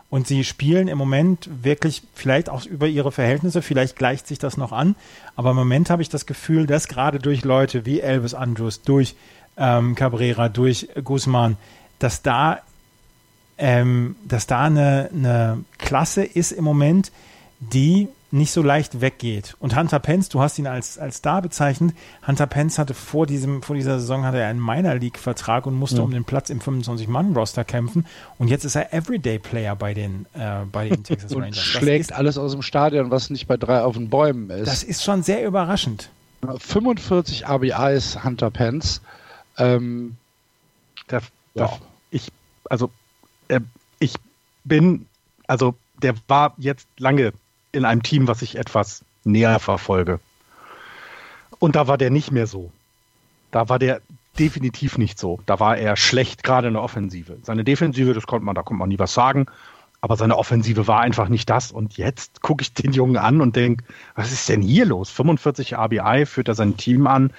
Und sie spielen im Moment wirklich vielleicht auch über ihre Verhältnisse, vielleicht gleicht sich das noch an, aber im Moment habe ich das Gefühl, dass gerade durch Leute wie Elvis Andrews, durch ähm, Cabrera, durch Guzman, dass da, ähm, dass da eine, eine Klasse ist im Moment, die nicht so leicht weggeht. Und Hunter Pence, du hast ihn als, als Star bezeichnet. Hunter Pence hatte vor diesem, vor dieser Saison hatte er einen Minor League Vertrag und musste ja. um den Platz im 25-Mann-Roster kämpfen. Und jetzt ist er Everyday Player bei den, äh, bei den *laughs* Texas und Rangers. schlägt ist, alles aus dem Stadion, was nicht bei drei auf den Bäumen ist. Das ist schon sehr überraschend. 45 RBIs Hunter Pence. Ähm, der, der, ich, also, äh, ich bin, also, der war jetzt lange in einem Team, was ich etwas näher verfolge. Und da war der nicht mehr so. Da war der definitiv nicht so. Da war er schlecht, gerade in der Offensive. Seine Defensive, das konnte man, da konnte man nie was sagen. Aber seine Offensive war einfach nicht das. Und jetzt gucke ich den Jungen an und denke, was ist denn hier los? 45 RBI führt er sein Team an.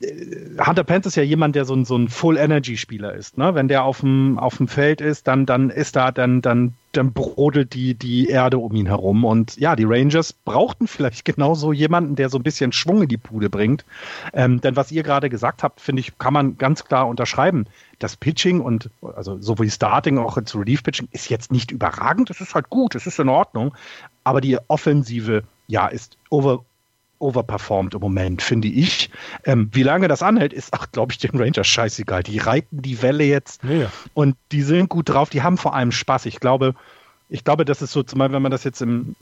Äh, Hunter Pence ist ja jemand, der so ein, so ein Full-Energy-Spieler ist. Ne? Wenn der auf dem, auf dem Feld ist, dann, dann ist da, dann, dann, dann brodelt die, die Erde um ihn herum. Und ja, die Rangers brauchten vielleicht *laughs* genauso jemanden, der so ein bisschen Schwung in die Bude bringt. Ähm, denn was ihr gerade gesagt habt, finde ich, kann man ganz klar unterschreiben. Das Pitching und also sowohl Starting auch als Relief-Pitching ist jetzt nicht überragend. Es ist halt gut, es ist in Ordnung. Aber die Offensive, ja, ist over overperformt im Moment, finde ich. Ähm, wie lange das anhält, ist, ach, glaube ich, den Rangers scheißegal. Die reiten die Welle jetzt ja. und die sind gut drauf, die haben vor allem Spaß. Ich glaube, ich glaube, das ist so, zumal wenn man das jetzt im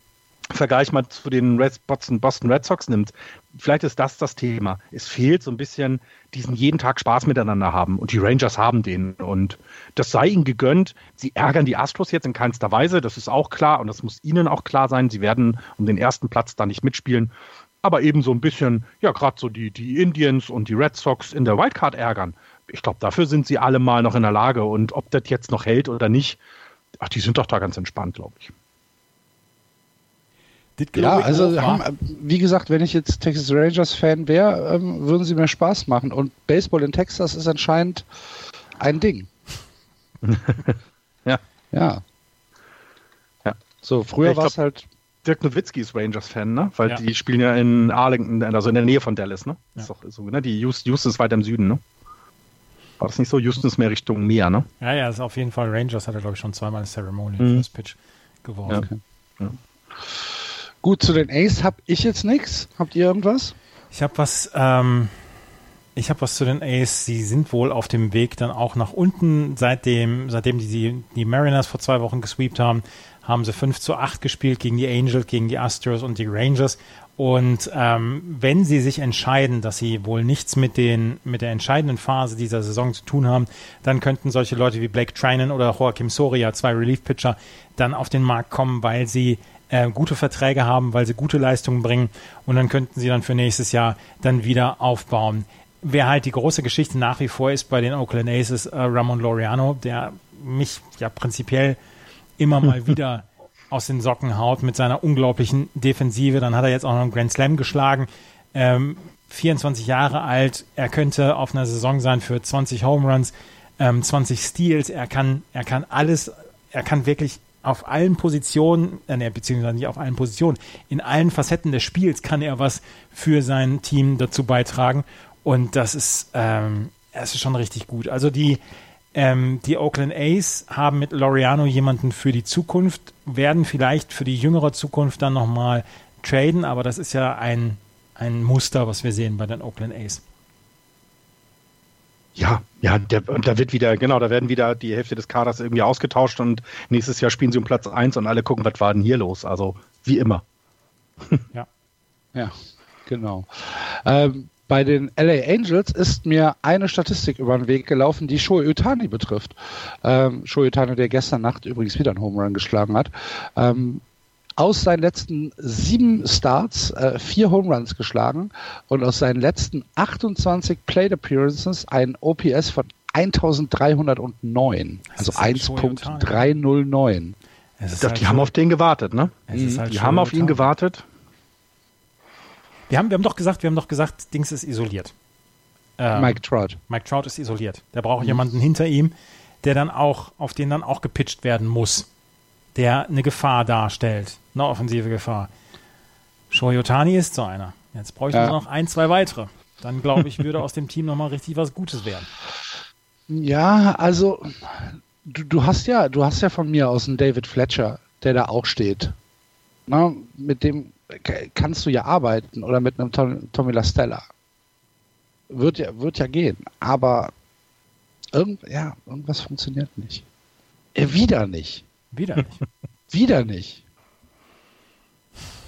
Vergleich mal zu den Red, Boston, Boston Red Sox nimmt, vielleicht ist das das Thema. Es fehlt so ein bisschen diesen jeden Tag Spaß miteinander haben und die Rangers haben den und das sei ihnen gegönnt. Sie ärgern die Astros jetzt in keinster Weise, das ist auch klar und das muss ihnen auch klar sein. Sie werden um den ersten Platz da nicht mitspielen aber eben so ein bisschen, ja, gerade so die, die Indians und die Red Sox in der Wildcard ärgern. Ich glaube, dafür sind sie alle mal noch in der Lage. Und ob das jetzt noch hält oder nicht, ach, die sind doch da ganz entspannt, glaube ich. Ja, also haben, wie gesagt, wenn ich jetzt Texas Rangers Fan wäre, ähm, würden sie mir Spaß machen. Und Baseball in Texas ist anscheinend ein Ding. *laughs* ja. Ja. Ja. So, früher war es halt Dirk Nowitzki ist Rangers-Fan, ne? Weil ja. die spielen ja in Arlington, also in der Nähe von Dallas, ne? Ja. Ist doch so, ne? Die Houston, Houston ist weiter im Süden, ne? War das nicht so? Houston ist mehr Richtung Meer, ne? Ja, ja, ist auf jeden Fall. Rangers hat er, glaube ich, schon zweimal eine Ceremony mhm. First Pitch geworfen. Ja. Gut, zu den Ace habe ich jetzt nichts. Habt ihr irgendwas? Ich habe was, ähm, Ich habe was zu den A's. Sie sind wohl auf dem Weg dann auch nach unten. Seitdem, seitdem die, die Mariners vor zwei Wochen gesweept haben, haben sie 5 zu 8 gespielt gegen die Angels, gegen die Astros und die Rangers. Und ähm, wenn sie sich entscheiden, dass sie wohl nichts mit, den, mit der entscheidenden Phase dieser Saison zu tun haben, dann könnten solche Leute wie Blake Trinan oder Joaquim Soria, zwei Relief-Pitcher, dann auf den Markt kommen, weil sie äh, gute Verträge haben, weil sie gute Leistungen bringen und dann könnten sie dann für nächstes Jahr dann wieder aufbauen. Wer halt die große Geschichte nach wie vor ist bei den Oakland Aces, äh, Ramon Laureano, der mich ja prinzipiell immer mal wieder aus den Socken haut mit seiner unglaublichen Defensive. Dann hat er jetzt auch noch einen Grand Slam geschlagen. Ähm, 24 Jahre alt. Er könnte auf einer Saison sein für 20 Home Runs, ähm, 20 Steals. Er kann, er kann alles, er kann wirklich auf allen Positionen, äh, beziehungsweise nicht auf allen Positionen, in allen Facetten des Spiels kann er was für sein Team dazu beitragen. Und das ist, ähm, das ist schon richtig gut. Also die, ähm, die Oakland A's haben mit Laureano jemanden für die Zukunft, werden vielleicht für die jüngere Zukunft dann nochmal traden, aber das ist ja ein, ein Muster, was wir sehen bei den Oakland A's. Ja, ja, der, und da wird wieder, genau, da werden wieder die Hälfte des Kaders irgendwie ausgetauscht und nächstes Jahr spielen sie um Platz 1 und alle gucken, was war denn hier los? Also, wie immer. Ja. Ja, genau. Ähm, bei den LA Angels ist mir eine Statistik über den Weg gelaufen, die Shohei Utani betrifft. Ähm, Shohei Utani, der gestern Nacht übrigens wieder einen Home Run geschlagen hat. Ähm, aus seinen letzten sieben Starts äh, vier Home Runs geschlagen und aus seinen letzten 28 Plate Appearances ein OPS von 1309, also 1.309. Halt halt die haben auf den gewartet, ne? Halt die haben auf ihn gewartet. Wir haben, wir haben doch gesagt, wir haben doch gesagt, Dings ist isoliert. Ähm, Mike Trout. Mike Trout ist isoliert. Der braucht mhm. jemanden hinter ihm, der dann auch, auf den dann auch gepitcht werden muss. Der eine Gefahr darstellt. Eine offensive Gefahr. Shoyotani ist so einer. Jetzt bräuchten ja. wir noch ein, zwei weitere. Dann, glaube ich, würde aus dem Team nochmal richtig was Gutes werden. Ja, also du, du hast ja, du hast ja von mir aus einen David Fletcher, der da auch steht. Na, mit dem kannst du ja arbeiten oder mit einem Tom, Tommy Lastella. Wird ja, wird ja gehen, aber irgend, ja, irgendwas funktioniert nicht. Äh, wieder nicht. Wieder nicht. *laughs* wieder nicht.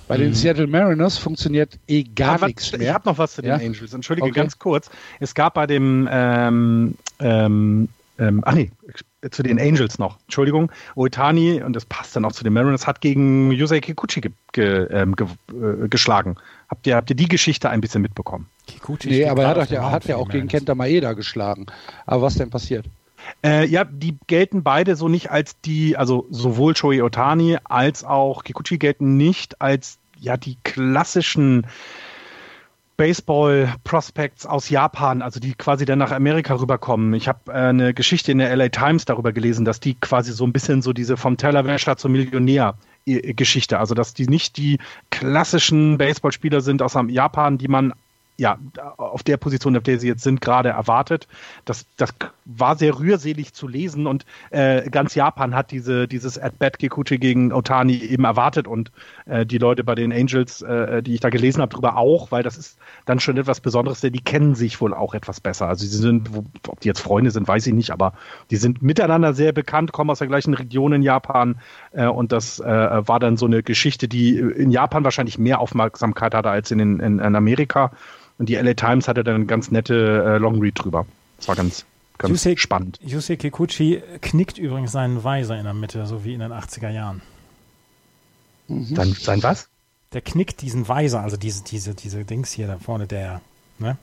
Bei den mhm. Seattle Mariners funktioniert eh gar ja, nichts mehr. Ich habe noch was zu den ja? Angels. Entschuldige, okay. ganz kurz. Es gab bei dem ähm, ähm, ähm, ach nee, zu den Angels noch. Entschuldigung. Oitani, und das passt dann auch zu den Mariners, hat gegen Yusei Kikuchi ge, ge, ähm, ge, äh, geschlagen. Habt ihr, habt ihr die Geschichte ein bisschen mitbekommen? Kikuchi nee, aber er hat, ja, hat ja auch gegen Kenta Maeda geschlagen. Aber was denn passiert? Äh, ja, die gelten beide so nicht als die, also sowohl Shoei Otani als auch Kikuchi gelten nicht als ja die klassischen Baseball-Prospects aus Japan, also die quasi dann nach Amerika rüberkommen. Ich habe äh, eine Geschichte in der LA Times darüber gelesen, dass die quasi so ein bisschen so diese vom Tellerwäscher zum Millionär äh, Geschichte, also dass die nicht die klassischen Baseballspieler sind aus Japan, die man ja, auf der Position, auf der sie jetzt sind, gerade erwartet. Das, das war sehr rührselig zu lesen und äh, ganz Japan hat diese, dieses At-Bat Kikuchi gegen Otani eben erwartet und äh, die Leute bei den Angels, äh, die ich da gelesen habe, darüber auch, weil das ist dann schon etwas Besonderes, denn die kennen sich wohl auch etwas besser. Also sie sind, ob die jetzt Freunde sind, weiß ich nicht, aber die sind miteinander sehr bekannt, kommen aus der gleichen Region in Japan äh, und das äh, war dann so eine Geschichte, die in Japan wahrscheinlich mehr Aufmerksamkeit hatte als in, in, in Amerika. Und die LA Times hatte dann eine ganz nette äh, Longread drüber. Das war ganz, ganz Yusei, spannend. Yusei Kikuchi knickt übrigens seinen Weiser in der Mitte, so wie in den 80er Jahren. Mhm. Sein, sein was? Der knickt diesen Weiser, also diese, diese, diese Dings hier da vorne, der, ne?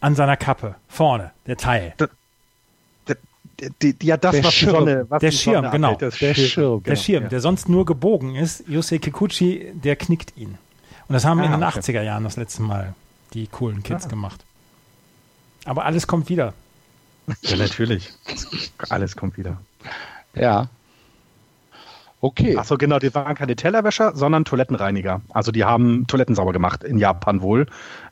An seiner Kappe, vorne, der Teil. Da, ja, das, der was Schirm. die Sonne, was der die Schirm, Sonne genau. Abhält, der Schirm, Schirm, der, Schirm der sonst nur gebogen ist. Yusei Kikuchi, der knickt ihn. Und das haben ah, in den okay. 80er Jahren das letzte Mal die coolen Kids ah. gemacht. Aber alles kommt wieder. Ja, natürlich. alles kommt wieder. Ja. Okay. Achso, genau, die waren keine Tellerwäscher, sondern Toilettenreiniger. Also die haben Toiletten sauber gemacht, in Japan wohl.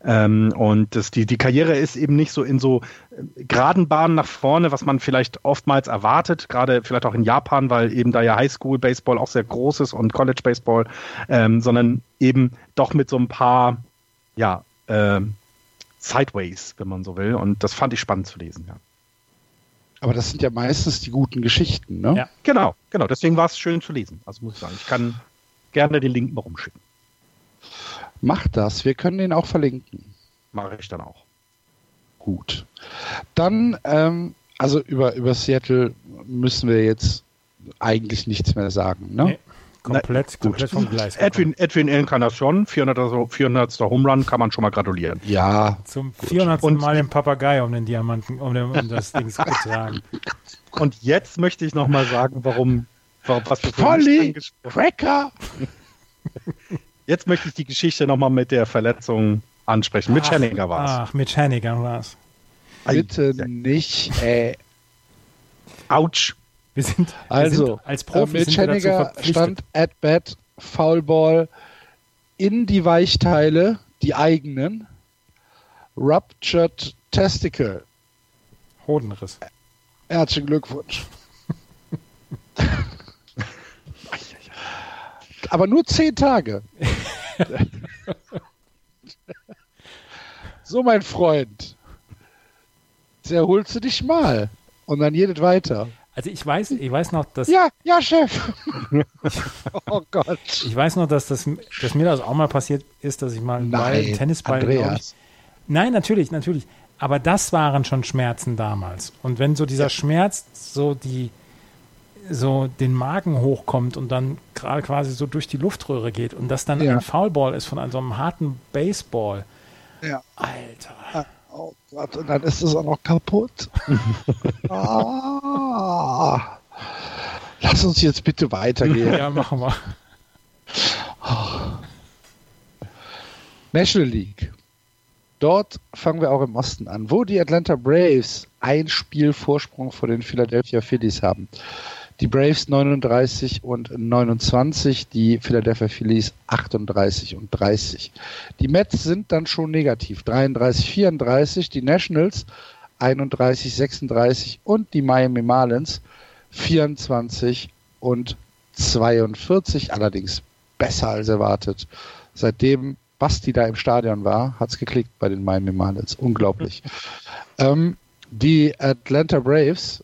Ähm, und das, die, die Karriere ist eben nicht so in so äh, geraden Bahnen nach vorne, was man vielleicht oftmals erwartet, gerade vielleicht auch in Japan, weil eben da ja Highschool-Baseball auch sehr groß ist und College-Baseball, ähm, sondern eben doch mit so ein paar, ja, äh, sideways, wenn man so will. Und das fand ich spannend zu lesen, ja. Aber das sind ja meistens die guten Geschichten, ne? Ja, genau, genau. Deswegen war es schön zu lesen. Also muss ich sagen, ich kann gerne den Link mal rumschicken. Macht das. Wir können den auch verlinken. Mache ich dann auch. Gut. Dann, ähm, also über, über Seattle müssen wir jetzt eigentlich nichts mehr sagen, ne? Nee. Komplett, Na, komplett vom Gleis. Edwin, Edwin Encarnacion, 400. 400. Home Run, kann man schon mal gratulieren. Ja. Zum 400. Und Mal den Papagei um den Diamanten, um, den, um das Ding zu tragen. *laughs* Und jetzt möchte ich noch mal sagen, warum, warum was wir Polly, Cracker. *laughs* Jetzt möchte ich die Geschichte noch mal mit der Verletzung ansprechen. Mitch Henniger war es. Ach, Mitch Henniger war es. Bitte nicht, ey. Autsch. Wir sind, wir also, sind als Profis äh, Mitch stand at bat, Foulball in die Weichteile, die eigenen, Ruptured Testicle. Hodenriss. Herzlichen Glückwunsch. Aber nur zehn Tage. *laughs* so, mein Freund. Jetzt erholst du dich mal. Und dann jedes weiter. Also ich weiß, ich weiß noch, dass. Ja, ja, Chef. *laughs* oh Gott. Ich weiß noch, dass, das, dass mir das auch mal passiert ist, dass ich mal einen Ball, Tennisball. Andreas. Nein, natürlich, natürlich. Aber das waren schon Schmerzen damals. Und wenn so dieser ja. Schmerz so die so den Magen hochkommt und dann gerade quasi so durch die Luftröhre geht und das dann ja. ein Foulball ist von einem, so einem harten Baseball. Ja. Alter. Oh Gott, und dann ist es auch noch kaputt. *laughs* ah. Lass uns jetzt bitte weitergehen. Ja, machen wir. National League. Dort fangen wir auch im Osten an, wo die Atlanta Braves ein Spiel Vorsprung vor den Philadelphia Phillies haben. Die Braves 39 und 29, die Philadelphia Phillies 38 und 30. Die Mets sind dann schon negativ, 33, 34, die Nationals 31, 36 und die Miami Marlins 24 und 42, allerdings besser als erwartet. Seitdem Basti da im Stadion war, hat es geklickt bei den Miami Marlins. Unglaublich. *laughs* ähm, die Atlanta Braves,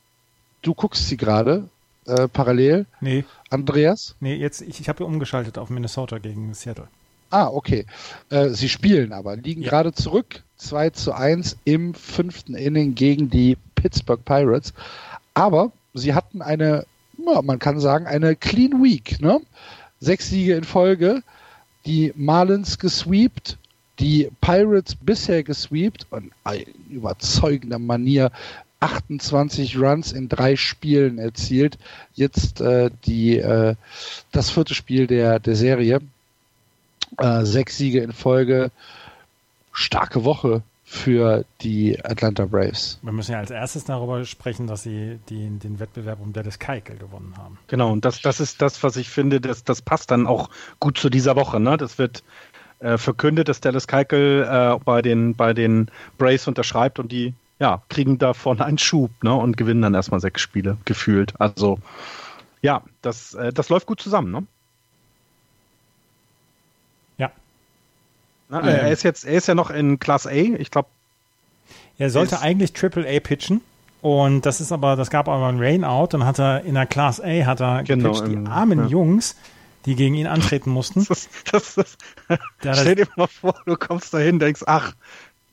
du guckst sie gerade, äh, parallel? Nee. Andreas? Nee, jetzt, ich, ich habe umgeschaltet auf Minnesota gegen Seattle. Ah, okay. Äh, sie spielen aber, liegen ja. gerade zurück, 2 zu 1 im fünften Inning gegen die Pittsburgh Pirates. Aber sie hatten eine, ja, man kann sagen, eine Clean Week. Ne? Sechs Siege in Folge, die Marlins gesweept, die Pirates bisher gesweept und in überzeugender Manier 28 Runs in drei Spielen erzielt. Jetzt äh, die, äh, das vierte Spiel der, der Serie. Äh, sechs Siege in Folge. Starke Woche für die Atlanta Braves. Wir müssen ja als erstes darüber sprechen, dass sie die, den Wettbewerb um Dennis Keikel gewonnen haben. Genau, und das, das ist das, was ich finde, das, das passt dann auch gut zu dieser Woche. Ne? Das wird äh, verkündet, dass Dallas Keikel äh, bei, den, bei den Braves unterschreibt und die ja, kriegen davon einen Schub ne, und gewinnen dann erstmal sechs Spiele, gefühlt. Also ja, das, äh, das läuft gut zusammen. Ne? Ja. Na, äh, er, ist jetzt, er ist ja noch in Class A, ich glaube. Er sollte eigentlich Triple A pitchen. Und das ist aber, das gab aber ein Rainout und hat er in der Class A hat er genau, gepitcht, die armen ja. Jungs, die gegen ihn antreten *laughs* mussten. Das, das, das, stell dir mal vor, du kommst dahin, denkst, ach,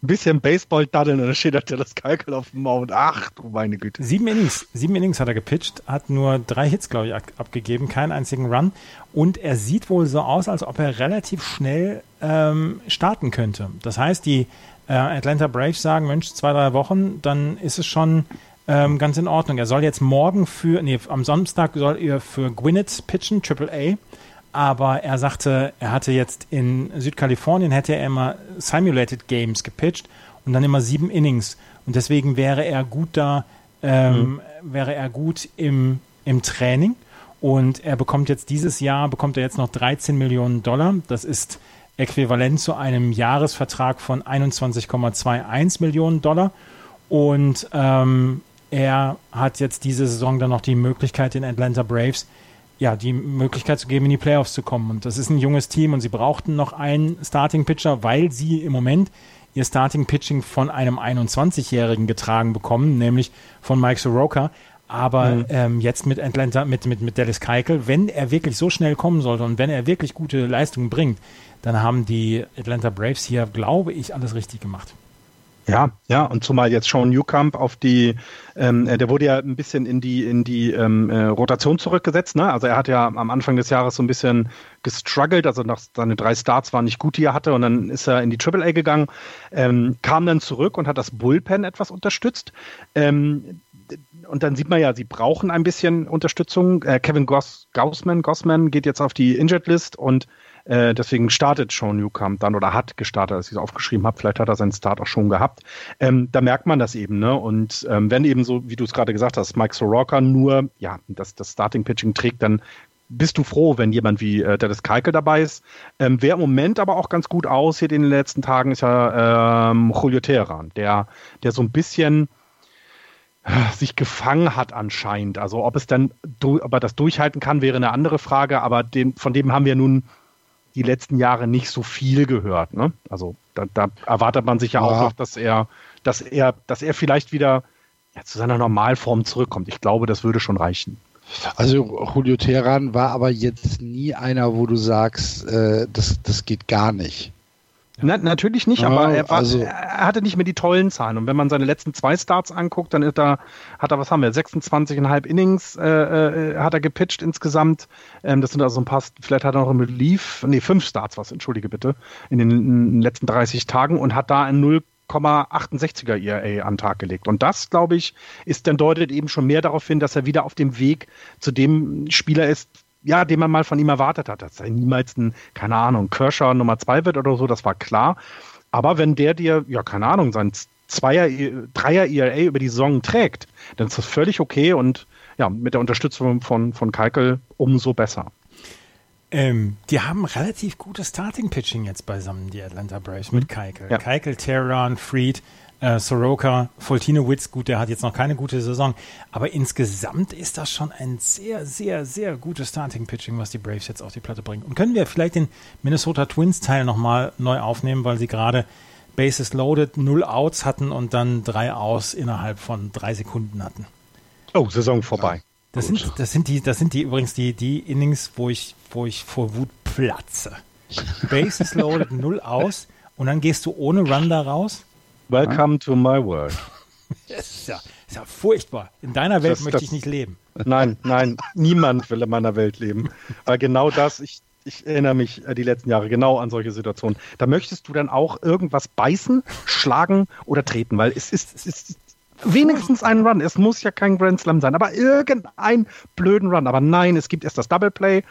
ein bisschen Baseball daddeln und dann steht da das Kalkel auf dem Mount. Ach du meine Güte. Sieben Innings, sieben Innings hat er gepitcht, hat nur drei Hits, glaube ich, abgegeben, keinen einzigen Run. Und er sieht wohl so aus, als ob er relativ schnell ähm, starten könnte. Das heißt, die äh, Atlanta Braves sagen, Mensch, zwei, drei Wochen, dann ist es schon ähm, ganz in Ordnung. Er soll jetzt morgen für, nee, am Samstag soll er für Gwinnett pitchen, Triple A aber er sagte, er hatte jetzt in Südkalifornien hätte er immer Simulated Games gepitcht und dann immer sieben Innings und deswegen wäre er gut da, ähm, mhm. wäre er gut im, im Training und er bekommt jetzt dieses Jahr bekommt er jetzt noch 13 Millionen Dollar. Das ist äquivalent zu einem Jahresvertrag von 21,21 Millionen Dollar und ähm, er hat jetzt diese Saison dann noch die Möglichkeit, den Atlanta Braves ja, die Möglichkeit zu geben, in die Playoffs zu kommen. Und das ist ein junges Team und sie brauchten noch einen Starting-Pitcher, weil sie im Moment ihr Starting Pitching von einem 21-Jährigen getragen bekommen, nämlich von Mike Soroka. Aber mhm. ähm, jetzt mit Atlanta, mit, mit, mit Dallas Keuchel, wenn er wirklich so schnell kommen sollte und wenn er wirklich gute Leistungen bringt, dann haben die Atlanta Braves hier, glaube ich, alles richtig gemacht. Ja, ja, und zumal jetzt Sean Newcomb auf die, ähm, äh, der wurde ja ein bisschen in die in die ähm, äh, Rotation zurückgesetzt, ne? Also er hat ja am Anfang des Jahres so ein bisschen gestruggelt, also nach seine drei Starts waren nicht gut, die er hatte, und dann ist er in die Triple A gegangen, ähm, kam dann zurück und hat das Bullpen etwas unterstützt. Ähm, und dann sieht man ja, sie brauchen ein bisschen Unterstützung. Äh, Kevin Goss, Gaussman, Gossman geht jetzt auf die Injured List und äh, deswegen startet Sean Newcomb dann oder hat gestartet, als ich es aufgeschrieben habe. Vielleicht hat er seinen Start auch schon gehabt. Ähm, da merkt man das eben, ne? Und ähm, wenn eben so, wie du es gerade gesagt hast, Mike Soroka nur, ja, das, das Starting-Pitching trägt, dann bist du froh, wenn jemand wie äh, Dennis Kalke dabei ist. Ähm, wer im Moment aber auch ganz gut aussieht in den letzten Tagen, ist ja ähm, Julio Teheran, der, der so ein bisschen äh, sich gefangen hat anscheinend. Also ob es dann, ob er das durchhalten kann, wäre eine andere Frage, aber den, von dem haben wir nun die letzten Jahre nicht so viel gehört. Ne? Also da, da, erwartet man sich ja, ja, auch noch, dass er, dass er, dass er vielleicht wieder ja, zu seiner Normalform zurückkommt. Ich glaube, das würde schon reichen. Also Julio Teheran war aber jetzt nie einer, wo du sagst, äh, das, das geht gar nicht. Na, natürlich nicht, aber er, war, also, er, hatte nicht mehr die tollen Zahlen. Und wenn man seine letzten zwei Starts anguckt, dann ist er, hat er, was haben wir, 26,5 Innings äh, äh, hat er gepitcht insgesamt. Ähm, das sind also ein paar, vielleicht hat er noch im Relief, nee, fünf Starts was, entschuldige bitte, in den, in den letzten 30 Tagen und hat da ein 0,68er ERA an Tag gelegt. Und das, glaube ich, ist dann deutet eben schon mehr darauf hin, dass er wieder auf dem Weg zu dem Spieler ist, ja, den man mal von ihm erwartet hat, dass er niemals ein, keine Ahnung, Kershaw Nummer zwei wird oder so, das war klar. Aber wenn der dir, ja, keine Ahnung, sein Zweier, Dreier ERA über die Saison trägt, dann ist das völlig okay und ja, mit der Unterstützung von, von Keikel umso besser. Ähm, die haben relativ gutes Starting-Pitching jetzt beisammen, die Atlanta Braves mit Keikel. Ja. Keikel, Terran, Fried, äh, Soroka, Foltinowitz, gut, der hat jetzt noch keine gute Saison, aber insgesamt ist das schon ein sehr, sehr, sehr gutes Starting-Pitching, was die Braves jetzt auf die Platte bringen. Und können wir vielleicht den Minnesota Twins-Teil nochmal neu aufnehmen, weil sie gerade Bases loaded, null Outs hatten und dann drei Outs innerhalb von drei Sekunden hatten. Oh, Saison vorbei. Das sind, das sind die, das sind die übrigens die, die Innings, wo ich, wo ich vor Wut platze. *laughs* Bases loaded, null aus und dann gehst du ohne Run da raus Welcome to my world. *laughs* Das ist ja, ist ja furchtbar. In deiner Welt das, möchte das, ich nicht leben. Nein, nein, niemand will in meiner Welt leben. Weil genau das, ich, ich erinnere mich äh, die letzten Jahre genau an solche Situationen. Da möchtest du dann auch irgendwas beißen, schlagen oder treten, weil es ist, es ist wenigstens einen Run. Es muss ja kein Grand Slam sein, aber irgendeinen blöden Run. Aber nein, es gibt erst das Double Play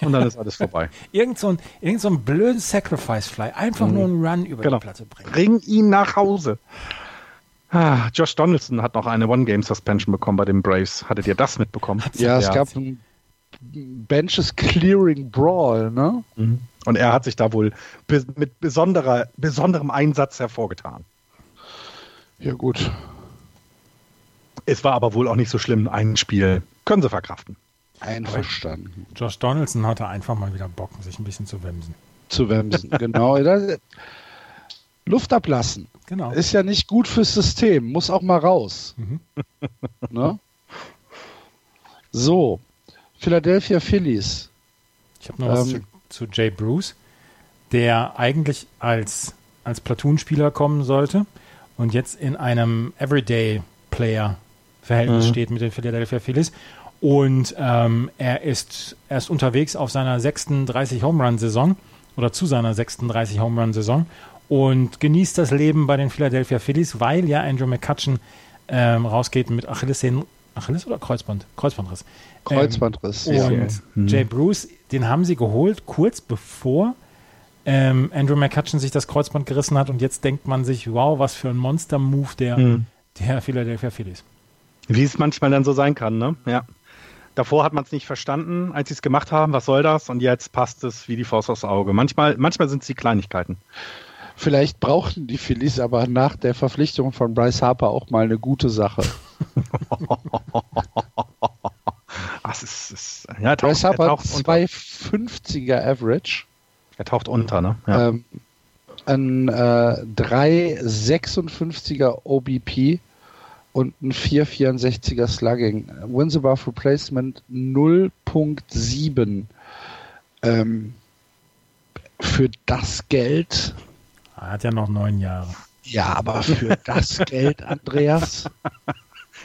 und dann ist alles *laughs* vorbei. irgend, so ein, irgend so ein blöden Sacrifice Fly. Einfach mhm. nur einen Run über genau. die Platte bringen. Bring ihn nach Hause. Ah, Josh Donaldson hat noch eine One-Game-Suspension bekommen bei den Braves. Hattet ihr das mitbekommen? Ja, es gab ein Benches Clearing Brawl, ne? Mhm. Und er hat sich da wohl mit besonderer, besonderem Einsatz hervorgetan. Ja, gut. Es war aber wohl auch nicht so schlimm. Ein Spiel können sie verkraften. Einverstanden. Josh Donaldson hatte einfach mal wieder Bock, sich ein bisschen zu wemsen. Zu wemsen, *laughs* genau. Luft ablassen. Genau. Ist ja nicht gut fürs System, muss auch mal raus. Mhm. *laughs* ne? So, Philadelphia Phillies. Ich habe noch ähm, was zu, zu, Jay Bruce, der eigentlich als, als Platoon-Spieler kommen sollte und jetzt in einem Everyday-Player Verhältnis mhm. steht mit den Philadelphia Phillies. Und ähm, er, ist, er ist unterwegs auf seiner 36 Home Run Saison oder zu seiner 36 Home Run Saison und genießt das Leben bei den Philadelphia Phillies, weil ja Andrew McCutcheon ähm, rausgeht mit Achillessehnen, Achilles oder Kreuzband? Kreuzbandriss. Kreuzbandriss, ähm, ja. Und mhm. Jay Bruce, den haben sie geholt, kurz bevor ähm, Andrew McCutcheon sich das Kreuzband gerissen hat und jetzt denkt man sich, wow, was für ein Monster-Move der, mhm. der Philadelphia Phillies. Wie es manchmal dann so sein kann, ne? Ja. Davor hat man es nicht verstanden, als sie es gemacht haben, was soll das? Und jetzt passt es wie die Faust aufs Auge. Manchmal, manchmal sind es die Kleinigkeiten. Vielleicht brauchten die Phillies aber nach der Verpflichtung von Bryce Harper auch mal eine gute Sache. *laughs* Ach, ist, ist, ja, taucht, Bryce Harper 250er Average. Er taucht unter, ne? Ja. Ähm, ein äh, 3,56er OBP und ein 4,64er Slugging. Wins above Replacement 0.7. Ähm, für das Geld. Er hat ja noch neun Jahre. Ja, aber für das *laughs* Geld, Andreas.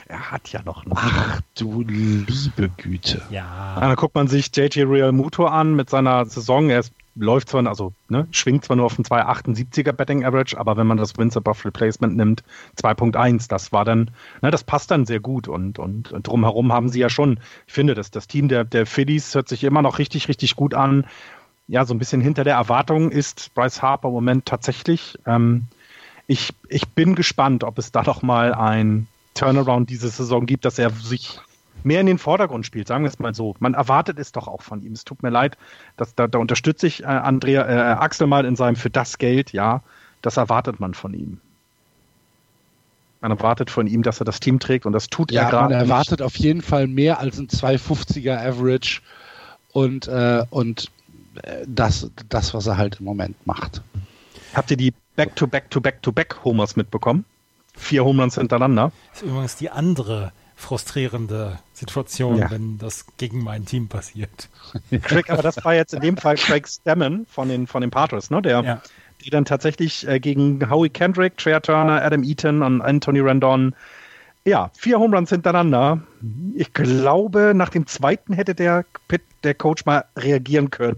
Er hat ja noch. noch. Ach du liebe Güte. Ja. Dann guckt man sich JJ Real Muto an mit seiner Saison. Er ist, läuft zwar, also ne, schwingt zwar nur auf einen 2,78er Betting Average, aber wenn man das Wins above Replacement nimmt, 2,1, das war dann, ne, das passt dann sehr gut. Und, und, und drumherum haben sie ja schon, ich finde, dass das Team der, der Phillies hört sich immer noch richtig, richtig gut an. Ja, so ein bisschen hinter der Erwartung ist Bryce Harper im Moment tatsächlich. Ähm, ich, ich bin gespannt, ob es da noch mal ein Turnaround diese Saison gibt, dass er sich mehr in den Vordergrund spielt, sagen wir es mal so. Man erwartet es doch auch von ihm. Es tut mir leid, dass, da, da unterstütze ich äh, Andrea, äh, Axel mal in seinem für das Geld, ja, das erwartet man von ihm. Man erwartet von ihm, dass er das Team trägt und das tut Ja, er gerade. man erwartet nicht. auf jeden Fall mehr als ein 250er Average und, äh, und äh, das, das, was er halt im Moment macht. Habt ihr die Back-to-Back-to-Back-to-Back-Homers mitbekommen? Vier Homeruns hintereinander. Das ist übrigens die andere frustrierende Situation, Ja. wenn das gegen mein Team passiert. *laughs* Craig, aber das war jetzt in dem Fall Craig Stammen von den, von den Padres, ne? Der, Ja. die dann tatsächlich äh, gegen Howie Kendrick, Trey Turner, Adam Eaton und Anthony Rendon, ja, vier Home Runs hintereinander. Ich glaube, nach dem zweiten hätte der, Pitt, der Coach mal reagieren können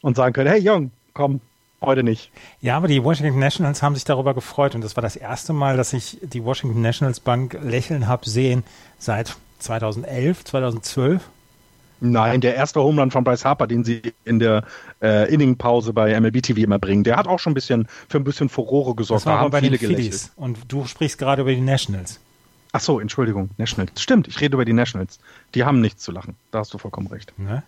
und sagen können, hey Jung, komm, heute nicht. Ja, aber die Washington Nationals haben sich darüber gefreut und das war das erste Mal, dass ich die Washington Nationals Bank lächeln habe sehen seit 2011, 2012. Nein, der erste Home Run von Bryce Harper, den sie in der äh, Inningpause bei MLB TV immer bringen, der hat auch schon ein bisschen für ein bisschen Furore gesorgt. Das war Da haben bei den viele gelächelt. Phillies und du sprichst gerade über die Nationals. Ach so, Entschuldigung, Nationals. Stimmt, ich rede über die Nationals. Die haben nichts zu lachen. Da hast du vollkommen recht. Ne?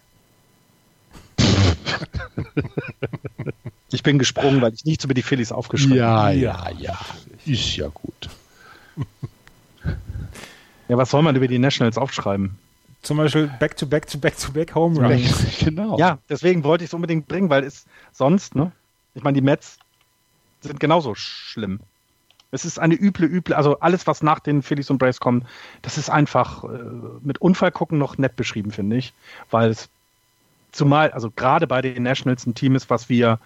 *laughs* Ich bin gesprungen, weil ich nichts über die Phillies aufgeschrieben habe. Ja, ja, ja. Ist ja gut. Ja, was soll man über die Nationals aufschreiben? Zum Beispiel Back-to-Back-to-Back-to-Back Home Runs. *laughs* genau. Ja, deswegen wollte ich es unbedingt bringen, weil es sonst, ne? Ich meine, die Mets sind genauso schlimm. Es ist eine üble, üble, also alles, was nach den Phillies und Braves kommt, das ist einfach äh, mit Unfall gucken noch nett beschrieben, finde ich. Weil es zumal, also gerade bei den Nationals ein Team ist, was wir,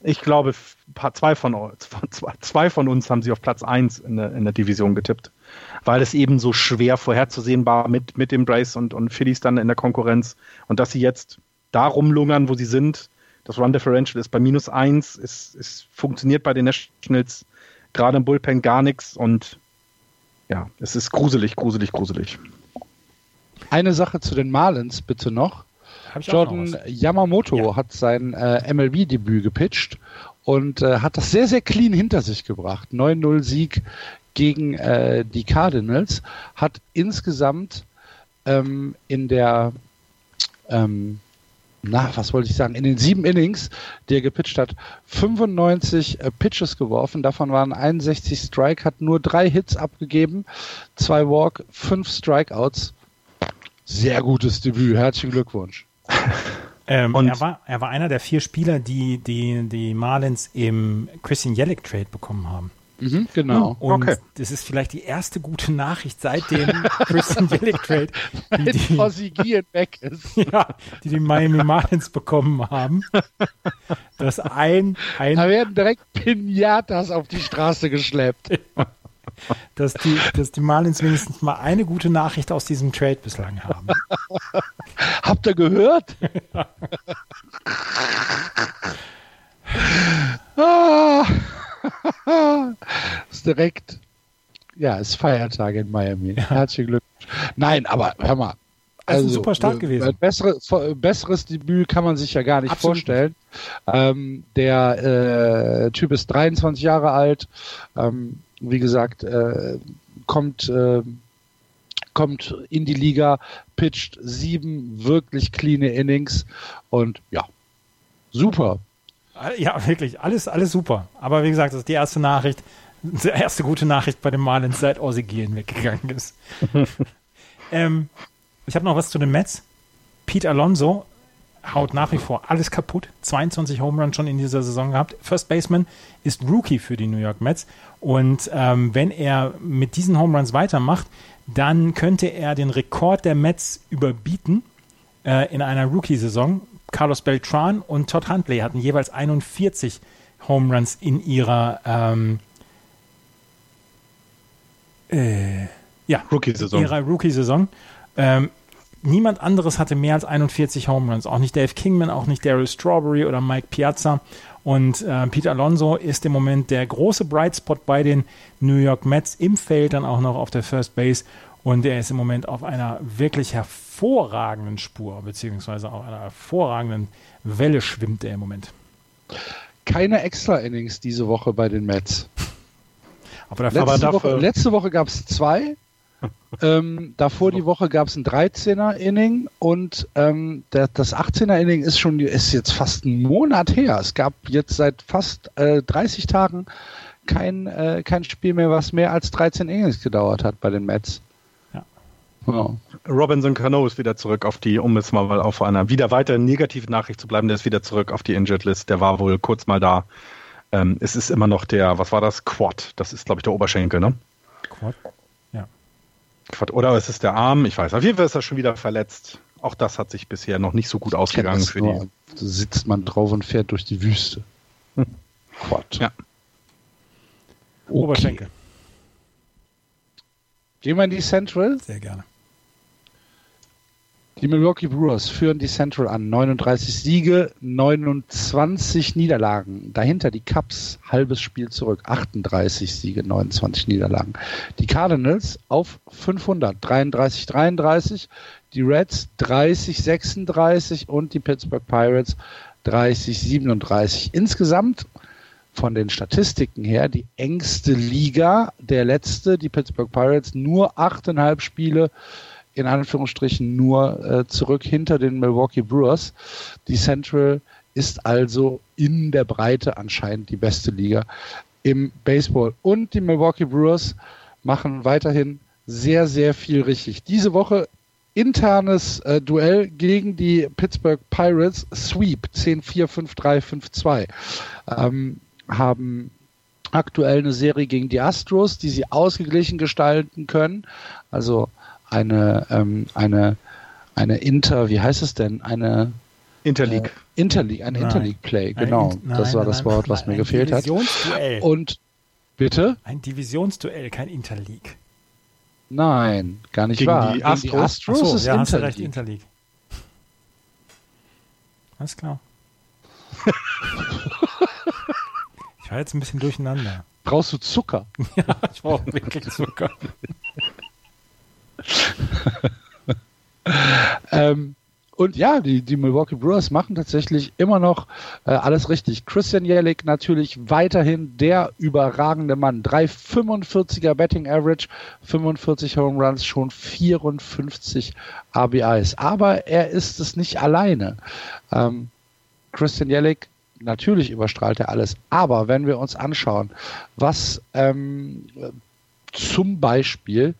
ich glaube, zwei von, *laughs* zwei, von uns haben sie auf Platz 1 in der, in der Division getippt. Weil es eben so schwer vorherzusehen war mit, mit den Braves und, und Phillies dann in der Konkurrenz. Und dass sie jetzt da rumlungern, wo sie sind, das Run Differential ist bei minus 1, es, es funktioniert bei den Nationals gerade im Bullpen gar nichts und ja, es ist gruselig, gruselig, gruselig. Eine Sache zu den Marlins bitte noch. Jordan. Yamamoto Ja. hat sein äh, MLB-Debüt gepitcht und äh, hat das sehr, sehr clean hinter sich gebracht. 9-0-Sieg gegen äh, die Cardinals, hat insgesamt ähm, in der, ähm, na, was wollte ich sagen, in den sieben Innings, die er gepitcht hat, 95 äh, Pitches geworfen, davon waren 61 Strike, hat nur drei Hits abgegeben, zwei Walk, fünf Strikeouts. Sehr gutes Debüt, herzlichen Glückwunsch. *laughs* Ähm, Und- er, war, er war einer der vier Spieler, die die, die Marlins im Christian Yelich Trade bekommen haben. Mhm, genau. Und Okay. das ist vielleicht die erste gute Nachricht seit dem *laughs* Christian Yelich Trade, die die, Ozzy weg ist. *laughs* ja, die die Miami Marlins bekommen haben. Dass ein, Da ein werden direkt Pinatas auf die Straße geschleppt. Dass, die, dass die Marlins wenigstens mal eine gute Nachricht aus diesem Trade bislang haben. *laughs* Habt ihr gehört? ah. *laughs* ist direkt. Ja, ist Feiertag in Miami. Herzlichen Glückwunsch. Nein, aber hör mal. Das ist ein super Start äh, gewesen. Ein bessere, vor- besseres Debüt kann man sich ja gar nicht Absolut vorstellen. Ähm, der äh, Typ ist 23 Jahre alt. Ähm, wie gesagt, äh, kommt, äh, kommt in die Liga, pitcht sieben wirklich clean Innings und ja, super. Ja, wirklich, alles, alles super. Aber wie gesagt, das ist die erste Nachricht, die erste gute Nachricht bei den Marlins, seit Ozzy Gehen weggegangen ist. *laughs* ähm, ich habe noch was zu den Mets. Pete Alonso haut nach wie vor alles kaputt. 22 Home Runs schon in dieser Saison gehabt. First Baseman ist Rookie für die New York Mets. Und ähm, wenn er mit diesen Home Runs weitermacht, dann könnte er den Rekord der Mets überbieten äh, in einer Rookie-Saison. Carlos Beltran und Todd Huntley hatten jeweils 41 Home Runs in ihrer ähm, äh, ja, Rookie-Saison. ihrer Rookie-Saison. Ähm, niemand anderes hatte mehr als 41 Home Runs. Auch nicht Dave Kingman, auch nicht Daryl Strawberry oder Mike Piazza. Und äh, Peter Alonso ist im Moment der große Bright Spot bei den New York Mets im Feld, dann auch noch auf der First Base. Und er ist im Moment auf einer wirklich hervorragenden Spur, beziehungsweise auf einer hervorragenden Welle schwimmt er im Moment. Keine Extra-Innings diese Woche bei den Mets. Aber dafür, letzte, aber Woche, letzte Woche gab es zwei ähm, davor die Woche gab es ein 13er-Inning und ähm, der, das 18er-Inning ist schon ist jetzt fast ein Monat her. Es gab jetzt seit fast äh, 30 Tagen kein, äh, kein Spiel mehr, was mehr als 13 Innings gedauert hat bei den Mets. Ja. Wow. Robinson Cano ist wieder zurück auf die, um es mal auf einer wieder weiter negativen Nachricht zu bleiben, der ist wieder zurück auf die Injured List. Der war wohl kurz mal da. Ähm, es ist immer noch der, was war das? Quad. Das ist, glaube ich, der Oberschenkel, ne? Quad. Oder ist es der Arm? Ich weiß. Auf jeden Fall ist er schon wieder verletzt. Auch das hat sich bisher noch nicht so gut ausgegangen für nur, die. So sitzt man drauf und fährt durch die Wüste. Hm. Quad. Ja. Okay. Oberschenkel. Gehen wir in die Central? Sehr gerne. Die Milwaukee Brewers führen die Central an. 39 Siege, 29 Niederlagen. Dahinter die Cubs, halbes Spiel zurück. 38 Siege, 29 Niederlagen. Die Cardinals auf 500, 33, 33. Die Reds 30, 36 und die Pittsburgh Pirates 30, 37. Insgesamt von den Statistiken her die engste Liga. Der letzte, die Pittsburgh Pirates, nur 8,5 Spiele in Anführungsstrichen nur äh, zurück hinter den Milwaukee Brewers. Die Central ist also in der Breite anscheinend die beste Liga im Baseball. Und die Milwaukee Brewers machen weiterhin sehr, sehr viel richtig. Diese Woche internes äh, Duell gegen die Pittsburgh Pirates, Sweep 10-4, 5-3, 5-2. Ähm, haben aktuell eine Serie gegen die Astros, die sie ausgeglichen gestalten können. Also eine, ähm, eine, eine Inter, wie heißt es denn? Eine Interleague. Äh, Interleague, ein Interleague-Play, genau. Ein, nein, das war nein, das Wort, was mir gefehlt hat. Und bitte? Ein Divisionsduell, kein Interleague. Nein, gar nicht Gegen wahr. Die Astros, die Astros so, ist ja, Interleague. Recht, Interleague. Alles klar. *laughs* ich war jetzt ein bisschen durcheinander. Brauchst du Zucker? *laughs* ja, ich brauche wirklich Zucker. *laughs* *laughs* ähm, und ja, die, die Milwaukee Brewers machen tatsächlich immer noch äh, alles richtig. Christian Yelich natürlich weiterhin der überragende Mann. 3,45er Betting Average, 45 Home Runs, schon 54 RBIs. Aber er ist es nicht alleine. Ähm, Christian Yelich natürlich überstrahlt er alles. Aber wenn wir uns anschauen, was ähm, zum Beispiel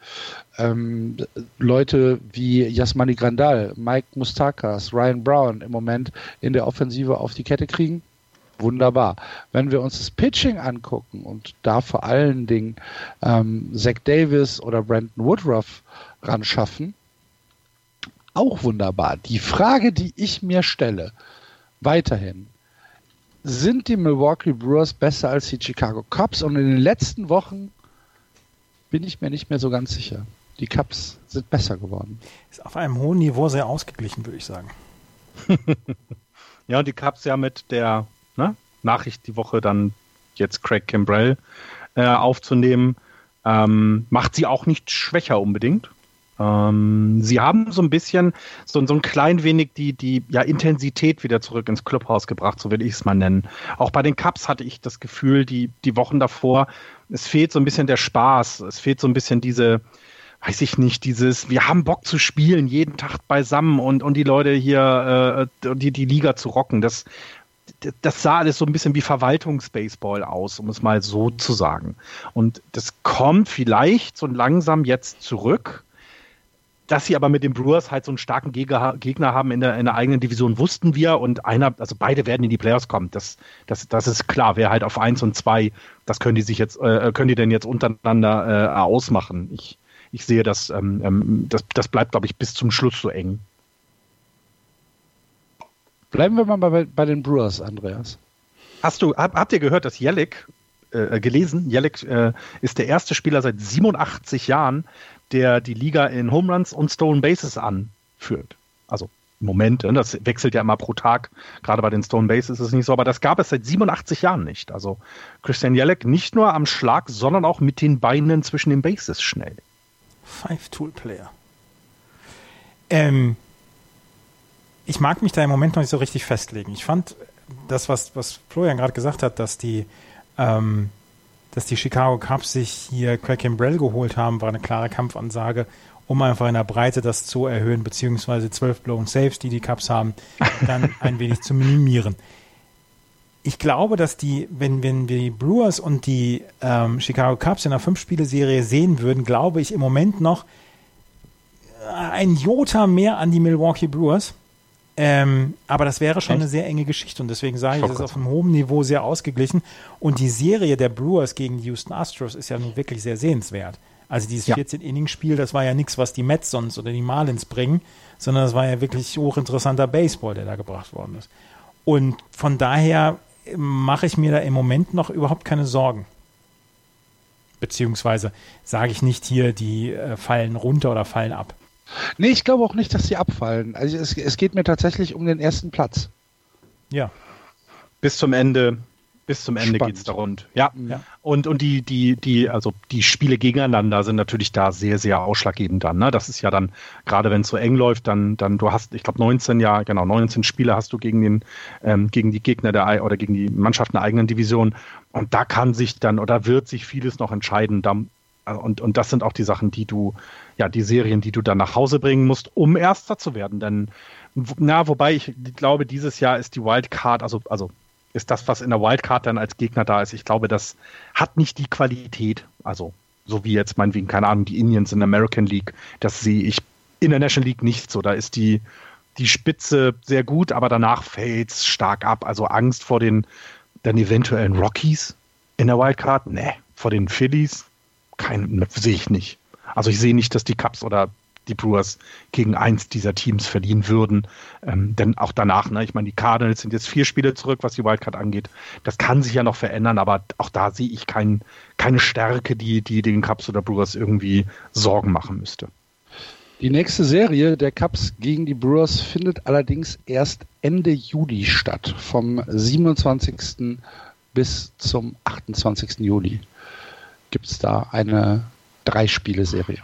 ähm, Leute wie Jasmani Grandal, Mike Mustakas, Ryan Brown im Moment in der Offensive auf die Kette kriegen. Wunderbar. Wenn wir uns das Pitching angucken und da vor allen Dingen ähm, Zach Davis oder Brandon Woodruff ran schaffen, auch wunderbar. Die Frage, die ich mir stelle, weiterhin, sind die Milwaukee Brewers besser als die Chicago Cubs? Und in den letzten Wochen bin ich mir nicht mehr so ganz sicher. Die Cups sind besser geworden. Ist auf einem hohen Niveau sehr ausgeglichen, würde ich sagen. *laughs* ja, und die Cups ja mit der ne, Nachricht die Woche dann jetzt Craig Kimbrell äh, aufzunehmen, ähm, macht sie auch nicht schwächer unbedingt. Ähm, sie haben so ein bisschen, so, so ein klein wenig die, die ja, Intensität wieder zurück ins Clubhaus gebracht, so will ich es mal nennen. Auch bei den Cups hatte ich das Gefühl, die, die Wochen davor, es fehlt so ein bisschen der Spaß, es fehlt so ein bisschen diese, weiß ich nicht, dieses, wir haben Bock zu spielen, jeden Tag beisammen und, und die Leute hier, äh, die, die Liga zu rocken. Das, das sah alles so ein bisschen wie Verwaltungsbaseball aus, um es mal so zu sagen. Und das kommt vielleicht so langsam jetzt zurück dass sie aber mit den Brewers halt so einen starken Gegner haben in der, in der eigenen Division, wussten wir. Und einer, also beide werden in die Playoffs kommen. Das, das, das ist klar. Wer halt auf eins und zwei, das können die sich jetzt, äh, können die denn jetzt untereinander äh, ausmachen. Ich, ich sehe das, ähm, ähm, das, das bleibt, glaube ich, bis zum Schluss so eng. Bleiben wir mal bei, bei den Brewers, Andreas. Hast du, hab, habt ihr gehört, dass Jellick, äh, gelesen, Jellick äh, ist der erste Spieler seit 87 Jahren, der die Liga in Home Runs und Stolen Bases anführt. Also im Moment, ne, das wechselt ja immer pro Tag. Gerade bei den Stone Bases ist es nicht so, aber das gab es seit 87 Jahren nicht. Also Christian Jelek nicht nur am Schlag, sondern auch mit den Beinen zwischen den Bases schnell. Five-Tool-Player. Ähm, ich mag mich da im Moment noch nicht so richtig festlegen. Ich fand das, was, was Florian gerade gesagt hat, dass die, ähm, dass die Chicago Cubs sich hier Craig Kimbrell geholt haben, war eine klare Kampfansage, um einfach in der Breite das zu erhöhen, beziehungsweise zwölf Blown Saves, die die Cubs haben, dann *laughs* ein wenig zu minimieren. Ich glaube, dass die, wenn, wenn wir die Brewers und die ähm, Chicago Cubs in einer Fünf-Spiele-Serie sehen würden, glaube ich im Moment noch ein Jota mehr an die Milwaukee Brewers ähm, aber das wäre schon Echt? eine sehr enge Geschichte und deswegen sage ich, es ist auf einem hohen Niveau sehr ausgeglichen. Und die Serie der Brewers gegen die Houston Astros ist ja nun wirklich sehr sehenswert. Also dieses ja. 14-Inning-Spiel, das war ja nichts, was die Mets sonst oder die Marlins bringen, sondern das war ja wirklich hochinteressanter Baseball, der da gebracht worden ist. Und von daher mache ich mir da im Moment noch überhaupt keine Sorgen. Beziehungsweise sage ich nicht hier, die äh, fallen runter oder fallen ab. Nee, ich glaube auch nicht, dass sie abfallen. Also es, es geht mir tatsächlich um den ersten Platz. Ja. Bis zum Ende, bis zum Ende geht es da rund. Ja. ja. Und, und die, die, die, also die Spiele gegeneinander sind natürlich da sehr, sehr ausschlaggebend dann. Ne? Das ist ja dann, gerade wenn es so eng läuft, dann, dann du hast, ich glaube, 19, ja, genau, 19 Spiele hast du gegen den, ähm, gegen die Gegner der oder gegen die Mannschaft der eigenen Division. Und da kann sich dann oder wird sich vieles noch entscheiden. Da, und, und das sind auch die Sachen, die du, ja, die Serien, die du dann nach Hause bringen musst, um Erster zu werden. Denn, na, wobei ich glaube, dieses Jahr ist die Wildcard, also, also ist das, was in der Wildcard dann als Gegner da ist. Ich glaube, das hat nicht die Qualität, also so wie jetzt meinetwegen, keine Ahnung, die Indians in der American League, das sehe ich in der National League nicht so. Da ist die, die Spitze sehr gut, aber danach fällt es stark ab. Also Angst vor den dann eventuellen Rockies in der Wildcard? Nee. Vor den Phillies? kein, sehe ich nicht. Also ich sehe nicht, dass die Cubs oder die Brewers gegen eins dieser Teams verlieren würden. Ähm, denn auch danach, ne, ich meine, die Cardinals sind jetzt vier Spiele zurück, was die Wildcard angeht. Das kann sich ja noch verändern, aber auch da sehe ich kein, keine Stärke, die, die den Cubs oder Brewers irgendwie Sorgen machen müsste. Die nächste Serie der Cubs gegen die Brewers findet allerdings erst Ende Juli statt, vom 27. bis zum 28. Juli gibt es da eine Drei-Spiele-Serie.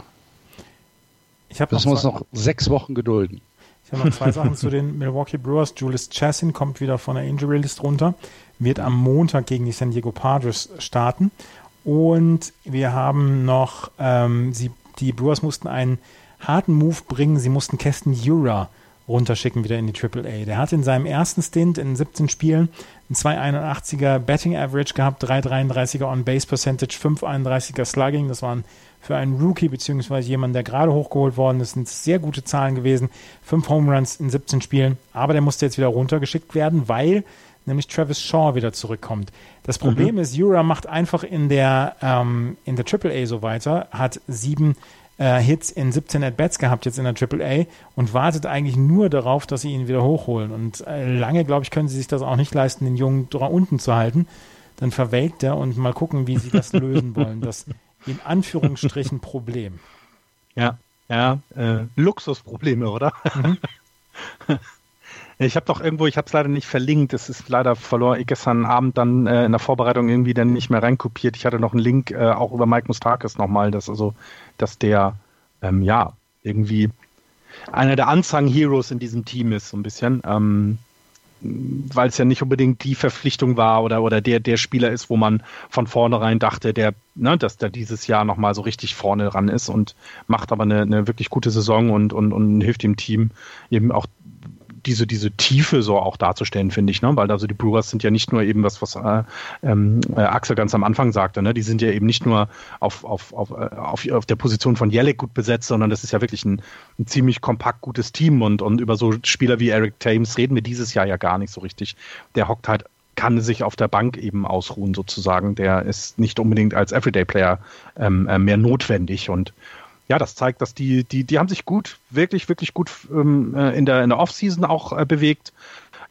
Ich das muss noch sechs Wochen gedulden. Ich habe noch zwei *laughs* Sachen zu den Milwaukee Brewers. Julius Chassin kommt wieder von der Injury List runter, wird am Montag gegen die San Diego Padres starten. Und wir haben noch, ähm, sie, die Brewers mussten einen harten Move bringen. Sie mussten Keston Jura runterschicken wieder in die AAA. Der hat in seinem ersten Stint in 17 Spielen ein 281er Betting Average gehabt, 333er On-Base Percentage, 531er Slugging. Das waren für einen Rookie beziehungsweise jemanden, der gerade hochgeholt worden ist, sind sehr gute Zahlen gewesen. Fünf Home Runs in 17 Spielen, aber der musste jetzt wieder runtergeschickt werden, weil nämlich Travis Shaw wieder zurückkommt. Das Problem mhm. ist, Jura macht einfach in der, ähm, in der AAA so weiter, hat sieben äh, Hits in 17 At-Bats gehabt jetzt in der AAA und wartet eigentlich nur darauf, dass sie ihn wieder hochholen. Und äh, lange, glaube ich, können sie sich das auch nicht leisten, den Jungen da unten zu halten. Dann verwelkt er und mal gucken, wie sie das lösen *laughs* wollen. Das in Anführungsstrichen Problem. Ja, ja, äh, Luxusprobleme, oder? Mhm. *laughs* Ich habe doch irgendwo, ich habe es leider nicht verlinkt, es ist leider verloren. Ich gestern Abend dann äh, in der Vorbereitung irgendwie dann nicht mehr reinkopiert. Ich hatte noch einen Link äh, auch über Mike Mustakis nochmal, dass also, dass der ähm, ja irgendwie einer der Unsung Heroes in diesem Team ist, so ein bisschen. Ähm, weil es ja nicht unbedingt die Verpflichtung war oder, oder der, der Spieler ist, wo man von vornherein dachte, der, ne, dass der dieses Jahr nochmal so richtig vorne dran ist und macht aber eine, eine wirklich gute Saison und, und, und hilft dem Team eben auch diese, diese Tiefe so auch darzustellen, finde ich, ne? Weil also die Brewers sind ja nicht nur eben was, was äh, ähm, äh, Axel ganz am Anfang sagte, ne? Die sind ja eben nicht nur auf, auf, auf, äh, auf, auf der Position von Jellick gut besetzt, sondern das ist ja wirklich ein, ein ziemlich kompakt gutes Team und, und über so Spieler wie Eric Thames reden wir dieses Jahr ja gar nicht so richtig. Der hockt halt kann sich auf der Bank eben ausruhen sozusagen. Der ist nicht unbedingt als Everyday-Player ähm, äh, mehr notwendig und ja, das zeigt, dass die, die, die haben sich gut, wirklich, wirklich gut ähm, äh, in der, in der Offseason auch äh, bewegt.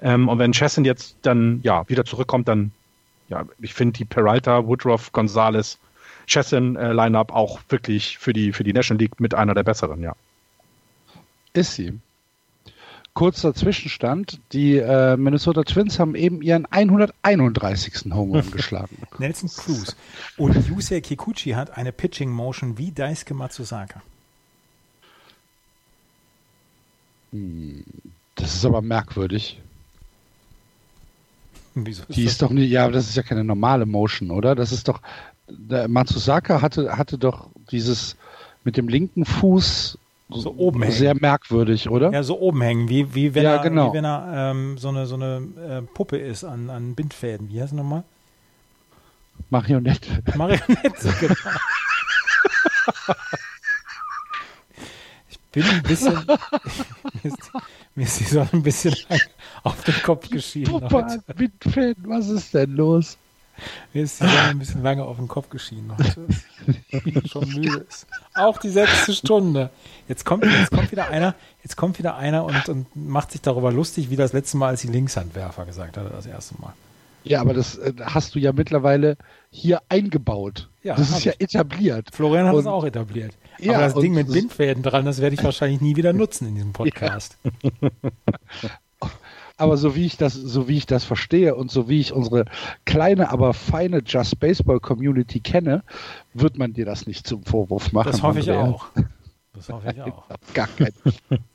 Ähm, und wenn Chesson jetzt dann ja wieder zurückkommt, dann ja, ich finde die Peralta, Woodruff, Gonzalez, Chesson äh, Lineup auch wirklich für die, für die National League mit einer der besseren, ja. Ist sie. Kurzer Zwischenstand. Die äh, Minnesota Twins haben eben ihren 131. Home Run *laughs* geschlagen. Nelson Cruz. Und Yusei Kikuchi hat eine Pitching Motion wie Daisuke Matsusaka. Hm, das ist aber merkwürdig. *laughs* Wieso Die ist doch nicht, ja, das ist ja keine normale Motion, oder? Das ist doch, Matsusaka hatte, hatte doch dieses mit dem linken Fuß So oben hängen. sehr merkwürdig, oder? Ja, so oben hängen, wie, wie wenn Ja, er, genau. wie wenn er ähm, so eine, so eine äh, Puppe ist an, an Bindfäden. Wie heißt er nochmal? Marionette. Marionette, *laughs* genau. Ich bin ein bisschen. mir, *laughs* ist, mir ist die Sonne ein bisschen auf den Kopf geschienen. Puppe an Windfäden, was ist denn los? Mir ist die Sonne ein bisschen lange auf den Kopf geschienen heute. *laughs* Schon müde ist. Auch die sechste Stunde. Jetzt kommt, jetzt kommt wieder einer, jetzt kommt wieder einer und, und macht sich darüber lustig, wie das letzte Mal, als die Linkshandwerfer gesagt hatte, das erste Mal. Ja, aber das äh, hast du ja mittlerweile hier eingebaut. Ja, das ist ja ich. etabliert. Florian hat es auch etabliert. Ja, Aber das Ding mit Bindfäden dran, das werde ich wahrscheinlich nie wieder nutzen in diesem *laughs* Podcast. *laughs* Aber so wie ich das, so wie ich das verstehe und so wie ich unsere kleine, aber feine Just Baseball Community kenne, wird man dir das nicht zum Vorwurf machen. Das hoffe ich Andrea. auch. Das hoffe ich *laughs* auch. Gar kein.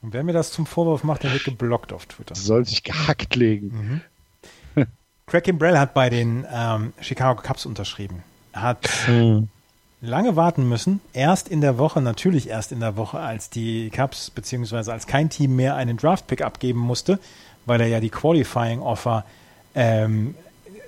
Und wer mir das zum Vorwurf macht, der wird geblockt auf Twitter. soll sich gehackt legen. Craig Kimbrell hat bei den ähm, Chicago Cubs unterschrieben. Er hat lange warten müssen. Erst in der Woche, natürlich erst in der Woche, als die Cubs beziehungsweise als kein Team mehr einen Draft-Pick abgeben musste, weil er ja die Qualifying-Offer ähm,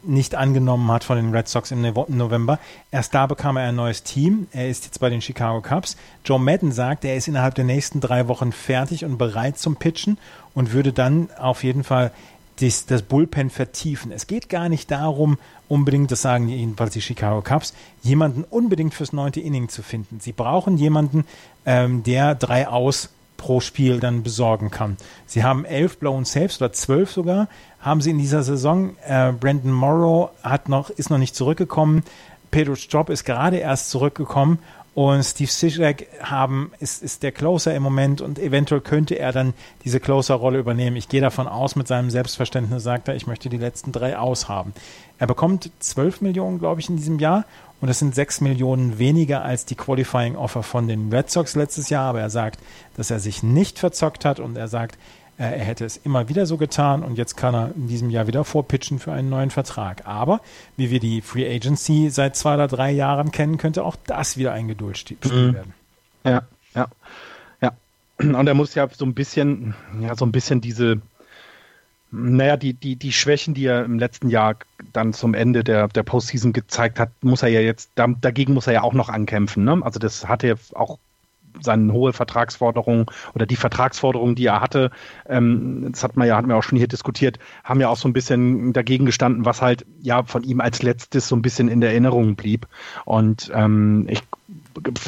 nicht angenommen hat von den Red Sox im November. Erst da bekam er ein neues Team. Er ist jetzt bei den Chicago Cubs. Joe Madden sagt, er ist innerhalb der nächsten drei Wochen fertig und bereit zum Pitchen und würde dann auf jeden Fall das, das Bullpen vertiefen. Es geht gar nicht darum, unbedingt, das sagen jedenfalls die Chicago Cubs, jemanden unbedingt fürs neunte Inning zu finden. Sie brauchen jemanden, ähm, der drei aus pro Spiel dann besorgen kann. Sie haben elf Blown Saves oder zwölf sogar, haben sie in dieser Saison. Äh, Brandon Morrow hat noch, ist noch nicht zurückgekommen. Pedro Strop ist gerade erst zurückgekommen und Steve Cishek haben, ist, ist der Closer im Moment und eventuell könnte er dann diese Closer-Rolle übernehmen. Ich gehe davon aus, mit seinem Selbstverständnis sagt er, ich möchte die letzten drei aushaben. Er bekommt 12 Millionen, glaube ich, in diesem Jahr und das sind 6 Millionen weniger als die Qualifying Offer von den Red Sox letztes Jahr, aber er sagt, dass er sich nicht verzockt hat und er sagt, äh, er hätte es immer wieder so getan und jetzt kann er in diesem Jahr wieder vorpitchen für einen neuen Vertrag. Aber wie wir die Free Agency seit zwei oder drei Jahren kennen, könnte auch das wieder ein Geduldsspiel Mhm. werden. Ja, ja, ja. Und er muss ja so ein bisschen, ja, so ein bisschen diese, naja, die, die, die Schwächen, die er im letzten Jahr dann zum Ende der, der Postseason gezeigt hat, muss er ja jetzt, da, dagegen muss er ja auch noch ankämpfen. Ne? Also das hatte ja auch seine hohe Vertragsforderung oder die Vertragsforderungen, die er hatte, ähm, das hat man ja, hatten wir auch schon hier diskutiert, haben ja auch so ein bisschen dagegen gestanden, was halt ja von ihm als letztes so ein bisschen in der Erinnerung blieb. Und ähm, ich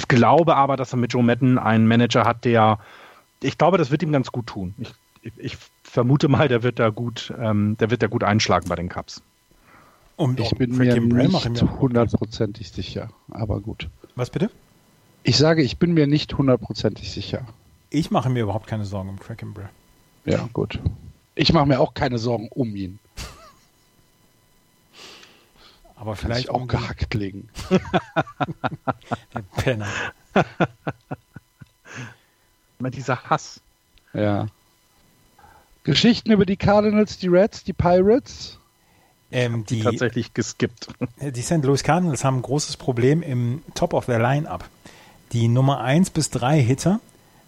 glaube aber, dass er mit Joe Madden einen Manager hat, der, ich glaube, das wird ihm ganz gut tun. Ich, ich, ich vermute mal, der wird da gut, ähm, der wird da gut einschlagen bei den Cups. Und Ich bin Frank mir nicht hundertprozentig sicher, aber gut. Was bitte? Ich sage, ich bin mir nicht hundertprozentig sicher. Ich mache mir überhaupt keine Sorgen um Craig Kimbrell. Ja, gut. Ich mache mir auch keine Sorgen um ihn. Aber Kann vielleicht ich auch um gehackt legen. *laughs* den Penner. *laughs* Immer dieser Hass. Ja. Geschichten über die Cardinals, die Reds, die Pirates. Ähm, Die, die, tatsächlich geskippt. *laughs* die St. Louis Cardinals haben ein großes Problem im Top of their Line-Up. Die Nummer 1 bis 3 Hitter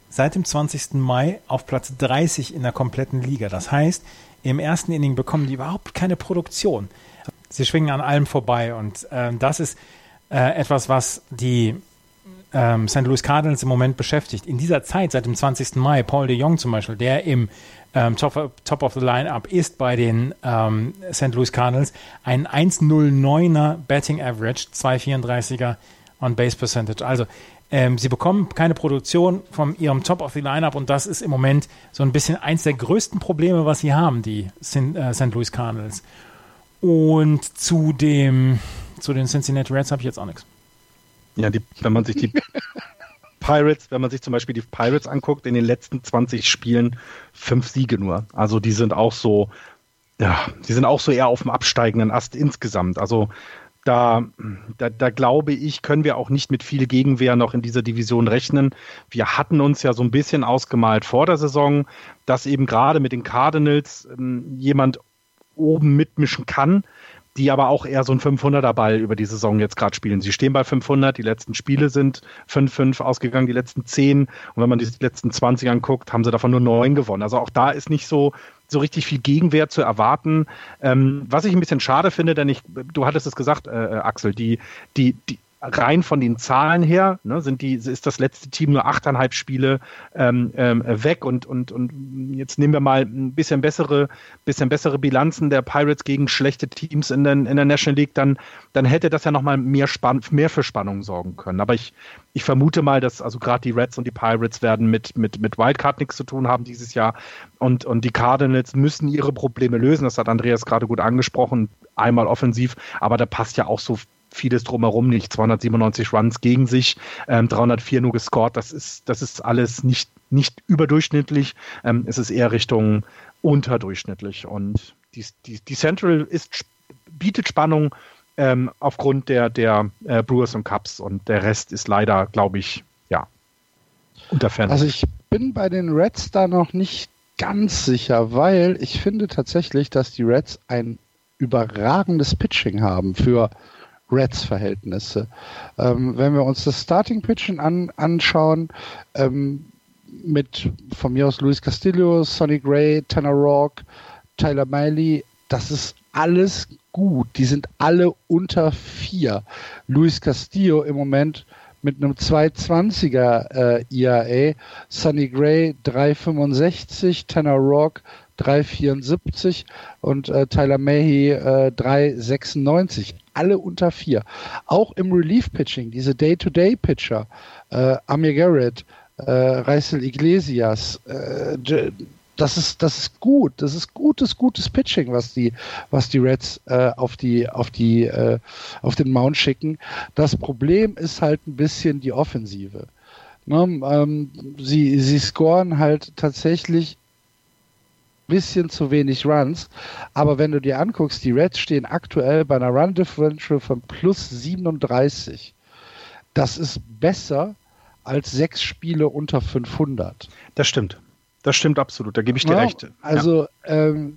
seit dem 20. Mai auf Platz 30 in der kompletten Liga. Das heißt, im ersten Inning bekommen die überhaupt keine Produktion. Sie schwingen an allem vorbei und äh, das ist äh, etwas, was die ähm, St. Louis Cardinals im Moment beschäftigt. In dieser Zeit, seit dem 20. Mai, Paul de Jong zum Beispiel, der im ähm, Top, Top of the Line-Up ist bei den ähm, St. Louis Cardinals, ein 1,09er Betting Average, 2,34er on Base Percentage. Also ähm, sie bekommen keine Produktion von ihrem Top of the Lineup und das ist im Moment so ein bisschen eins der größten Probleme, was sie haben, die St. Äh, Louis Cardinals. Und zu dem zu den Cincinnati Reds habe ich jetzt auch nichts. Ja, die, wenn man sich die *laughs* Pirates, wenn man sich zum Beispiel die Pirates anguckt, in den letzten 20 Spielen fünf Siege nur. Also die sind auch so, ja, die sind auch so eher auf dem absteigenden Ast insgesamt. Also da, da, da glaube ich, können wir auch nicht mit viel Gegenwehr noch in dieser Division rechnen. Wir hatten uns ja so ein bisschen ausgemalt vor der Saison, dass eben gerade mit den Cardinals ähm, jemand oben mitmischen kann, die aber auch eher so ein 500er Ball über die Saison jetzt gerade spielen. Sie stehen bei 500, die letzten Spiele sind 5-5 ausgegangen, die letzten 10 und wenn man die letzten 20 anguckt, haben sie davon nur 9 gewonnen. Also auch da ist nicht so so richtig viel Gegenwehr zu erwarten. Ähm, was ich ein bisschen schade finde, denn ich, du hattest es gesagt, äh, Axel, die, die, die, rein von den Zahlen her ne, sind die, ist das letzte Team nur achteinhalb Spiele ähm, ähm, weg und, und, und jetzt nehmen wir mal ein bisschen bessere, bisschen bessere Bilanzen der Pirates gegen schlechte Teams in der, in der National League, dann, dann hätte das ja nochmal mehr, mehr für Spannung sorgen können. Aber ich, ich vermute mal, dass also gerade die Reds und die Pirates werden mit, mit, mit Wildcard nichts zu tun haben dieses Jahr und, und die Cardinals müssen ihre Probleme lösen. Das hat Andreas gerade gut angesprochen, einmal offensiv, aber da passt ja auch so vieles drumherum nicht. 297 Runs gegen sich, ähm, 304 nur gescored. Das ist, das ist alles nicht, nicht überdurchschnittlich. Ähm, es ist eher Richtung unterdurchschnittlich. Und die, die, die Central ist, bietet Spannung ähm, aufgrund der, der äh, Brewers und Cubs. Und der Rest ist leider, glaube ich, ja, unter Fernsehen. Also ich bin bei den Reds da noch nicht ganz sicher, weil ich finde tatsächlich, dass die Reds ein überragendes Pitching haben für Reds-Verhältnisse. Ähm, wenn wir uns das Starting Pitching an, anschauen, ähm, mit von mir aus Luis Castillo, Sonny Gray, Tanner Rock, Tyler Miley, das ist alles gut. Die sind alle unter vier. Luis Castillo im Moment mit einem 220er äh, IAA, Sonny Gray 365, Tanner Rock 374 und äh, Tyler Mahey äh, 396 alle unter vier. Auch im Relief-Pitching, diese Day-to-Day-Pitcher, äh, Amir Garrett, äh, Reisel Iglesias, äh, das ist, das ist gut. Das ist gutes, gutes Pitching, was die, was die Reds äh, auf die, auf die, äh, auf den Mount schicken. Das Problem ist halt ein bisschen die Offensive. Ne? Ähm, sie, sie scoren halt tatsächlich bisschen zu wenig Runs. Aber wenn du dir anguckst, die Reds stehen aktuell bei einer Run Differential von plus 37. Das ist besser als sechs Spiele unter 500. Das stimmt. Das stimmt absolut. Da gebe ich dir ja, recht. Also ja. ähm,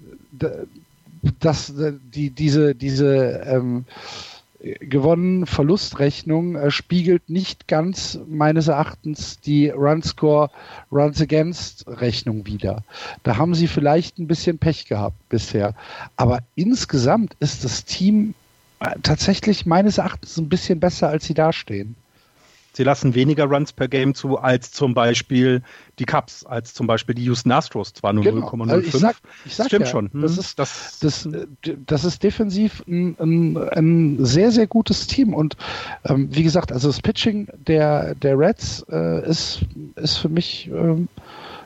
das, die, diese, diese ähm, Gewonnen-Verlustrechnung äh, spiegelt nicht ganz meines Erachtens die Run-Score, Runs-Against-Rechnung wider. Da haben sie vielleicht ein bisschen Pech gehabt bisher. Aber insgesamt ist das Team äh, tatsächlich meines Erachtens ein bisschen besser, als sie dastehen. Sie lassen weniger Runs per Game zu als zum Beispiel die Cubs, als zum Beispiel die Houston Astros, zwar nur genau. 0,05. Also ich sag, ich sag Stimmt ja, schon. Hm. Das, ist, das, das, das ist defensiv ein, ein, ein sehr, sehr gutes Team. Und ähm, wie gesagt, also das Pitching der, der Reds äh, ist, ist für mich ähm,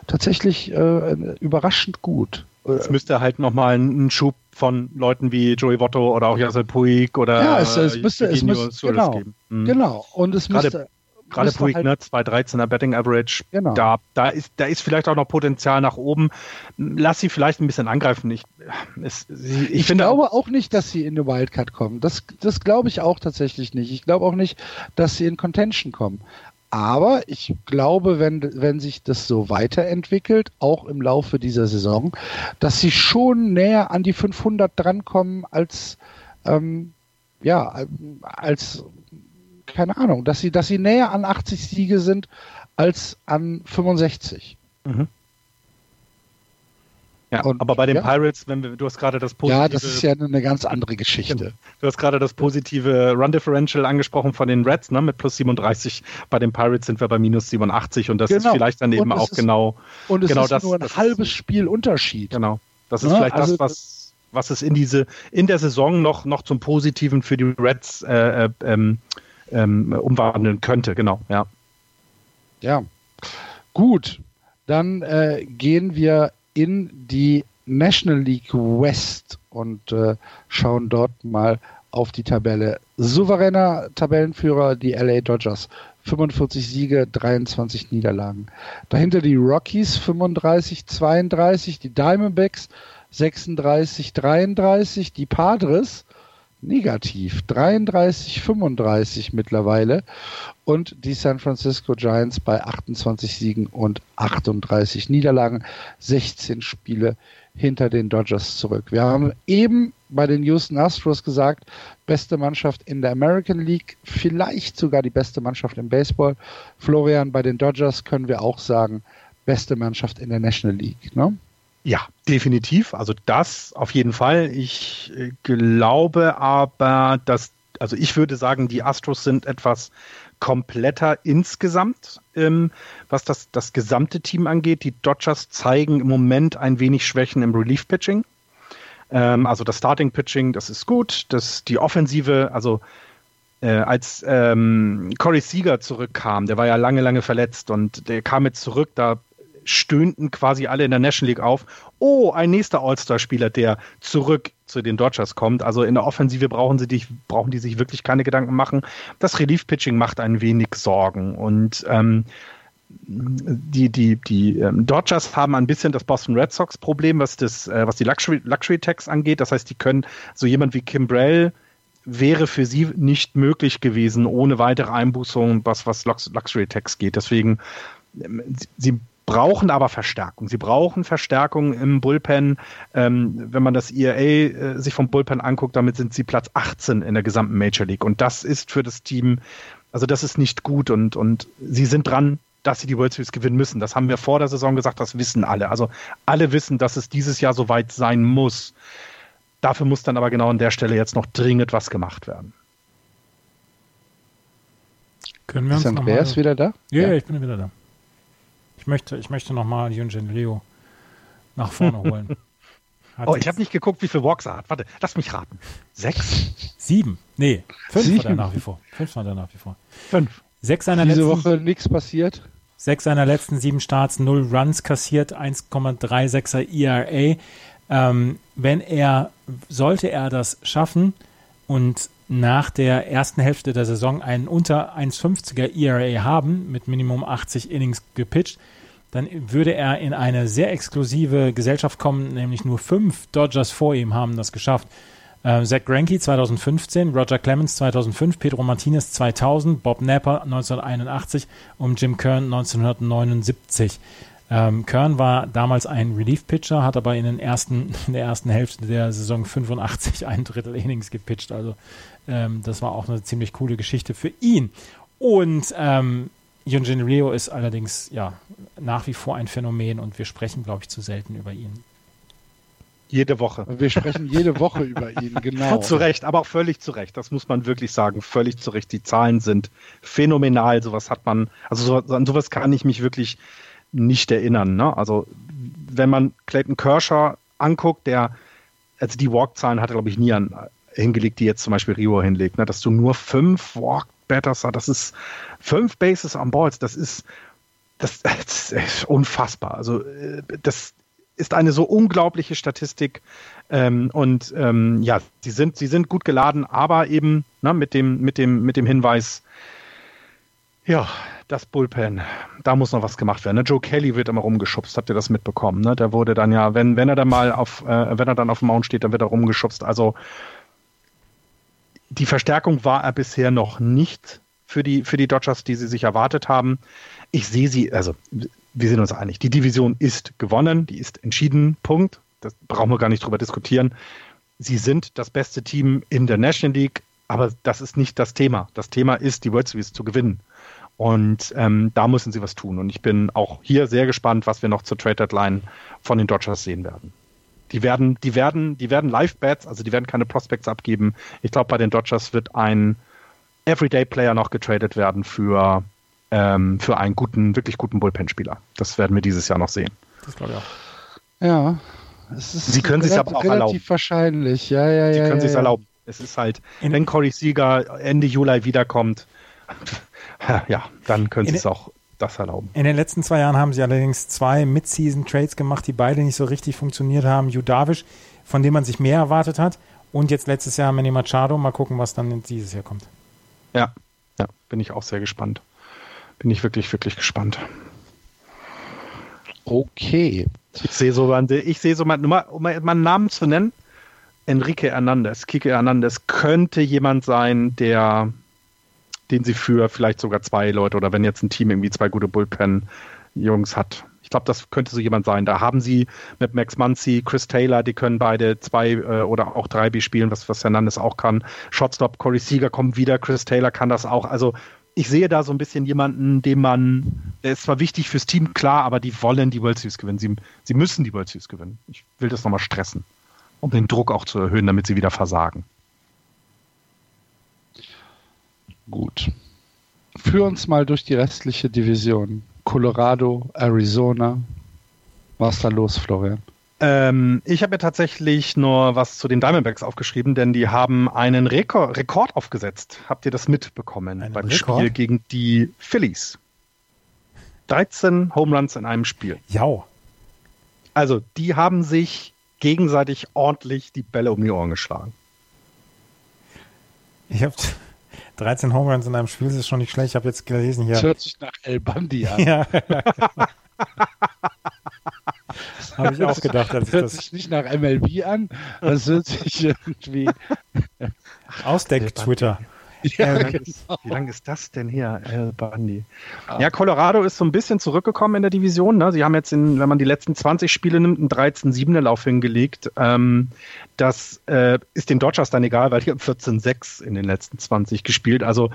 tatsächlich äh, überraschend gut. Es müsste halt nochmal einen Schub von Leuten wie Joey Votto oder auch Yasel Puig oder ja, es, es müsste, es müsste genau, geben. Mhm. Genau. Und es müsste Gerade Puig, halt, ne, 213er Betting Average. Genau. Da, da, ist, da ist vielleicht auch noch Potenzial nach oben. Lass sie vielleicht ein bisschen angreifen. Ich, es, sie, ich, ich finde, glaube auch nicht, dass sie in eine Wildcard kommen. Das, das glaube ich auch tatsächlich nicht. Ich glaube auch nicht, dass sie in Contention kommen. Aber ich glaube, wenn, wenn sich das so weiterentwickelt, auch im Laufe dieser Saison, dass sie schon näher an die 500 drankommen als, ähm, ja, als keine Ahnung, dass sie, dass sie näher an 80 Siege sind als an 65. Mhm. Ja, und, aber bei den ja. Pirates, wenn wir, du hast gerade das positive. Ja, das ist ja eine ganz andere Geschichte. Du hast gerade das positive Run Differential angesprochen von den Reds, ne, mit plus 37. Bei den Pirates sind wir bei minus 87 und das genau. ist vielleicht dann eben auch ist, genau. Und es genau ist das, nur ein das halbes ist, Spiel Unterschied. Genau. Das ist ja, vielleicht also das, was, was es in diese, in der Saison noch, noch zum Positiven für die Reds äh, äh, ähm, umwandeln könnte, genau, ja. Ja. Gut. Dann äh, gehen wir in die National League West und äh, schauen dort mal auf die Tabelle. Souveräner Tabellenführer die LA Dodgers. 45 Siege, 23 Niederlagen. Dahinter die Rockies 35, 32, die Diamondbacks 36, 33, die Padres negativ 33, 35 mittlerweile und die San Francisco Giants bei 28 Siegen und 38 Niederlagen, 16 Spiele hinter den Dodgers zurück. Wir haben eben bei den Houston Astros gesagt, beste Mannschaft in der American League, vielleicht sogar die beste Mannschaft im Baseball. Florian, bei den Dodgers können wir auch sagen, beste Mannschaft in der National League. Ne? Ja, definitiv. Also das auf jeden Fall. Ich äh, glaube aber, dass, also ich würde sagen, die Astros sind etwas kompletter insgesamt, ähm, was das, das gesamte Team angeht. Die Dodgers zeigen im Moment ein wenig Schwächen im Relief-Pitching. Ähm, also das Starting-Pitching, das ist gut. Das, die Offensive, also äh, als ähm, Corey Seager zurückkam, der war ja lange, lange verletzt und der kam jetzt zurück, da stöhnten quasi alle in der National League auf. Oh, ein nächster All-Star-Spieler, der zurück zu den Dodgers kommt. Also in der Offensive brauchen sie dich, brauchen die sich wirklich keine Gedanken machen. Das Relief-Pitching macht ein wenig Sorgen und ähm, die, die, die ähm, Dodgers haben ein bisschen das Boston Red Sox Problem, was das, äh, was die Luxury, Luxury angeht. Das heißt, die können so jemand wie Kimbrell wäre für sie nicht möglich gewesen ohne weitere Einbußungen, was, was Luxury Tax geht. Deswegen, ähm, sie brauchen aber Verstärkung. Sie brauchen Verstärkung im Bullpen. Ähm, wenn man das ERA äh, sich vom Bullpen anguckt, damit sind sie Platz 18 in der gesamten Major League. Und das ist für das Team, also das ist nicht gut und, und sie sind dran, dass sie die World Series gewinnen müssen. Das haben wir vor der Saison gesagt, das wissen alle. Also alle wissen, dass es dieses Jahr soweit sein muss. Dafür muss dann aber genau an der Stelle jetzt noch dringend was gemacht werden. Können wir uns ist Andreas wieder da? Ja, ja, ich bin wieder da. Ich möchte, ich möchte nochmal Yunjin Leo nach vorne *laughs* holen. Hat oh, ich habe nicht geguckt, wie viel Walks er hat. Warte, lass mich raten. Sechs? Sieben? Nee, fünf Sieben. hat er nach wie vor. Fünf hat er nach wie vor. Fünf. Sechs seiner Diese letzten, Woche nichts passiert. Sechs seiner letzten sieben Starts, null Runs kassiert, 1,36er ERA. Ähm, wenn er, sollte er das schaffen und nach der ersten Hälfte der Saison einen unter 1,50er ERA haben, mit Minimum 80 Innings gepitcht, dann würde er in eine sehr exklusive Gesellschaft kommen, nämlich nur fünf Dodgers vor ihm haben das geschafft. Äh, Zach Greinke 2015, Roger Clemens 2005, Pedro Martinez 2000, Bob Napper 1981 und Jim Kern 1979. Ähm, Kern war damals ein Relief-Pitcher, hat aber in, den ersten, *laughs* in der ersten Hälfte der Saison 85 ein Drittel Innings gepitcht. Also ähm, das war auch eine ziemlich coole Geschichte für ihn. Und ähm, Yunjin Rio ist allerdings ja nach wie vor ein Phänomen und wir sprechen, glaube ich, zu selten über ihn. Jede Woche. Wir sprechen jede Woche über ihn, *laughs* genau. zu Recht, aber auch völlig zu Recht. Das muss man wirklich sagen. Völlig zu Recht. Die Zahlen sind phänomenal. Sowas hat man, also so, an sowas kann ich mich wirklich nicht erinnern. Ne? Also wenn man Clayton Kershaw anguckt, der, also die Walk-Zahlen hat er, glaube ich, nie an, hingelegt, die jetzt zum Beispiel Rio hinlegt, ne? dass du nur fünf Walk-Batters hast, das ist fünf Bases on Balls, das ist, das, *laughs* das ist unfassbar. Also äh, das ist eine so unglaubliche Statistik ähm, und ähm, ja, sie sind, sie sind gut geladen, aber eben ne, mit, dem, mit, dem, mit dem Hinweis, ja, das Bullpen, da muss noch was gemacht werden. Ne? Joe Kelly wird immer rumgeschubst, habt ihr das mitbekommen? Ne? Der wurde dann ja, wenn, wenn er dann mal auf, äh, wenn er dann auf dem Mount steht, dann wird er rumgeschubst. Also die Verstärkung war er bisher noch nicht für die, für die Dodgers, die sie sich erwartet haben. Ich sehe sie, also wir sind uns einig, die Division ist gewonnen, die ist entschieden, Punkt. Das brauchen wir gar nicht drüber diskutieren. Sie sind das beste Team in der National League, aber das ist nicht das Thema. Das Thema ist, die World Series zu gewinnen. Und ähm, da müssen sie was tun. Und ich bin auch hier sehr gespannt, was wir noch zur Trade Deadline von den Dodgers sehen werden. Die werden, die werden, die werden Live-Bats, also die werden keine Prospects abgeben. Ich glaube, bei den Dodgers wird ein Everyday-Player noch getradet werden für, ähm, für einen guten, wirklich guten Bullpen-Spieler. Das werden wir dieses Jahr noch sehen. Das glaube ich auch. Ja. Es ist Sie können sich aber auch relativ erlauben. wahrscheinlich, ja, ja, Sie ja. können ja, sich ja. erlauben. Es ist halt, In- wenn Corey Seager Ende Juli wiederkommt, *laughs* ja, dann können Sie es auch das erlauben. In den letzten zwei Jahren haben sie allerdings zwei Mid-Season-Trades gemacht, die beide nicht so richtig funktioniert haben. Judavish, von dem man sich mehr erwartet hat. Und jetzt letztes Jahr Manny Machado. Mal gucken, was dann dieses Jahr kommt. Ja, ja, bin ich auch sehr gespannt. Bin ich wirklich, wirklich gespannt. Okay. Ich sehe so, ich sehe so mal, nur mal, um mal einen Namen zu nennen, Enrique Hernandez, Kike Hernandez könnte jemand sein, der, den sie für vielleicht sogar zwei Leute oder wenn jetzt ein Team irgendwie zwei gute Bullpen-Jungs hat. Ich glaube, das könnte so jemand sein. Da haben sie mit Max Muncy, Chris Taylor, die können beide zwei äh, oder auch drei B spielen, was, was Hernandez auch kann. Shotstop, Corey Seager kommt wieder, Chris Taylor kann das auch. Also ich sehe da so ein bisschen jemanden, dem man, der ist zwar wichtig fürs Team, klar, aber die wollen die World Series gewinnen. Sie, sie müssen die World Series gewinnen. Ich will das nochmal stressen, um den Druck auch zu erhöhen, damit sie wieder versagen. Gut. Führ uns mal durch die restliche Division. Colorado, Arizona. Was da los, Florian? Ähm, ich habe ja tatsächlich nur was zu den Diamondbacks aufgeschrieben, denn die haben einen Rekord, Rekord aufgesetzt. Habt ihr das mitbekommen Einen beim Rekord? Spiel gegen die Phillies? 13 Home Runs in einem Spiel. Ja. Also, die haben sich gegenseitig ordentlich die Bälle um die Ohren geschlagen. Ich habe 13 Home Runs in einem Spiel, das ist schon nicht schlecht. Ich habe jetzt gelesen Das hier. hört sich nach El Bandi an. *laughs* Ja. *laughs* habe ich auch gedacht, als Das ich hört das sich nicht nach MLB an. Das hört sich irgendwie. ausdeck-Twitter. *laughs* Ja, Wie lange genau. ist, wie lang ist das denn her, El Bundy? Ja, Colorado ist so ein bisschen zurückgekommen in der Division. Ne? Sie haben jetzt, in, wenn man die letzten 20 Spiele nimmt, einen 13-7er-Lauf hingelegt. Ähm, das äh, ist den Dodgers dann egal, weil die haben 14-6 in den letzten 20 gespielt. Also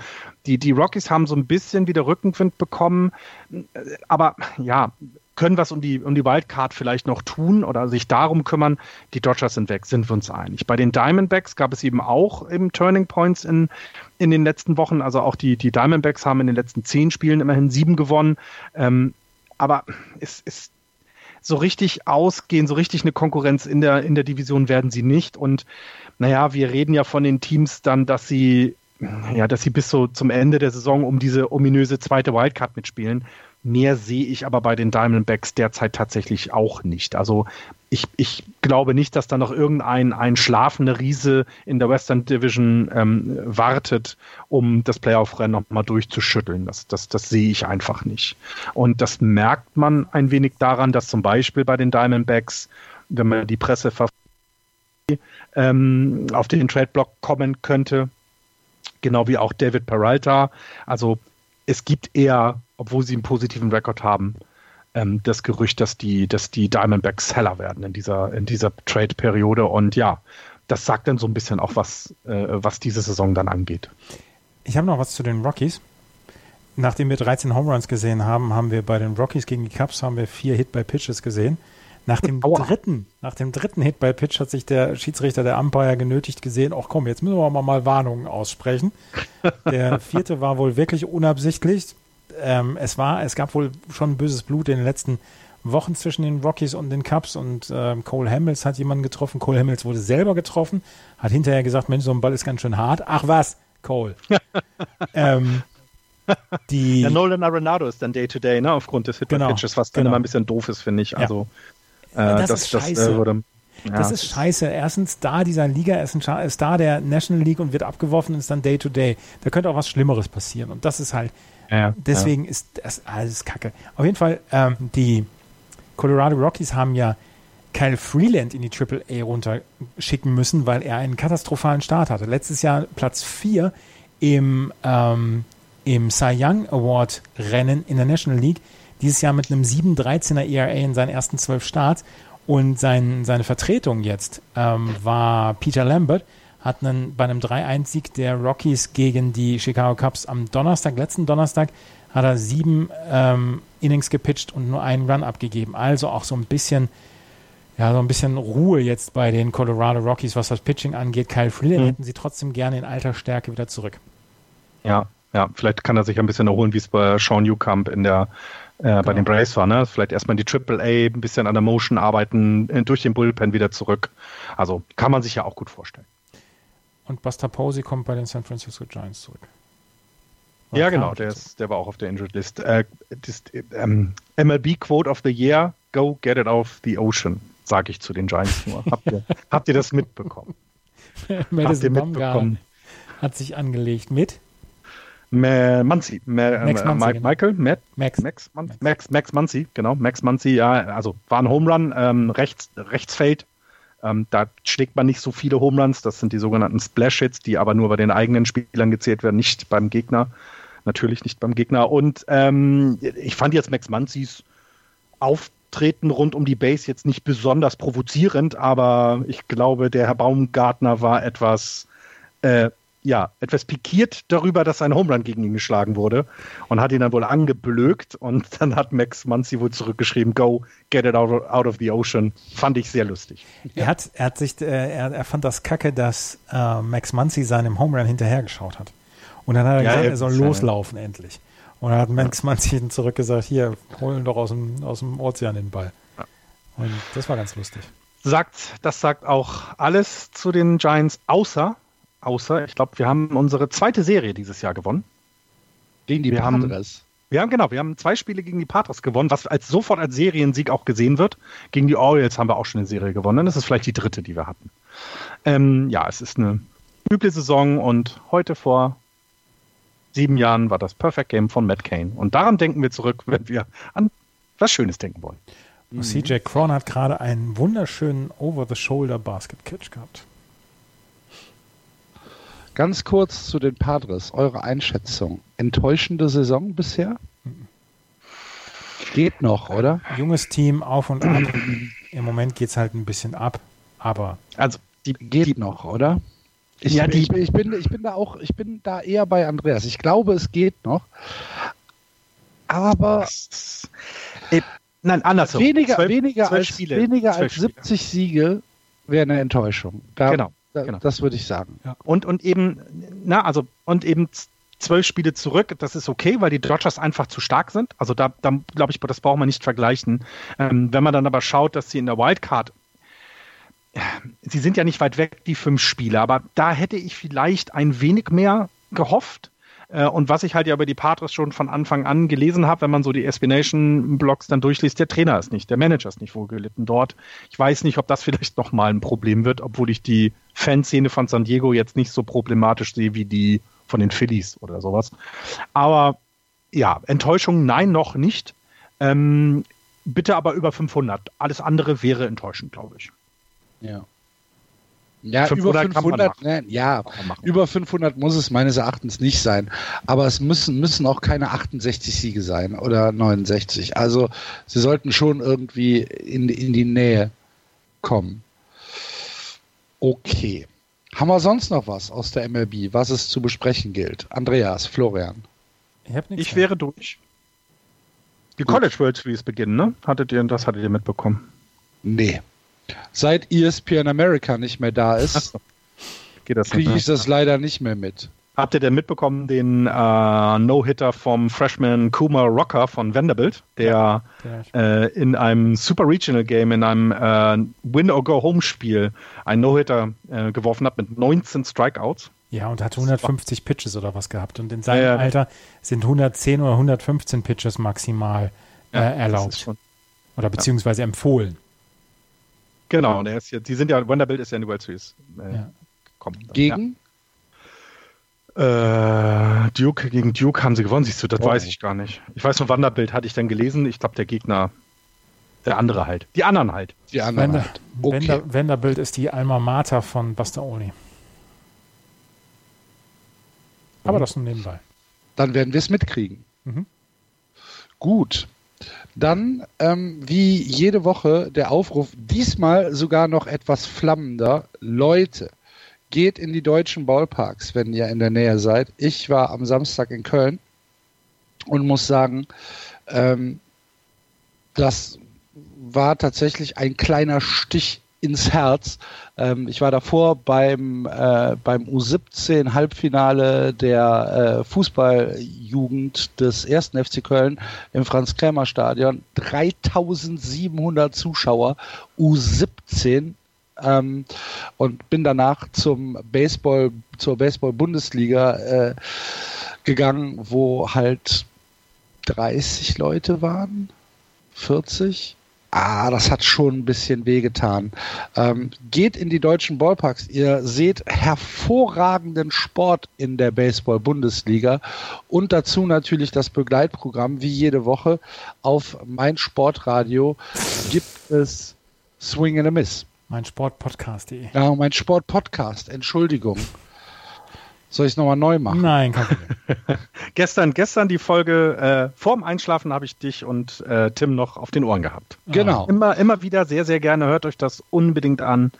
die, die Rockies haben so ein bisschen wieder Rückenwind bekommen. Äh, Aber ja, können was um die, um die Wildcard vielleicht noch tun oder sich darum kümmern. Die Dodgers sind weg, sind wir uns einig. Bei den Diamondbacks gab es eben auch eben Turning Points in, in den letzten Wochen. Also auch die, die Diamondbacks haben in den letzten zehn Spielen immerhin sieben gewonnen. Ähm, aber es ist so richtig ausgehen, so richtig eine Konkurrenz in der, in der Division werden sie nicht. Und naja, wir reden ja von den Teams dann, dass sie, ja, dass sie bis so zum Ende der Saison um diese ominöse zweite Wildcard mitspielen. Mehr sehe ich aber bei den Diamondbacks derzeit tatsächlich auch nicht. Also ich, ich glaube nicht, dass da noch irgendein ein schlafender Riese in der Western Division ähm, wartet, um das Playoff-Rennen nochmal durchzuschütteln. Das, das, das sehe ich einfach nicht. Und das merkt man ein wenig daran, dass zum Beispiel bei den Diamondbacks, wenn man die Presse ähm, auf den Trade-Block kommen könnte, genau wie auch David Peralta. Also es gibt eher, obwohl sie einen positiven Rekord haben, ähm, das Gerücht, dass die, dass die Diamondbacks Seller werden in dieser, in dieser Trade-Periode. Und ja, das sagt dann so ein bisschen auch was, äh, was diese Saison dann angeht. Ich habe noch was zu den Rockies. Nachdem wir 13 Home Runs gesehen haben, haben wir bei den Rockies gegen die Cubs haben wir vier Hit by Pitches gesehen. Nach dem Aua. dritten, nach dem dritten Hit by Pitch hat sich der Schiedsrichter, der Umpire genötigt gesehen, ach komm, jetzt müssen wir mal, mal Warnungen aussprechen. *laughs* Der vierte war wohl wirklich unabsichtlich. Ähm, es war, es gab wohl schon böses Blut in den letzten Wochen zwischen den Rockies und den Cubs und ähm, Cole Hamels hat jemanden getroffen. Cole Hamels wurde selber getroffen, hat hinterher gesagt, Mensch, so ein Ball ist ganz schön hart. Ach was, Cole. *laughs* ähm, die, Ja, Nolan Arenado ist dann Day-to-Day, ne, aufgrund des Genau, Hit-by-Pitches, was dann genau. immer ein bisschen doof ist, finde ich. Also, das das, ist das, scheiße. äh, würde, ja, das ist scheiße. Er ist ein Star dieser Liga, er ist ein Star der National League und wird abgeworfen und ist dann Day-to-Day. Da könnte auch was Schlimmeres passieren. Und das ist halt, ja, ja. deswegen ist das alles Kacke. Auf jeden Fall, ähm, die Colorado Rockies haben ja Kyle Freeland in die Triple A runterschicken müssen, weil er einen katastrophalen Start hatte. Letztes Jahr Platz 4 im, ähm, im Cy Young Award Rennen in der National League. Dieses Jahr mit einem 7,13er ERA in seinen ersten zwölf Starts. Und sein, seine Vertretung jetzt ähm, war Peter Lambert, hat einen, bei einem 3-1-Sieg der Rockies gegen die Chicago Cubs am Donnerstag, letzten Donnerstag, hat er sieben ähm, Innings gepitcht und nur einen Run abgegeben. Also auch so ein bisschen, ja, so ein bisschen Ruhe jetzt bei den Colorado Rockies, was das Pitching angeht. Kyle Freeland mhm. hätten sie trotzdem gerne in alter Stärke wieder zurück. Ja, ja, vielleicht kann er sich ein bisschen erholen, wie es bei Sean Newcomb in der äh, bei genau. den Braves war, ne? Vielleicht erstmal in die Triple A, ein bisschen an der Motion arbeiten, äh, durch den Bullpen wieder zurück. Also kann man sich ja auch gut vorstellen. Und Buster Posey kommt bei den San Francisco Giants zurück. Oder ja, genau, der, ist, der war auch auf der Injured List. Äh, das, ähm, MLB Quote of the Year, go get it off the ocean, sage ich zu den Giants nur. habt, ihr, *laughs* habt ihr das mitbekommen? *laughs* habt ihr mitbekommen? Hat sich angelegt mit? Manzi, Max äh, Muncy, genau. Michael, Matt, Max, Max, Max, Max, Max Muncy, genau, Max Muncy, ja, also war ein Home Run, ähm, rechts, Rechtsfeld, ähm, da schlägt man nicht so viele Home Runs, das sind die sogenannten Splash Hits, die aber nur bei den eigenen Spielern gezählt werden, nicht beim Gegner, natürlich nicht beim Gegner. Und ähm, ich fand jetzt Max Munzys Auftreten rund um die Base jetzt nicht besonders provozierend, aber ich glaube, der Herr Baumgartner war etwas äh, ja, etwas pikiert darüber, dass ein Homerun gegen ihn geschlagen wurde und hat ihn dann wohl angeblökt und *laughs* dann hat Max Muncy wohl zurückgeschrieben, go, get it out of, out of the ocean. Fand ich sehr lustig. Er hat, er hat sich, äh, er, er fand das kacke, dass äh, Max Muncy seinem Homerun hinterhergeschaut hat. Und dann hat er ja, gesagt, er soll loslaufen endlich. Und dann hat Max ja. Muncy zurückgesagt, hier, holen doch aus dem, aus dem Ozean den Ball. Ja. Und das war ganz lustig. Sagt, das sagt auch alles zu den Giants, außer außer, ich glaube, wir haben unsere zweite Serie dieses Jahr gewonnen. Gegen die wir Padres. Haben, wir haben genau, wir haben zwei Spiele gegen die Padres gewonnen, was als sofort als Seriensieg auch gesehen wird. Gegen die Orioles haben wir auch schon eine Serie gewonnen. Das ist vielleicht die dritte, die wir hatten. Ähm, ja, es ist eine üble Saison und heute vor sieben Jahren war das Perfect Game von Matt Kane. Und daran denken wir zurück, wenn wir an was Schönes denken wollen. Mhm. CJ Cron hat gerade einen wunderschönen Over-the-Shoulder-Basket-Catch gehabt. Ganz kurz zu den Padres. Eure Einschätzung. Enttäuschende Saison bisher? Geht noch, oder? Junges Team auf und ab. Im Moment geht es halt ein bisschen ab, aber. Also, die geht die, noch, oder? Ich, ja, die, ich, ich, bin, ich bin da auch, ich bin da eher bei Andreas. Ich glaube, es geht noch. Aber. Äh, nein, andersrum. Weniger, zwölf, weniger, zwölf als, Spiele, weniger als 70 Spiele. Siege wäre eine Enttäuschung. Da, genau. Da, genau. Das würde ich sagen. Ja. Und, und eben, na, also, und eben zwölf Spiele zurück, das ist okay, weil die Dodgers einfach zu stark sind. Also da, da glaube ich, das braucht man nicht vergleichen. Ähm, wenn man dann aber schaut, dass sie in der Wildcard sie sind ja nicht weit weg, die fünf Spiele, aber da hätte ich vielleicht ein wenig mehr gehofft. Äh, und was ich halt ja über die Padres schon von Anfang an gelesen habe, wenn man so die SB Nation Blogs dann durchliest, der Trainer ist nicht, der Manager ist nicht wohl gelitten dort. Ich weiß nicht, ob das vielleicht nochmal ein Problem wird, obwohl ich die Fanszene von San Diego jetzt nicht so problematisch sehe wie die von den Phillies oder sowas. Aber ja, Enttäuschung, nein, noch nicht. Ähm, bitte aber über 500. Alles andere wäre enttäuschend, glaube ich. Ja. Ja, über 500, ne, ja, über 500 muss es meines Erachtens nicht sein. Aber es müssen, müssen auch keine 68 Siege sein oder 69. Also sie sollten schon irgendwie in, in die Nähe kommen. Okay. Haben wir sonst noch was aus der MLB, was es zu besprechen gilt? Andreas, Florian. Ich, ich wäre durch. Die College World Series beginnen, ne? Hattet ihr, das hattet ihr mitbekommen? Nee. Seit ESPN America nicht mehr da ist, kriege ich das leider nicht mehr mit. Habt ihr denn mitbekommen, den äh, No-Hitter vom Freshman Kuma Rocker von Vanderbilt, der äh, in einem Super Regional Game, in einem äh, Win-or-Go-Home-Spiel einen No-Hitter äh, geworfen hat mit 19 Strikeouts? Ja, und hat 150 Pitches oder was gehabt. Und in seinem ja, ja. Alter sind 110 oder 115 Pitches maximal äh, ja, erlaubt. Oder beziehungsweise empfohlen. Genau, und er ist jetzt, die sind ja, Vanderbilt ist ja in die World Series äh, ja. gekommen. Gegen? Ja. Äh, Duke, gegen Duke haben sie gewonnen, siehst du, das oh. weiß ich gar nicht. Ich weiß nur, Vanderbilt hatte ich dann gelesen. Ich glaube, der Gegner, der andere halt. Die anderen halt. Die anderen Vander, halt. Okay. Vander, Vanderbilt ist die Alma Mater von Buster Oli. Aber das nur nebenbei. Dann werden wir es mitkriegen. Mhm. Gut. Dann, ähm, wie jede Woche, der Aufruf, diesmal sogar noch etwas flammender. Leute, geht in die deutschen Ballparks, wenn ihr in der Nähe seid. Ich war am Samstag in Köln und muss sagen, ähm, das war tatsächlich ein kleiner Stich ins Herz. Ähm, ich war davor beim, äh, beim U17 Halbfinale der äh, Fußballjugend des ersten FC Köln im Franz-Krämer-Stadion. 3700 Zuschauer, U17 ähm, und bin danach zum Baseball, zur Baseball-Bundesliga äh, gegangen, wo halt 30 Leute waren, 40 ah, das hat schon ein bisschen wehgetan. Ähm, geht in die deutschen Ballparks. Ihr seht hervorragenden Sport in der Baseball-Bundesliga und dazu natürlich das Begleitprogramm wie jede Woche auf mein Sportradio gibt es Swing and a Miss. Mein Sportpodcast.de. Ja, mein Sportpodcast, Entschuldigung. Soll ich es nochmal neu machen? Nein, kein Problem. *laughs* gestern, gestern die Folge, äh, vorm Einschlafen habe ich dich und äh, Tim noch auf den Ohren gehabt. Genau. Immer, immer wieder sehr, sehr gerne. Hört euch das unbedingt an.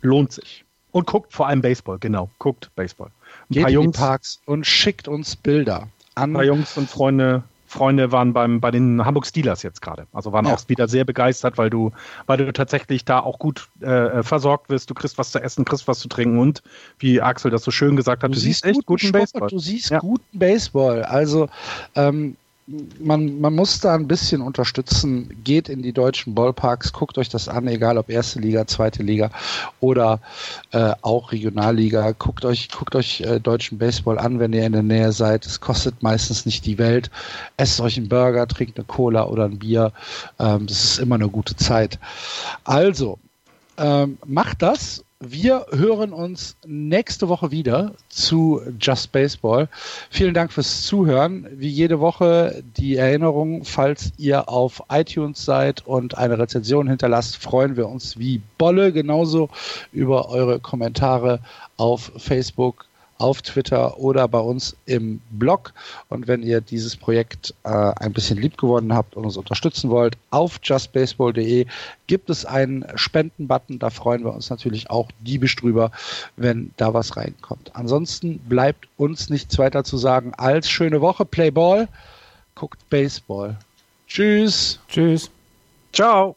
Lohnt sich. Und guckt vor allem Baseball, genau. Guckt Baseball. Ein Geht paar Jungs, Parks und schickt uns Bilder. An ein paar Jungs und Freunde Freunde waren beim, bei den Hamburg Steelers jetzt gerade. Also waren ja. auch wieder sehr begeistert, weil du, weil du tatsächlich da auch gut äh, versorgt wirst. Du kriegst was zu essen, kriegst was zu trinken und, wie Axel das so schön gesagt hat, du, du siehst echt guten, guten Baseball. Du siehst ja. guten Baseball. Also ähm, man, man muss da ein bisschen unterstützen. Geht in die deutschen Ballparks, guckt euch das an, egal ob erste Liga, zweite Liga oder äh, auch Regionalliga. Guckt euch, guckt euch äh, deutschen Baseball an, wenn ihr in der Nähe seid. Es kostet meistens nicht die Welt. Esst euch einen Burger, trinkt eine Cola oder ein Bier. Ähm, das ist immer eine gute Zeit. Also, ähm, macht das wir hören uns nächste Woche wieder zu Just Baseball. Vielen Dank fürs Zuhören. Wie jede Woche die Erinnerung, falls ihr auf iTunes seid und eine Rezension hinterlasst, freuen wir uns wie Bolle genauso über eure Kommentare auf Facebook, auf Twitter oder bei uns im Blog. Und wenn ihr dieses Projekt äh, ein bisschen lieb gewonnen habt und uns unterstützen wollt, auf justbaseball.de gibt es einen Spendenbutton. Da freuen wir uns natürlich auch diebisch drüber, wenn da was reinkommt. Ansonsten bleibt uns nichts weiter zu sagen als schöne Woche, Playball, guckt Baseball. Tschüss. Tschüss. Ciao.